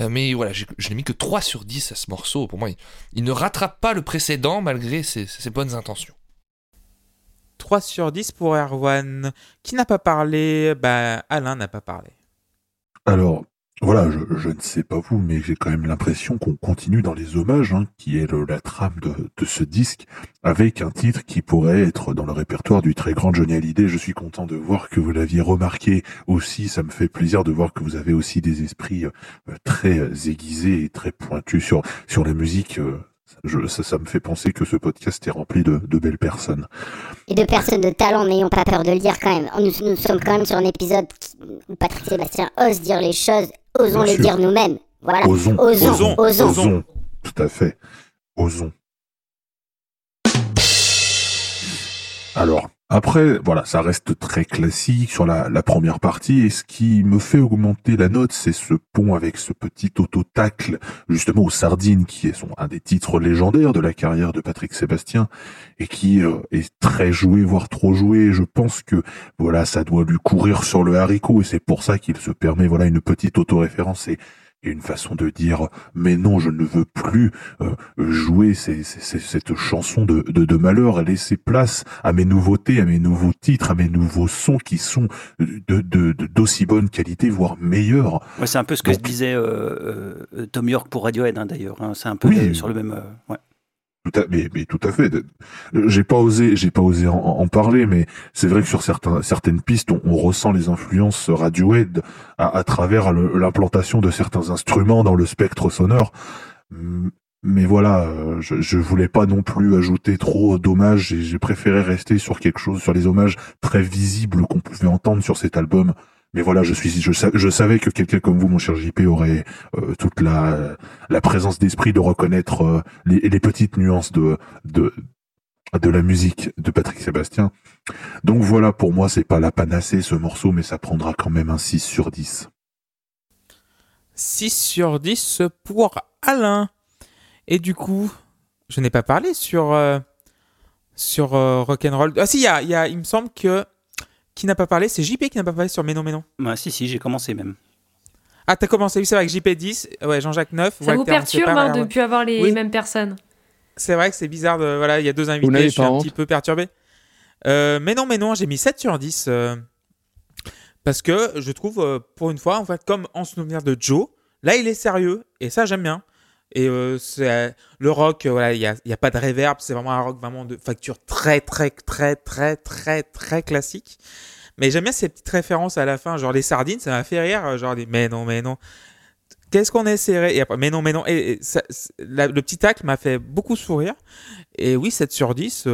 Euh, mais voilà, je, n'ai mis que 3 sur 10 à ce morceau. Pour moi, il, ne rattrape pas le précédent malgré ses, bonnes intentions. 3 sur 10 pour Erwan. Qui n'a pas parlé? Ben, Alain n'a pas parlé. Alors, voilà, je, ne sais pas vous, mais j'ai quand même l'impression qu'on continue dans les hommages, hein, qui est la trame de, ce disque, avec un titre qui pourrait être dans le répertoire du très grand Johnny Hallyday. Je suis content de voir que vous l'aviez remarqué aussi. Ça me fait plaisir de voir que vous avez aussi des esprits euh, très aiguisés et très pointus sur sur la musique. Euh, ça, me fait penser que ce podcast est rempli de, belles personnes. Et de personnes de talent, n'ayons pas peur de le dire quand même. Nous, nous sommes quand même sur un épisode où Patrick Sébastien ose dire les choses, osons les dire nous-mêmes. Voilà. Osons. Osons. osons. Tout à fait. Osons. Alors, après, voilà, ça reste très classique sur la, première partie, et ce qui me fait augmenter la note, c'est ce pont avec ce petit auto-tacle, justement aux sardines, qui est un des titres légendaires de la carrière de Patrick Sébastien, et qui euh, est très joué, voire trop joué. Je pense que, voilà, ça doit lui courir sur le haricot, et c'est pour ça qu'il se permet, voilà, une petite auto-référence, et une façon de dire mais non je ne veux plus euh, jouer cette chanson de, de, malheur laisser place à mes nouveautés à mes nouveaux titres à mes nouveaux sons qui sont de d'aussi bonne qualité voire meilleurs ouais, c'est un peu ce que disait euh, euh, Tom York pour Radiohead hein, d'ailleurs hein. c'est un peu sur le même ouais. Tout à, mais, mais, tout à fait. J'ai pas osé, j'ai pas osé en, parler, mais c'est vrai que sur certains, certaines pistes, on, ressent les influences Radiohead à, à travers l'implantation de certains instruments dans le spectre sonore. Mais voilà, euh, je, je voulais pas non plus ajouter trop d'hommages. J'ai préféré rester sur quelque chose, sur les hommages très visibles qu'on pouvait entendre sur cet album. Mais voilà, je suis, je, savais que quelqu'un comme vous, mon cher JP, aurait euh, toute la, la présence d'esprit de reconnaître euh, les, petites nuances de, de, de la musique de Patrick Sébastien. Donc voilà, pour moi, c'est pas la panacée ce morceau, mais ça prendra quand même un 6 sur 10. 6 sur 10 pour Alain. Et du coup, je n'ai pas parlé sur, euh, sur Rock'n'Roll. Ah si, y a, il me semble que qui n'a pas parlé C'est JP qui n'a pas parlé sur Mais non, mais non. Ouais, si, si, j'ai commencé même. Ah, t'as commencé, oui, c'est vrai, avec JP 10, ouais, Jean-Jacques 9. Ça vous perturbe hein, de ne plus avoir les mêmes personnes C'est vrai que c'est bizarre, de, voilà, il y a deux invités, je suis un petit peu perturbé. Euh, mais non, mais non, j'ai mis 7 sur 10. Euh, parce que je trouve, euh, pour une fois, en fait, comme en souvenir de Joe, là, il est sérieux, et ça, j'aime bien. Et c'est le rock, voilà, il y a, pas de reverb, c'est vraiment un rock vraiment de facture très, très, très, très, très, très classique. Mais j'aime bien ces petites références à la fin, genre les sardines, ça m'a fait rire, genre des mais non, mais non. Qu'est-ce qu'on est serré? Et après, mais non, mais non. Et, le petit tac m'a fait beaucoup sourire. Et oui, 7 sur 10.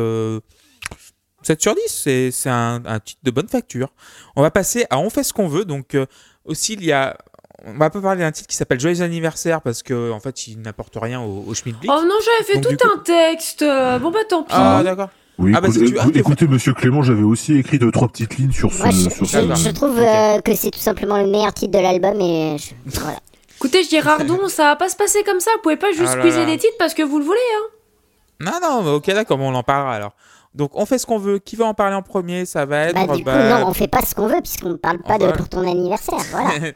7 sur 10, c'est un, un, titre de bonne facture. On va passer à On fait ce qu'on veut. Donc, euh, aussi, il y a on va pas parler d'un titre qui s'appelle Joyeux anniversaire parce que en fait il n'apporte rien au, au Schmidt Oh non, j'avais fait tout un texte. Bon bah tant pis. Ah d'accord. Oui, ah, bah, écoutez, Monsieur Clément, j'avais aussi écrit deux trois petites lignes sur ce. je, trouve euh, que c'est tout simplement le meilleur titre de l'album et voilà. Écoutez, Girardon, ça va pas se passer comme ça. Vous pouvez pas juste Ah squeezer des titres parce que vous le voulez, hein. Non, non, mais ok, d'accord, on en parlera alors. Donc, on fait ce qu'on veut. Qui va en parler en premier? Ça va être. Bah, du coup, bah, non, on fait pas ce qu'on veut puisqu'on ne parle pas On de va- pour ton anniversaire. Voilà.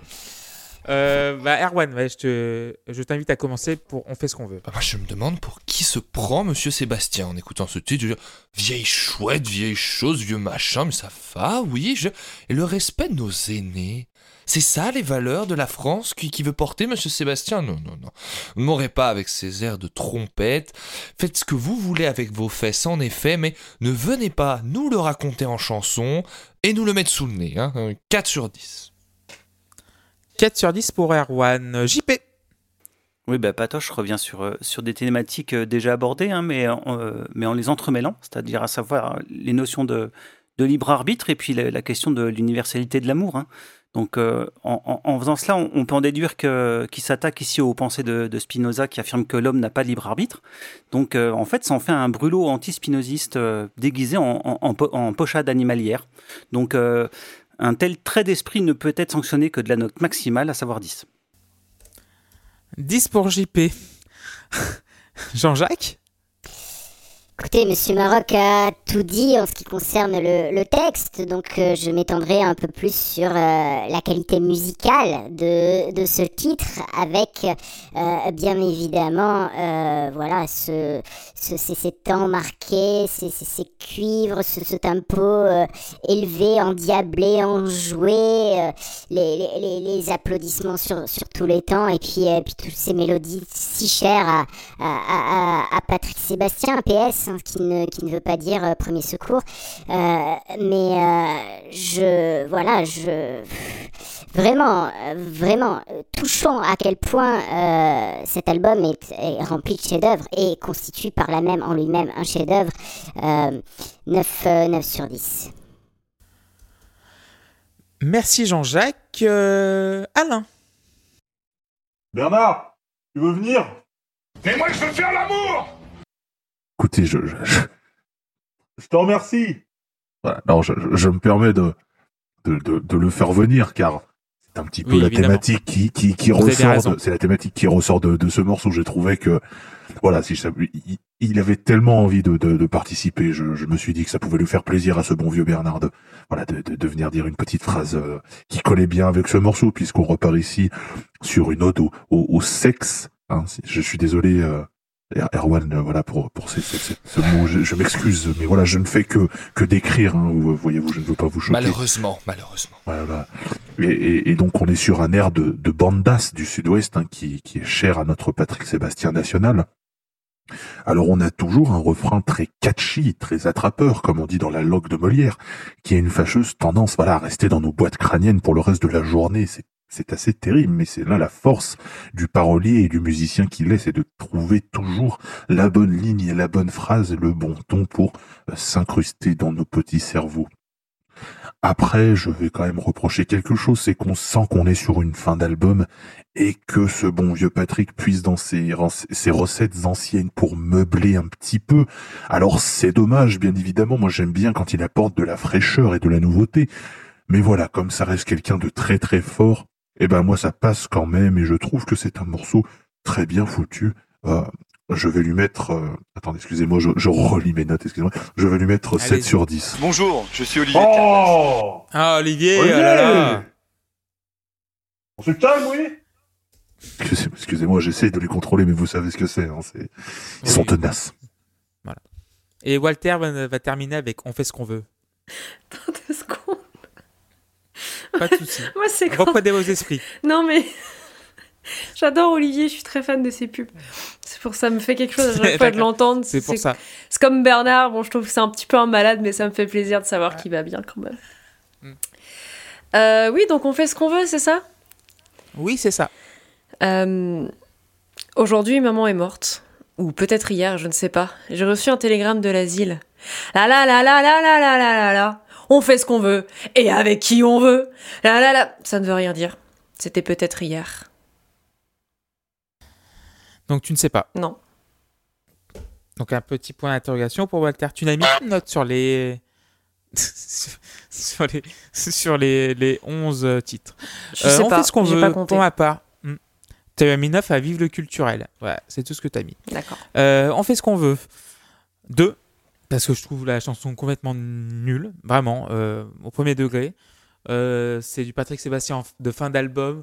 Euh, bah, Erwan, je te, je t'invite à commencer pour On fait ce qu'on veut. Bah, je me demande pour qui se prend Monsieur Sébastien en écoutant ce titre. Je vieille chouette, vieille chose, vieux machin, mais ça va, oui. Je... Et le respect de nos aînés. C'est ça les valeurs de la France qui, veut porter Monsieur Sébastien? Non, non, non. Ne m'aurez pas avec ces airs de trompette. Faites ce que vous voulez avec vos fesses, en effet, mais ne venez pas nous le raconter en chanson et nous le mettre sous le nez. Hein. 4 sur 10. 4 sur 10 pour Erwan. JP. Oui, bah, Patoche revient sur, euh, sur des thématiques euh, déjà abordées, hein, mais, euh, mais en les entremêlant, c'est-à-dire à savoir les notions de, de libre arbitre et puis la, question de l'universalité de l'amour. hein. Donc, en, faisant cela, on, peut en déduire qu'il s'attaque ici aux pensées de, Spinoza qui affirme que l'homme n'a pas de libre arbitre. Donc, en fait, ça en fait un brûlot anti-spinoziste déguisé en, en, en po- en pochade animalière. Donc, un tel trait d'esprit ne peut être sanctionné que de la note maximale, à savoir 10. 10 pour JP. Jean-Jacques? Écoutez, Monsieur Maroc a tout dit en ce qui concerne le, texte, donc euh, je m'étendrai un peu plus sur euh, la qualité musicale de, de ce titre, avec euh, bien évidemment, voilà, ce, ce- ces, temps marqués, ces, ces, cuivres, ce, ce tempo élevé, endiablé, enjoué, les, les, applaudissements sur, sur tous les temps, et puis, puis toutes ces mélodies si chères à, à Patrick Sébastien, PS, hein, qui, ne, qui ne veut pas dire euh, premier secours. Euh, mais euh, je. Voilà, je. Vraiment, vraiment touchant à quel point euh, cet album est, est rempli de chefs-d'œuvre et constitue par là même en lui-même un chef-d'œuvre. Euh, 9, euh, 9 sur 10. Merci Jean-Jacques. Euh, Alain. Bernard, tu veux venir? Mais moi, je veux faire l'amour Écoutez, je, je, je, je te remercie. Voilà, non, je, je- je me permets de, de, de, de le faire venir car c'est un petit peu Oui, la évidemment. thématique qui, qui, qui ressort. C'est la thématique qui ressort de, de ce morceau. J'ai trouvé que voilà, si il, il avait tellement envie de, de, de participer, je, je me suis dit que ça pouvait lui faire plaisir à ce bon vieux Bernard de, voilà, de, de, de venir dire une petite phrase euh, qui collait bien avec ce morceau, puisqu'on repart ici sur une ode au, au, au sexe. Hein, je suis désolé. Euh, Erwan, euh, voilà pour pour ces- ces- ces- ce mot, je, je m'excuse, mais voilà, je ne fais que que d'écrire. Hein, vous- voyez-vous, je ne veux pas vous choquer. Malheureusement, malheureusement. Voilà. Et, et- et donc on est sur un air de, de bandas du Sud-Ouest hein, qui, qui est cher à notre Patrick Sébastien national. Alors on a toujours un refrain très catchy, très attrapeur, comme on dit dans la logue de Molière, qui a une fâcheuse tendance voilà, à rester dans nos boîtes crâniennes pour le reste de la journée. C'est c'est assez terrible, mais c'est là la force du parolier et du musicien qu'il est, c'est de trouver toujours la bonne ligne et la bonne phrase, le bon ton pour euh, s'incruster dans nos petits cerveaux. Après, je vais quand même reprocher quelque chose, c'est qu'on sent qu'on est sur une fin d'album et que ce bon vieux Patrick puisse dans ses, ses recettes anciennes pour meubler un petit peu. Alors c'est dommage, bien évidemment, moi j'aime bien quand il apporte de la fraîcheur et de la nouveauté. Mais voilà, comme ça reste quelqu'un de très très fort, eh ben moi ça passe quand même et je trouve que c'est un morceau très bien foutu. Euh, je vais lui mettre... euh, attendez, excusez-moi, je, je relis mes notes, excusez-moi. Je vais lui mettre 7 Allez-y. sur 10. Bonjour, je suis Olivier. Oh Ah, Olivier, Olivier oh là là. On se calme, oui Excusez- Excusez-moi, j'essaie de les contrôler, mais vous savez ce que c'est. Hein, Ils sont tenaces. Et Walter va, va terminer avec On fait ce qu'on veut. Pas de soucis. Moi, c'est. Reprenez vos esprits. Non, mais. J'adore Olivier, je suis très fan de ses pubs. C'est pour ça, ça me fait quelque chose à chaque fois de l'entendre. C'est pour ça. C'est comme Bernard, bon, je trouve que c'est un petit peu un malade, mais ça me fait plaisir de savoir qu'il va bien quand même. Mm. Euh, oui, donc on fait ce qu'on veut, c'est ça? Oui, c'est ça. Euh, Aujourd'hui, maman est morte. Ou peut-être hier, je ne sais pas. J'ai reçu un télégramme de l'asile. La la la la la la la la la la. On fait ce qu'on veut. Et avec qui on veut. La la la. Ça ne veut rien dire. C'était peut-être hier. Donc tu ne sais pas. Non. Donc un petit point d'interrogation pour Walter. Tu n'as mis une note sur les sur les sur les, les 11 titres. Je Euh, sais on pas. fait ce qu'on veut pour ma part. Hmm. Tu as mis 9 à vivre le culturel. Voilà, c'est tout ce que tu as mis. D'accord. Euh, on fait ce qu'on veut. 2, parce que je trouve la chanson complètement nulle, vraiment, euh, au premier degré. Euh, c'est du Patrick Sébastien de fin d'album.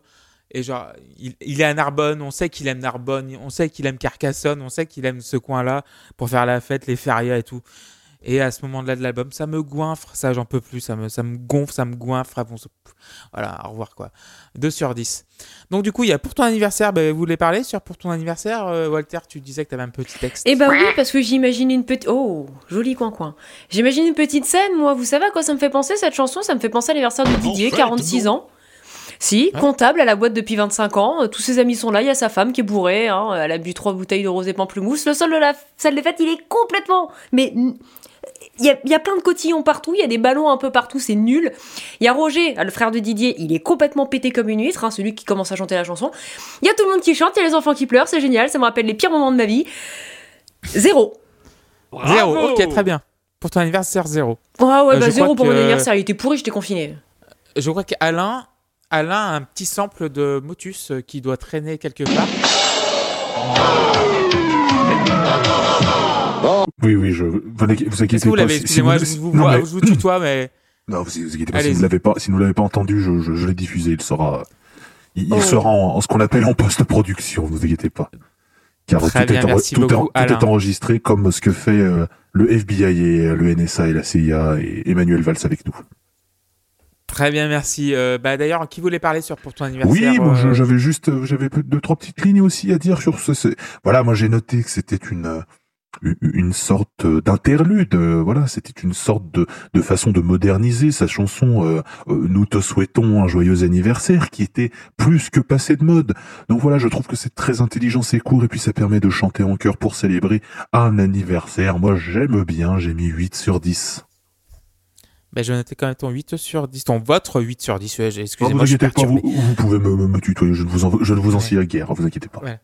Et genre, il, est à Narbonne, on sait qu'il aime Narbonne, on sait qu'il aime Carcassonne, on sait qu'il aime ce coin-là pour faire la fête, les férias et tout. Et à ce moment-là de l'album, ça me goinfre, ça j'en peux plus, ça me, ça me gonfle, ça me goinfre. ah bon, ça- voilà, au revoir quoi. 2 sur 10. Donc du coup, il y a pour ton anniversaire, ben, vous voulez parler sur pour ton anniversaire, euh, Walter? Tu disais que tu avais un petit texte. Eh ben oui, parce que j'imagine une petite. Oh, joli coin-coin. J'imagine une petite scène, moi. Vous savez à quoi ça me fait penser cette chanson? Ça me fait penser à l'anniversaire de Didier, 46 ans. Si, comptable à la boîte depuis 25 ans. Euh, Tous ses amis sont là. Il y a sa femme qui est bourrée. hein. Elle a bu trois bouteilles de rosé pamplemousse. Le sol de la salle des fêtes, il est complètement. Mais. Il y, a, il y a plein de cotillons partout, il y a des ballons un peu partout, c'est nul. Il y a Roger, le frère de Didier, il est complètement pété comme une huître, hein, celui qui commence à chanter la chanson. Il y a tout le monde qui chante, il y a les enfants qui pleurent, c'est génial, ça me rappelle les pires moments de ma vie. Zéro. Zéro, ok, très bien. Pour ton anniversaire, zéro. Ouais, ouais, Euh, bah zéro pour mon anniversaire, il était pourri, j'étais confiné. Je crois qu'Alain Alain a un petit sample de Motus euh, qui doit traîner quelque part. Oui, oui, je. Vous, inquiétez- vous pas. l'avez si- Excusez-moi, vous- je vous, non, mais- je vous tutoie, mais. Non, vous, inquiétez pas. Si vous l'avez pas, si vous l'avez pas entendu, je, je, je l'ai diffusé. Il sera, il, il Oh. sera en, en ce qu'on appelle en post-production. Vous inquiétez pas. Car Très tout, bien, est, merci tout, beaucoup, tout est enregistré comme ce que fait euh, le FBI et euh, le NSA et la CIA et Emmanuel Valls avec nous. Très bien, merci. Euh, bah, D'ailleurs, qui voulait parler sur pour ton anniversaire Oui, moi, euh, j'avais juste, j'avais deux trois petites lignes aussi à dire sur ce. Voilà, moi j'ai noté que c'était une une- sorte euh, d'interlude. euh, Voilà, c'était une sorte de de façon de moderniser sa chanson. euh, euh, Nous te souhaitons un joyeux anniversaire, qui était plus que passé de mode. Donc voilà, je trouve que c'est très intelligent, c'est court, et puis ça permet de chanter en chœur pour célébrer un anniversaire. Moi, j'aime bien. J'ai mis 8 sur 10. bah, je notais quand même ton 8 sur 10. Ton votre 8 sur 10. ouais, j'ai- Non, Excusez-moi, vous je suis inquiétez pas, vous, vous pouvez me, me, me tutoyer. Je ne vous en, je ne vous en Ouais. suis à guère. Vous inquiétez pas. Ouais.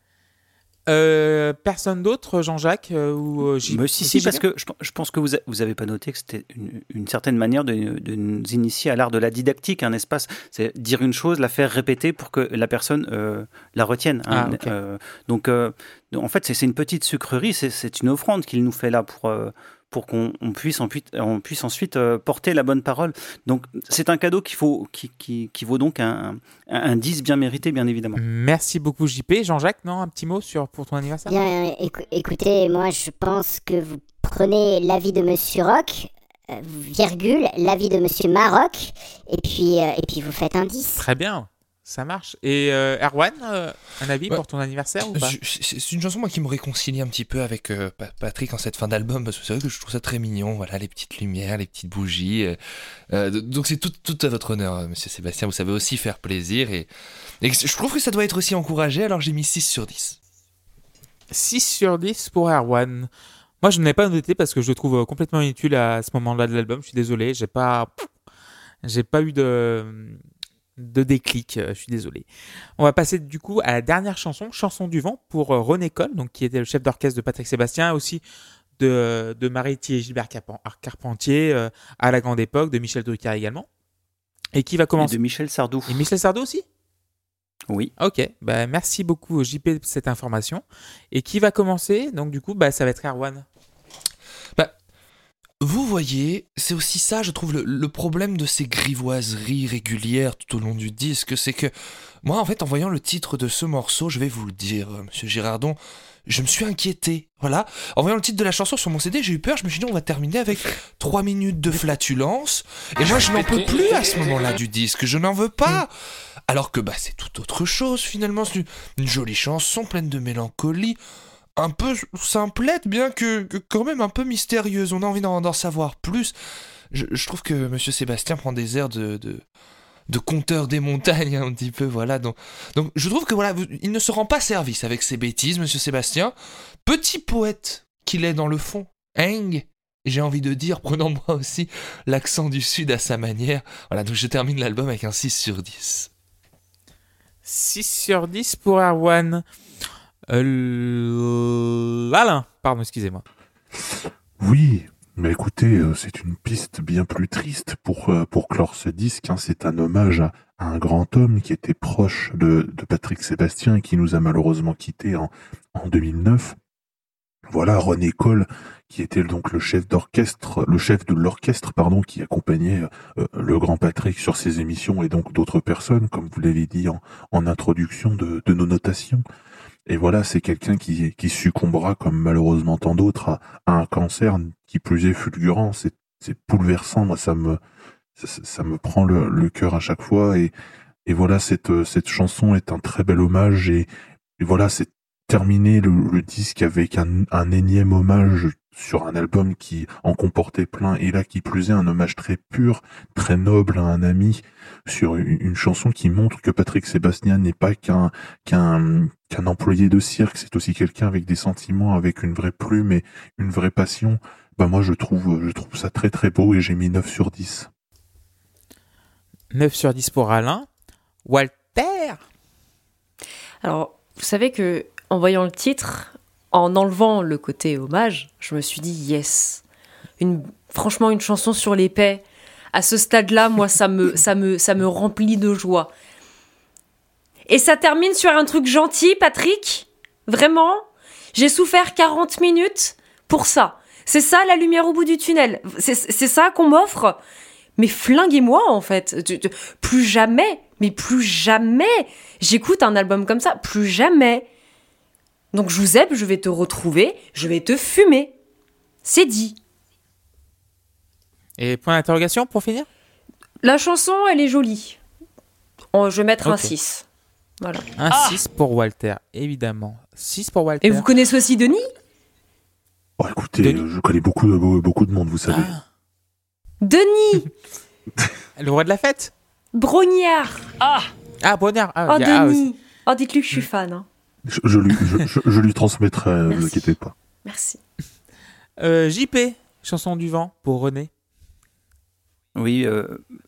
Euh, personne d'autre, Jean-Jacques euh, ou euh, J- Mais si, parce que je, je pense que vous a- vous avez pas noté que c'était une, une certaine manière de, de nous initier à l'art de la didactique, un espace. C'est dire une chose, la faire répéter pour que la personne euh, la retienne. hein. Ah, donc, en fait, c'est une petite sucrerie, c'est une offrande qu'il nous fait là pour. Pour qu'on on puisse, on ensuite euh, porter la bonne parole. Donc c'est un cadeau qu'il faut, qui, qui, qui vaut donc un, un, un 10 bien mérité, bien évidemment. Merci beaucoup, JP. Jean-Jacques, non, un petit mot sur pour ton anniversaire? Bien, euh, écou- écoutez, moi je pense que vous prenez l'avis de Monsieur Rock, euh, virgule, l'avis de Monsieur Maroc, et puis, euh, et puis vous faites un 10. Très bien, ça marche. Et euh, Erwan, euh, un avis Ouais. pour ton anniversaire ou pas C'est une chanson moi qui me réconcilie un petit peu avec euh, Pa- Patrick en cette fin d'album parce que c'est vrai que je trouve ça très mignon. Voilà les petites lumières, les petites bougies. donc c'est tout, tout à votre honneur, Monsieur Sébastien. Vous savez aussi faire plaisir et, et je trouve que ça doit être aussi encouragé. Alors j'ai mis 6 sur 10. 6 sur 10 pour Erwan. Moi, je ne l'ai pas noté parce que je le trouve complètement inutile à ce moment-là de l'album. Je suis désolé, j'ai pas, j'ai pas eu de, de déclic. euh, Je suis désolé. On va passer du coup à la dernière chanson, Chanson du vent, pour euh, René Coll, donc qui était le chef d'orchestre de Patrick Sébastien, aussi de, de Marie-Thie et Gilbert Carpen- Carpentier euh, à la grande époque, de Michel Drucker également. Et qui va Et commencer? De Michel Sardou. Et Michel Sardou aussi? Oui. Ok, bah merci beaucoup JP pour cette information. Et qui va commencer? Donc du coup, bah, ça va être Erwan. Vous voyez, c'est aussi ça, je trouve, le, le problème de ces grivoiseries régulières tout au long du disque, c'est que moi, en fait, en voyant le titre de ce morceau, je vais vous le dire, euh, monsieur Girardon, je me suis inquiété. Voilà. En voyant le titre de la chanson sur mon CD, j'ai eu peur, je me suis dit, on va terminer avec trois minutes de flatulence. Et moi, je n'en peux plus à ce moment-là du disque, je n'en veux pas. Alors que bah, c'est tout autre chose, finalement. C'est une, une jolie chanson pleine de mélancolie un peu simplette, bien que, quand même un peu mystérieuse. On a envie d'en savoir plus. Je, trouve que Monsieur Sébastien prend des airs de, de, conteur des montagnes, un petit peu, voilà. Donc, donc je trouve que voilà, il ne se rend pas service avec ses bêtises, Monsieur Sébastien. Petit poète qu'il est dans le fond, Eng. J'ai envie de dire, prenant moi aussi l'accent du Sud à sa manière. Voilà, donc je termine l'album avec un 6 sur 10. 6 sur 10 pour Erwan. Euh, Alain, pardon, excusez-moi. Oui, Mais écoutez, euh, c'est une piste bien plus triste pour, euh, pour clore ce disque. hein. C'est un hommage à, un grand homme qui était proche de, de Patrick Sébastien et qui nous a malheureusement quittés en, en 2009. Voilà, René Cole, qui était donc le chef d'orchestre, le chef de l'orchestre, pardon, qui accompagnait le grand Patrick sur ses émissions et donc d'autres personnes, comme vous l'avez dit en, en introduction de, de nos notations. Et voilà, c'est quelqu'un qui, succombera, comme malheureusement tant d'autres, à, un cancer qui plus est fulgurant. C'est, c'est bouleversant. Moi, ça me, ça, me prend le, cœur à chaque fois. Et, et voilà, cette, cette chanson est un très bel hommage. Et, et voilà, c'est terminer le, disque avec un énième hommage sur un album qui en comportait plein. Et là, qui plus est, un hommage très pur, très noble à un ami sur une, chanson qui montre que Patrick Sébastien n'est pas qu'un, qu'un, qu'un employé de cirque, c'est aussi quelqu'un avec des sentiments, avec une vraie plume et une vraie passion. Bah moi je trouve je trouve ça très très beau et j'ai mis 9 sur 10. 9 sur 10 pour Alain. Walter Alors, vous savez que en voyant le titre, en enlevant le côté hommage, je me suis dit yes. Une, franchement, une chanson sur les paix. À ce stade-là, moi, ça me, remplit de joie. Et ça termine sur un truc gentil, Patrick. Vraiment, j'ai souffert 40 minutes pour ça. C'est ça la lumière au bout du tunnel. C'est ça qu'on m'offre. Mais flinguez-moi en fait. Plus jamais, mais plus jamais, j'écoute un album comme ça. Plus jamais. Donc Joseph, je vais te retrouver, je vais te fumer. C'est dit. Et point d'interrogation pour finir? La chanson, elle est jolie. Oh, je vais mettre un Ok. 6. Voilà. Un 6 pour Walter, évidemment. 6 pour Walter. Et vous connaissez aussi Denis? Bon écoutez, Denis euh, je connais beaucoup de beaucoup de monde, vous savez. Denis Le roi de la fête? Brognard Ah, ah, Oh, il y a- ah. Denis Oh, dites-lui que je suis fan. hein. Je, je lui je, je- je lui transmettrai, euh, ne Merci. vous inquiétez pas. Merci. Euh, JP, chanson du vent pour René. Oui, euh,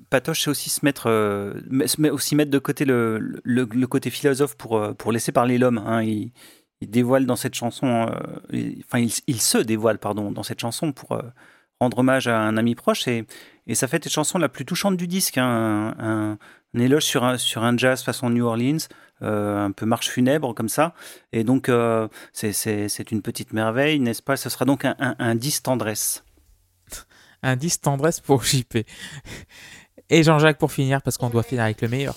Patoche, c'est aussi se mettre, euh, aussi mettre de côté le, le, côté philosophe pour, euh, pour laisser parler l'homme. hein. Il, il dévoile dans cette chanson, il- enfin, il, se dévoile, pardon, dans cette chanson pour rendre hommage à un ami proche. Et, et ça fait cette chanson la plus touchante du disque, hein, un, un- éloge sur un, sur un jazz façon New Orleans, un peu marche funèbre comme ça. Et donc, c'est- une petite merveille, n'est-ce pas? Ce sera donc un, un, un 10 tendresse. 10 tendresse pour JP. Et Jean-Jacques pour finir, parce qu'on doit finir avec le meilleur.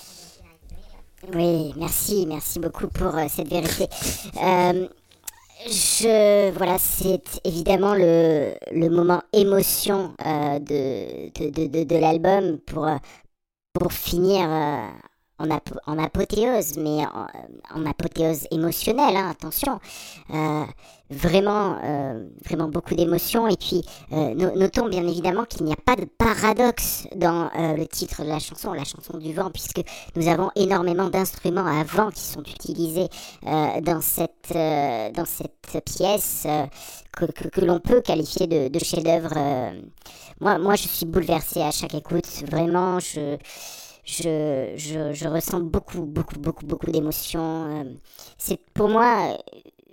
Oui, merci, merci beaucoup pour euh, cette vérité. Euh, je, voilà, c'est évidemment le, le moment émotion euh, de, de, de, de, l'album pour, pour finir en, apo- en apothéose, mais en, apothéose émotionnelle, hein, attention. Euh, vraiment, euh, vraiment beaucoup d'émotions. Et puis, euh, no- notons bien évidemment qu'il n'y a pas de paradoxe dans le titre de la chanson, la chanson du vent, puisque nous avons énormément d'instruments à vent qui sont utilisés dans, cette, dans cette pièce que, que, l'on peut qualifier de, chef-d'œuvre. Moi, moi, je suis bouleversée à chaque écoute. Vraiment, je, je, je, je ressens beaucoup, beaucoup, beaucoup, beaucoup d'émotions. euh. C'est pour moi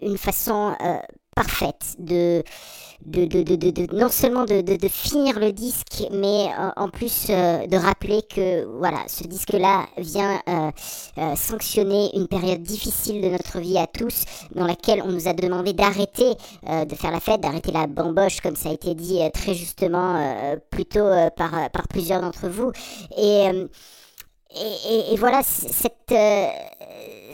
une façon euh, parfaite de, de, de, de, de- non seulement de, de, finir le disque, mais euh, en plus euh, de rappeler que voilà, ce disque-là vient euh, euh, sanctionner une période difficile de notre vie à tous, dans laquelle on nous a demandé d'arrêter euh, de faire la fête, d'arrêter la bamboche, comme ça a été dit euh, très justement euh, plus tôt euh, par, par plusieurs d'entre vous. Et, euh, et, voilà, cette, euh,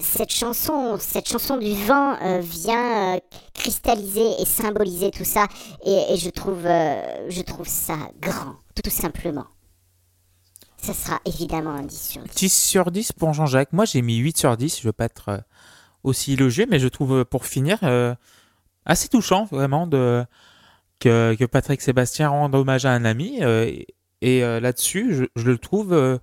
cette chanson, cette chanson du vent euh, vient euh, cristalliser et symboliser tout ça, et, je trouve, je trouve ça grand, tout simplement. Ça sera évidemment un 10 sur 10. 10 sur 10 pour Jean-Jacques. Moi, j'ai mis 8 sur 10. Je veux pas être aussi élogieux, mais je trouve, pour finir, assez touchant, vraiment, que, que Patrick Sébastien rende hommage à un ami. et là-dessus, je, le trouve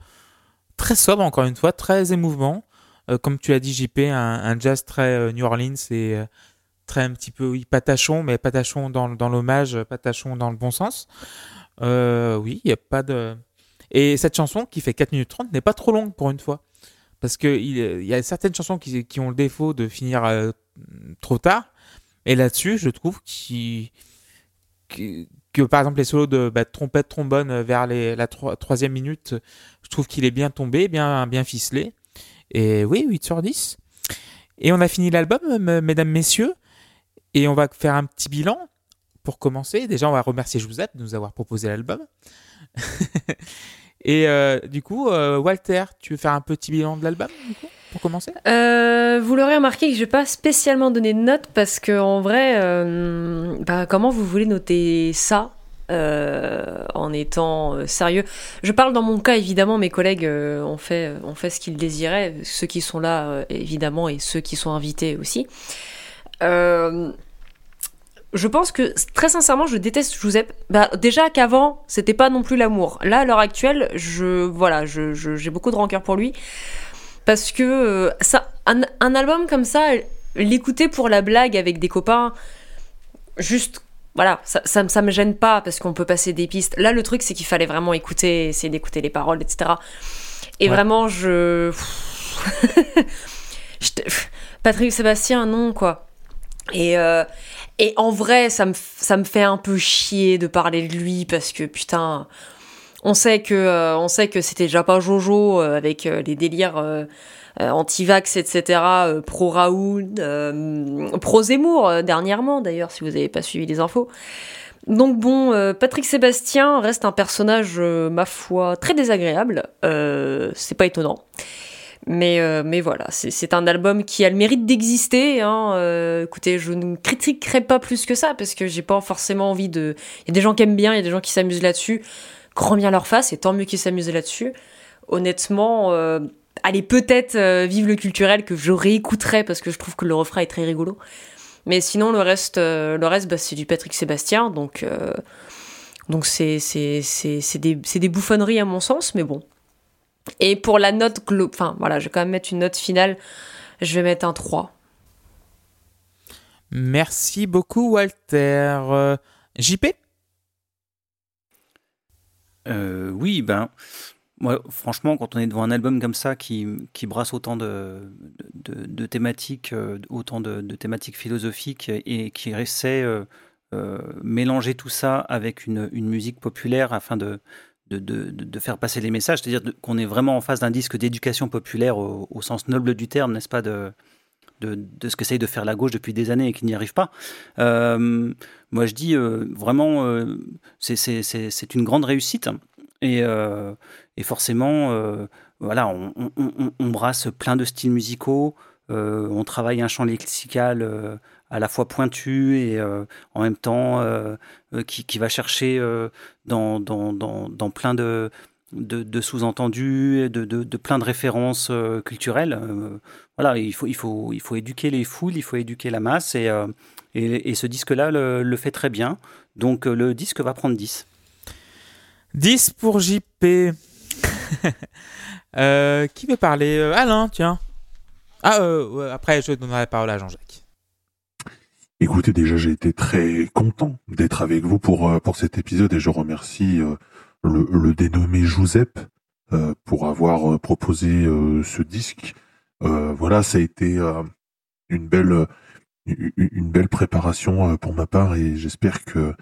très sobre, encore une fois, très émouvant. Euh, comme tu l'as dit, JP, un, un jazz très euh, New Orleans et euh, très un petit peu, oui, patachon, mais patachon dans, dans l'hommage, patachon dans le bon sens. Euh, oui, il n'y a pas de. Et cette chanson qui fait 4 minutes 30 n'est pas trop longue pour une fois. Parce qu'il il y a certaines chansons qui, qui ont le défaut de finir euh, trop tard. Et là-dessus, je trouve qu'il- par exemple les solos de bah, trompette, trombone euh, vers la tro- troisième minute, je trouve qu'il est bien tombé, bien, ficelé. Et oui, 8 sur 10. Et on a fini l'album, mesdames, messieurs. Et on va faire un petit bilan pour commencer. Déjà, on va remercier Joseph de nous avoir proposé l'album. Et euh, du coup, euh, Walter, tu veux faire un petit bilan de l'album Euh, vous l'aurez remarqué que je n'ai pas spécialement donné de notes parce que en vrai, euh, bah, comment vous voulez noter ça euh, en étant sérieux? Je parle dans mon cas évidemment, mes collègues ont fait ont fait ce qu'ils désiraient, ceux qui sont là évidemment et ceux qui sont invités aussi. Je pense que très sincèrement, je déteste Giuseppe. Bah, déjà qu'avant, c'était pas non plus l'amour. Là, à l'heure actuelle, voilà, j'ai beaucoup de rancœur pour lui parce que euh, ça, un, un album comme ça, l'écouter pour la blague avec des copains, juste voilà, ça, ça, me- ça me gêne pas parce qu'on peut passer des pistes. Là, le truc, c'est qu'il fallait vraiment écouter, essayer d'écouter les paroles, etc. Et Ouais. vraiment, je. Je te- Patrick Sébastien, non, quoi. Et, euh, et en vrai, ça me, ça me fait un peu chier de parler de lui parce que putain, on sait que, euh, on sait que c'était déjà pas Jojo euh, avec euh, les délires anti-vax, etc., pro-Raoul, euh, pro-Zemmour, euh, dernièrement d'ailleurs, si vous n'avez pas suivi les infos. Donc bon, Patrick Sébastien reste un personnage, ma foi, très désagréable. C'est pas étonnant. Mais, mais voilà, c'est un album qui a le mérite d'exister. Hein. Écoutez, je ne critiquerai pas plus que ça parce que j'ai pas forcément envie de. Il y a des gens qui aiment bien, il y a des gens qui s'amusent là-dessus. Grand bien leur face, et tant mieux qu'ils s'amusent là-dessus. Honnêtement, euh, allez, peut-être euh, vive le culturel que je réécouterai parce que je trouve que le refrain est très rigolo. Mais sinon, le reste, euh, reste bah, c'est du Patrick Sébastien. Donc, donc c'est c'est- des, des bouffonneries à mon sens, mais bon. Et pour la note enfin voilà, je vais quand même mettre une note finale. Je vais mettre un 3. Merci beaucoup, Walter. JP Euh, oui, ben, moi, franchement, quand on est devant un album comme ça qui, brasse autant de, thématiques, euh, autant de, thématiques philosophiques et qui essaie euh, euh, mélanger tout ça avec une, musique populaire afin de, faire passer les messages, c'est-à-dire qu'on est vraiment en face d'un disque d'éducation populaire au, au sens noble du terme, n'est-ce pas, de, de, ce qu'essaye de faire la gauche depuis des années et qui n'y arrive pas. Euh, moi, je dis euh, vraiment, euh, c'est- une grande réussite. Et, forcément, voilà, on, brasse plein de styles musicaux. on travaille un champ lexical à la fois pointu et en même temps qui, va chercher dans plein de, de, de sous-entendus, et de, de, de plein de références euh, culturelles. Euh, voilà, il faut, il, faut, il faut éduquer les foules, il faut éduquer la masse, et, euh, et, et ce disque-là le, le fait très bien. Donc le disque va prendre 10. 10 pour JP. Euh, qui veut parler? Alain, tiens. Ah, euh, après, je donnerai la parole à Jean-Jacques. Écoutez, déjà, j'ai été très content d'être avec vous pour, pour cet épisode et je remercie euh, le, dénommé Giuseppe euh, pour avoir euh, proposé euh, ce disque. Voilà, ça a été une belle une belle préparation pour ma part et j'espère que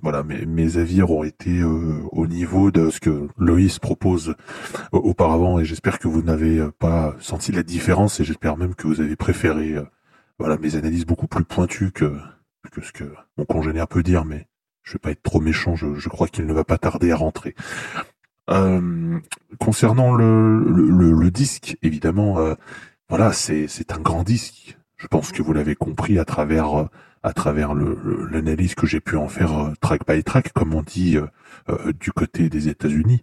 voilà mes, avis auront été au niveau de ce que Loïs propose auparavant et j'espère que vous n'avez pas senti la différence et j'espère même que vous avez préféré voilà mes analyses beaucoup plus pointues que, que ce que mon congénère peut dire, mais je vais pas être trop méchant, je, je crois qu'il ne va pas tarder à rentrer. Euh, concernant le, le, le- disque, évidemment, euh, voilà, c'est un grand disque. Je pense que vous l'avez compris à travers euh, à travers l'analyse que j'ai pu en faire euh, track by track, comme on dit euh, euh, du côté des États-Unis.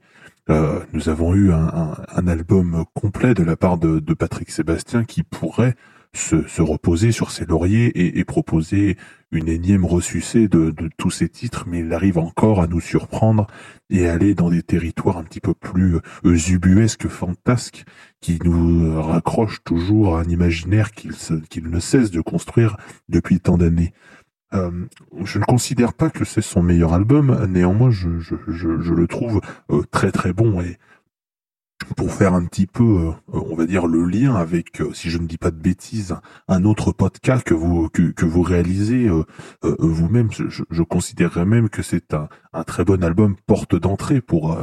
Nous avons eu un, un- un album complet de la part de, de Patrick Sébastien qui pourrait se, se reposer sur ses lauriers et, proposer une énième ressucée de, de tous ces titres, mais il arrive encore à nous surprendre et aller dans des territoires un petit peu plus euh, ubuesques, fantasques, qui nous raccrochent toujours à un imaginaire qu'il ne cesse de construire depuis tant d'années. Euh, je ne considère pas que c'est son meilleur album, néanmoins je le trouve euh, très très bon et pour faire un petit peu, euh, on va dire, le lien avec, euh, si je ne dis pas de bêtises, un autre podcast que vous que, vous réalisez euh, vous-même, je, considérerais même que c'est un, très bon album porte d'entrée pour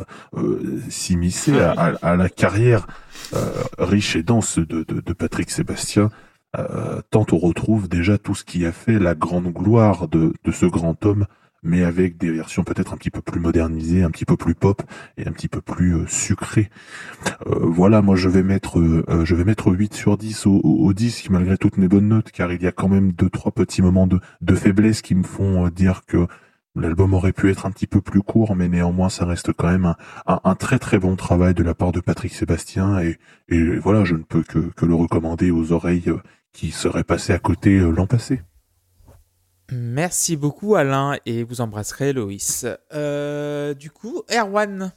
s'immiscer à, la carrière riche et dense de, Patrick Sébastien. Tant on retrouve déjà tout ce qui a fait la grande gloire de, de ce grand homme, mais avec des versions peut-être un petit peu plus modernisées, un petit peu plus pop et un petit peu plus euh, sucrées. Euh, voilà, moi je vais mettre euh, je vais mettre 8 sur 10 au, au, malgré toutes mes bonnes notes, car il y a quand même deux trois petits moments de, faiblesse qui me font dire que L'album aurait pu être un petit peu plus court, mais néanmoins, ça reste quand même un, très très bon travail de la part de Patrick Sébastien. Et, voilà, je ne peux que, le recommander aux oreilles qui seraient passées à côté l'an passé. Merci beaucoup Alain et vous embrasserez Loïs. Euh, du coup, Erwan.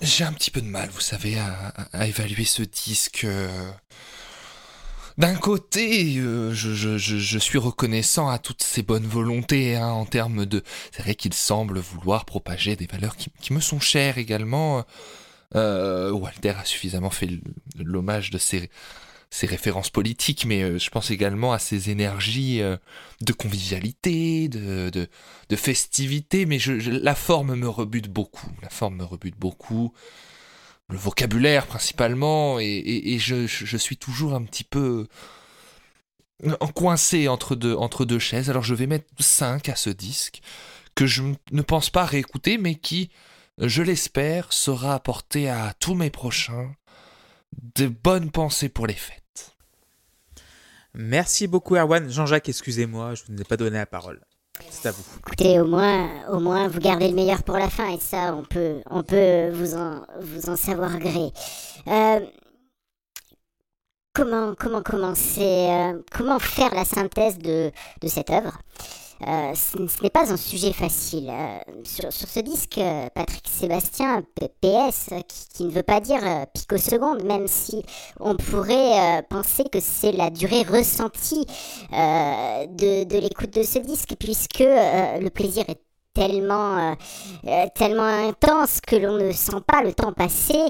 J'ai un petit peu de mal, vous savez, à, évaluer ce disque. euh. D'un côté, euh, je, suis reconnaissant à toutes ces bonnes volontés hein, en termes de... C'est vrai qu'il semble vouloir propager des valeurs qui, me sont chères également. Walter a suffisamment fait l'hommage de ses, ses références politiques, mais euh, je pense également à ses énergies euh, de convivialité, de, de, festivité, mais je, la forme me rebute beaucoup. La forme me rebute beaucoup. Le vocabulaire principalement, et, et- je- je suis toujours un petit peu euh, coincé entre deux, entre deux chaises. Alors je vais mettre 5 à ce disque, que je ne pense pas réécouter, mais qui, je l'espère, sera apporté à tous mes prochains de bonnes pensées pour les fêtes. Merci beaucoup Erwan. Jean-Jacques, excusez-moi, je ne vous ai pas donné la parole. C'est à vous. Écoutez, au moins, au moins, vous gardez le meilleur pour la fin, et ça, on peut, on peut vous en, vous en savoir gré. Euh, comment, comment commencer, euh, comment faire la synthèse de, de cette œuvre? Euh, ce n'est pas un sujet facile. Euh, sur, ce disque, euh, Patrick Sébastien, PS, qui, ne veut pas dire picoseconde, même si on pourrait penser que c'est la durée ressentie de, l'écoute de ce disque, puisque le plaisir est tellement, tellement intense que l'on ne sent pas le temps passer.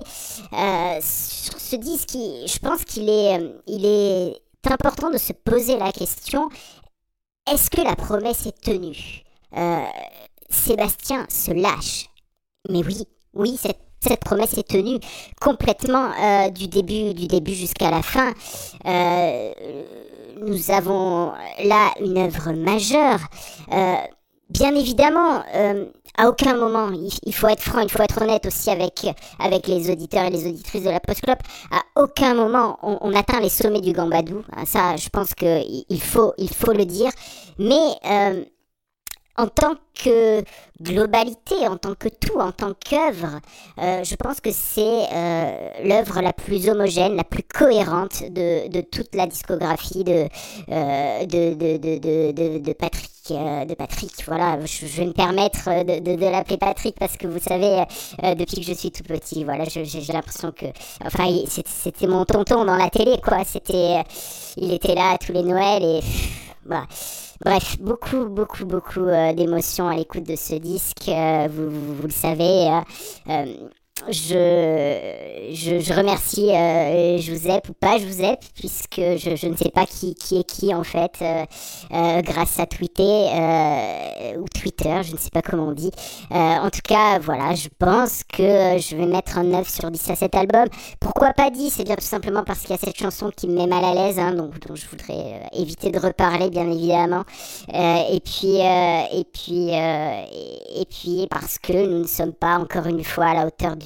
Sur ce disque, je pense qu'il est, il est important de se poser la question est-ce que la promesse est tenue? Euh, Sébastien se lâche. Mais oui, oui, cette, promesse est tenue complètement euh, du début, du début jusqu'à la fin. Euh, nous avons là une œuvre majeure. Bien évidemment, à aucun moment, il, faut être franc, il faut être honnête aussi avec, avec les auditeurs et les auditrices de la Postclop, à aucun moment on, on atteint les sommets du Gambadou. Ah, Ça, je pense qu'il il faut, il faut le dire. Mais euh, en tant que globalité, en tant que tout, en tant qu'œuvre, euh, je pense que c'est euh, l'œuvre la plus homogène, la plus cohérente de, de toute la discographie de, euh, de, de, de, Patrick. euh, de Patrick, voilà, je, vais me permettre de, l'appeler Patrick parce que vous savez, euh, depuis que je suis tout petit, voilà, j'ai l'impression que, enfin, c'était mon tonton dans la télé, quoi. C'était, il était là tous les Noëls et voilà. Bref, beaucoup, beaucoup, beaucoup euh, d'émotions à l'écoute de ce disque. euh, vous, vous, vous le savez. Je, je, je remercie euh, Joseph ou pas Joseph, puisque je, je ne sais pas qui, qui est qui en fait, euh, euh, grâce à Twitter euh, ou Twitter, je ne sais pas comment on dit. Euh, en tout cas, voilà, je pense que je vais mettre un 9 sur 10 à cet album. Pourquoi pas 10 C'est bien tout simplement parce qu'il y a cette chanson qui me met mal à l'aise, hein, donc dont je voudrais euh, éviter de reparler, bien évidemment. Et puis, et puis, et, et puis parce que nous ne sommes pas encore une fois à la hauteur du,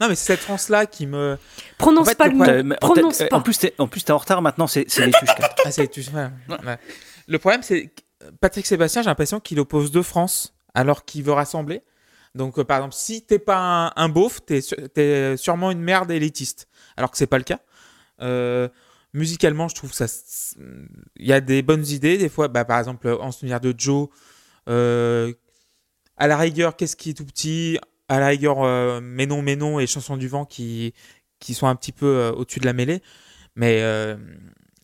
Non, mais c'est cette France-là qui me. Prononce En fait, pas le le mot. Euh, mais en Prononce tête- pas. En plus, t'es en retard maintenant, c'est les Tuchka. Ah, c'est tu- ouais, ouais. Le problème, c'est que Patrick Sébastien, j'ai l'impression qu'il oppose deux France alors qu'il veut rassembler. Donc, euh, par exemple, si t'es pas un, un beauf, t'es su- sûrement une merde élitiste. Alors que c'est pas le cas. Euh, musicalement, je trouve ça. Il y a des bonnes idées. Des fois, bah, par exemple, en souvenir de Joe, euh, à la rigueur, qu'est-ce qui est tout petit? À la rigueur, euh, Mais non, mais non et Chanson du vent qui, qui sont un petit peu euh, au-dessus de la mêlée. Mais euh,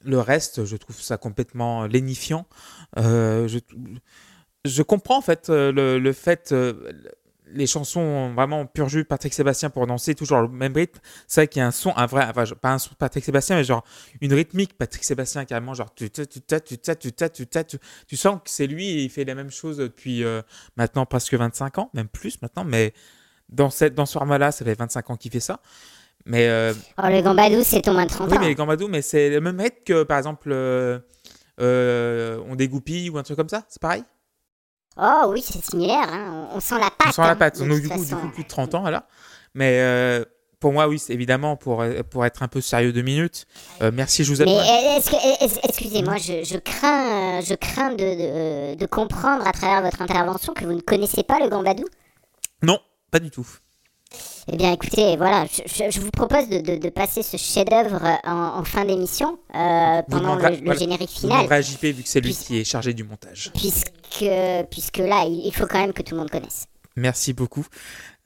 le reste, je trouve ça complètement lénifiant. Euh, je, je comprends en fait le, le fait. Euh, les chansons vraiment pur jus Patrick Sébastien pour danser toujours le même rythme c'est vrai qu'il y a un son un vrai enfin pas un son Patrick Sébastien mais genre une rythmique Patrick Sébastien carrément genre tu tu tu tu tu tu tu tu tu tu tu sens que c'est lui et il fait la même chose depuis euh, maintenant presque 25 ans même plus maintenant mais dans cette dans ce format là ça fait 25 ans qu'il fait ça mais euh, Oh, le Gambadou, c'est moins de 30 oui mais les Gambadou mais c'est le même rythme que par exemple euh, euh, on dégoupille ou un truc comme ça c'est pareil Oh oui, c'est similaire. hein. On, on sent la patte. on sent la hein, patte. de Donc, du coup, du façon. coup, plus de 30 ans, là. Mais euh, pour moi, oui, c'est évidemment, pour, euh, pour être un peu sérieux deux minutes. euh, merci, je vous Mais que, est-ce- excusez-moi, je, je crains, je crains de, de, de comprendre à travers votre intervention que vous ne connaissez pas le Gambadou? Non, pas du tout. Eh bien, écoutez, voilà, je, vous propose de, de- de passer ce chef-d'œuvre en, en fin d'émission euh, pendant le, demanderez- le voilà. générique final, demanderez à JP, vu que c'est lui Puis- qui est chargé du montage. puisque, puisque là, il, faut quand même que tout le monde connaisse. Merci beaucoup,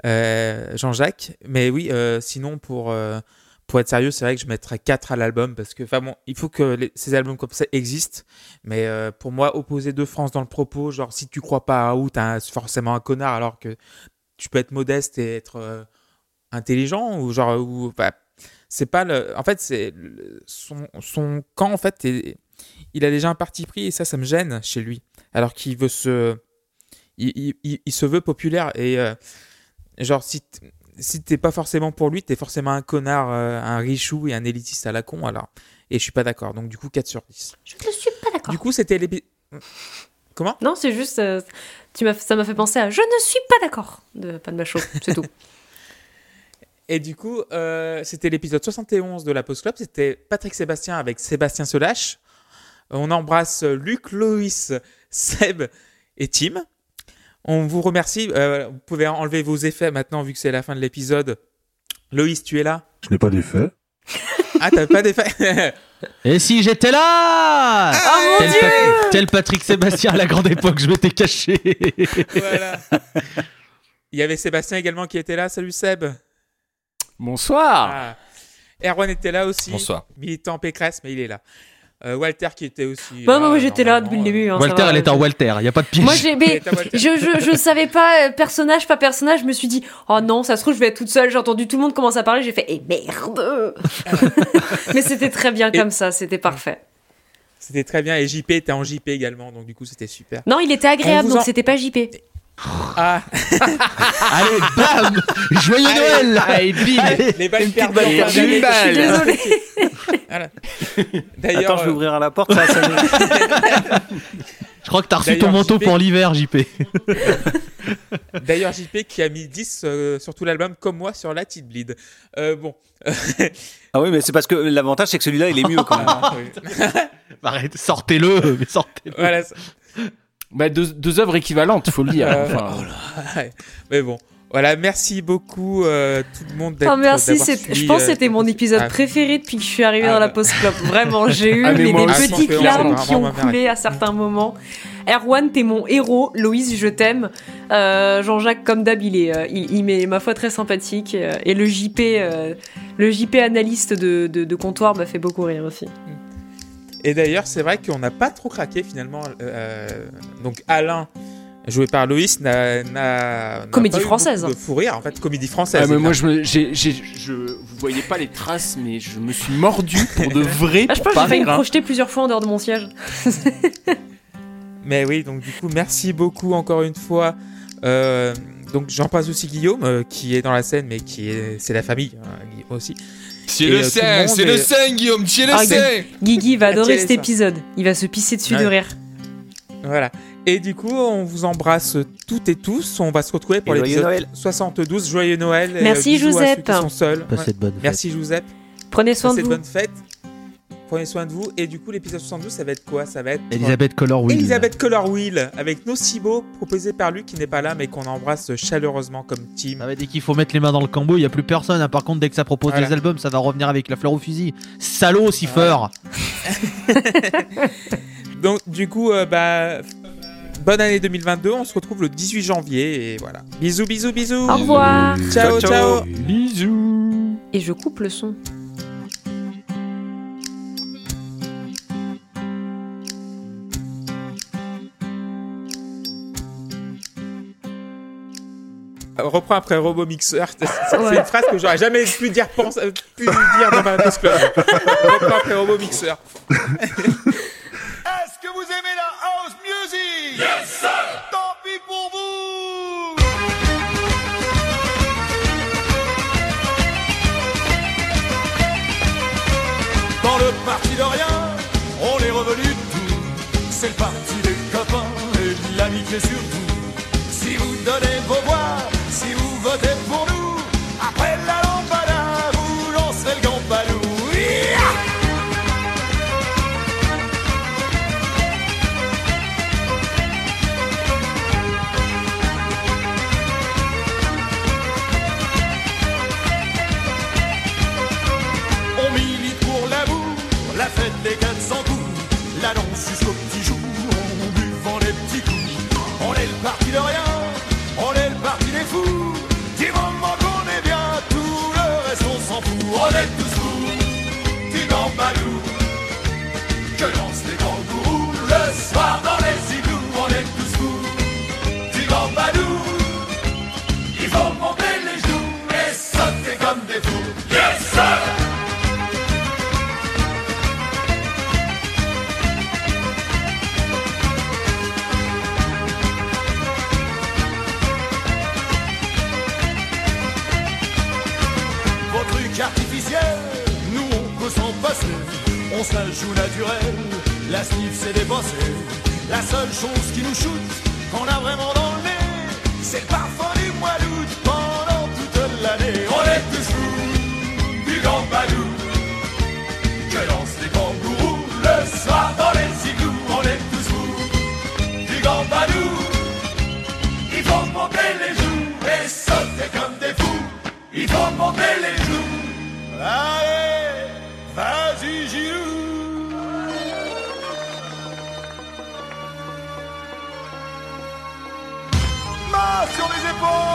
euh, Jean-Jacques. Mais oui, euh, sinon, pour, euh, pour être sérieux, c'est vrai que je mettrais 4 à l'album parce que, enfin bon, il faut que les- ces albums comme ça existent. Mais euh, pour moi, opposer deux France dans le propos, genre si tu crois pas à où, t'es forcément un connard, alors que tu peux être modeste et être euh, intelligent ou genre ou bah, c'est pas le en fait c'est son, son camp en fait est- il a déjà un parti pris et ça ça me gêne chez lui. Alors qu'il veut se il, il- se veut populaire et euh, genre si si t'es pas forcément pour lui t'es forcément un connard euh, un richou et un élitiste à la con alors. Et je suis pas d'accord. Donc du coup 4 sur 10 Je ne suis pas d'accord. du coup c'était l'épi- comment? Non, c'est juste. euh, tu m'as, ça m'a fait penser à Je ne suis pas d'accord de Pan Macho, c'est tout. Et du coup, euh, c'était l'épisode 71 de la Post Club. C'était Patrick Sébastien avec Sébastien Solache. On embrasse Luc, Loïs, Seb et Tim. On vous remercie. Euh, vous pouvez enlever vos effets maintenant vu que c'est la fin de l'épisode. Loïs, tu es là? Je n'ai pas d'effet. Ah, t'as pas d'effet Et si j'étais là Oh tel, Pat- tel Patrick Sébastien à la grande époque, je m'étais caché. Voilà. Il y avait Sébastien également qui était là. Salut Seb. Bonsoir. Ah. Erwan était là aussi. Bonsoir. Militant Pécresse, mais il est là. Euh, Walter qui était aussi. Bah, là, moi, moi, j'étais là depuis le début. hein, Walter, va, elle est en Walter, il y a pas de piège. Moi, j'ai. euh, je, je, je savais pas, euh, personnage, pas personnage. Je me suis dit, oh non, ça se trouve, je vais être toute seule. J'ai entendu tout le monde commencer à parler. J'ai fait, eh merde Mais c'était très bien Et- comme ça, c'était parfait. C'était très bien et JP était en JP également, donc du coup c'était super. Non, il était agréable, vous donc en- c'était pas JP. Ah, Allez, bam Joyeux Allez, Noël Allez, bim. Allez. les balles perdues une balle. Je suis Désolée. Voilà. Attends, D'ailleurs, je vais euh, ouvrir la porte, ça. Je crois que t'as reçu D'ailleurs, ton manteau JP pour l'hiver, JP. d'ailleurs JP qui a mis 10 euh, sur tout l'album comme moi sur la petite bleed. Euh, bon. Ah oui, mais c'est parce que l'avantage, c'est que celui-là, il est mieux quand même. Arrête, sortez-le, mais sortez-le. voilà. ça- Bah, deux, deux œuvres équivalentes, faut le dire. Euh, Enfin, ouais. Mais bon. Voilà, merci beaucoup euh, tout le monde d'être Oh merci, suivi, je pense que euh, c'était mon épisode ah, préféré depuis que je suis arrivée Ah, dans la bah. post-club. Vraiment, j'ai eu Ah, mais mais moi des petites larmes qui ont coulé à certains moments. Erwan, t'es mon héros. Loïs, je t'aime. Euh, Jean-Jacques, comme d'hab, il est, il, il m'est ma foi très sympathique. Et le JP, euh, le JP analyste de, de, de comptoir m'a fait beaucoup rire aussi. Et d'ailleurs, c'est vrai qu'on n'a pas trop craqué finalement. euh, donc Alain, joué par Loïs, n'a n'a- n'a Comédie pas eu française. beaucoup de fou rire, en fait, comédie française. ah, mais moi, je, me, j'ai, j'ai- je, vous voyez pas les traces, mais je me suis mordu pour de vrai. Ah, je pense que j'ai failli me hein. projeter plusieurs fois en dehors de mon siège. Mais oui, donc du coup, merci beaucoup encore une fois. Euh, donc j'en passe aussi Guillaume, euh, qui est dans la scène, mais qui est, c'est la famille, hein, Guillaume aussi. C'est le euh, sein, monde c'est le sein, Guillaume, Ah, sein Guigui va adorer Quel est cet épisode. Il va se pisser dessus de Ouais. rire. Voilà. Et du coup, on vous embrasse toutes et tous. On va se retrouver pour l'épisode Noël. 72. Joyeux Noël. Merci, bisous à ceux Joseph. qui sont seuls. Passez Ouais. de bonnes fêtes. Merci Joseph. Prenez soin Passez de de vous. bonnes fêtes. Prenez soin de vous. Et du coup, l'épisode 72, ça va être quoi? Ça va être. Elisabeth Color Wheel. Elisabeth Color Wheel avec Nocibo, proposé par lui qui n'est pas là, mais qu'on embrasse chaleureusement comme team. Ah ouais, dès qu'il faut mettre les mains dans le cambo, il n'y a plus personne. hein. Par contre, dès que ça propose Voilà. des albums, ça va revenir avec la fleur au fusil. Salaud, Cipher Donc, du coup, euh, bah. Bonne année 2022, on se retrouve le 18 janvier et voilà. Bisous, bisous, bisous. Au revoir. Ciao, ciao. Bisous. Et je coupe le son. Reprends après Robo Mixer. C'est Ouais. une phrase que j'aurais jamais pu dire, pense, euh, pu dire dans ma Club. Reprends après Robo Mixer. Est-ce que vous aimez la house music? Yes sir Tant pis pour vous Dans le parti de rien, on est revenu de tout. C'est le parti des copains et de l'amitié surtout. Si vous donnez vos voix, peut-être pour nous. c'est toujours Tigan Balou que lancent les kangourous le soir. Joue naturel, la sniff c'est dépassé. La seule chose qui nous shoot, qu'on a vraiment dans le nez, c'est le parfum du mois d'août pendant toute l'année. On est tous fous du gambadou, que lancent les kangourous le soir dans les igloos. On est tous fous du gambadou, il faut monter les joues et sauter comme des fous. Il faut monter les joues. Sur les épaules.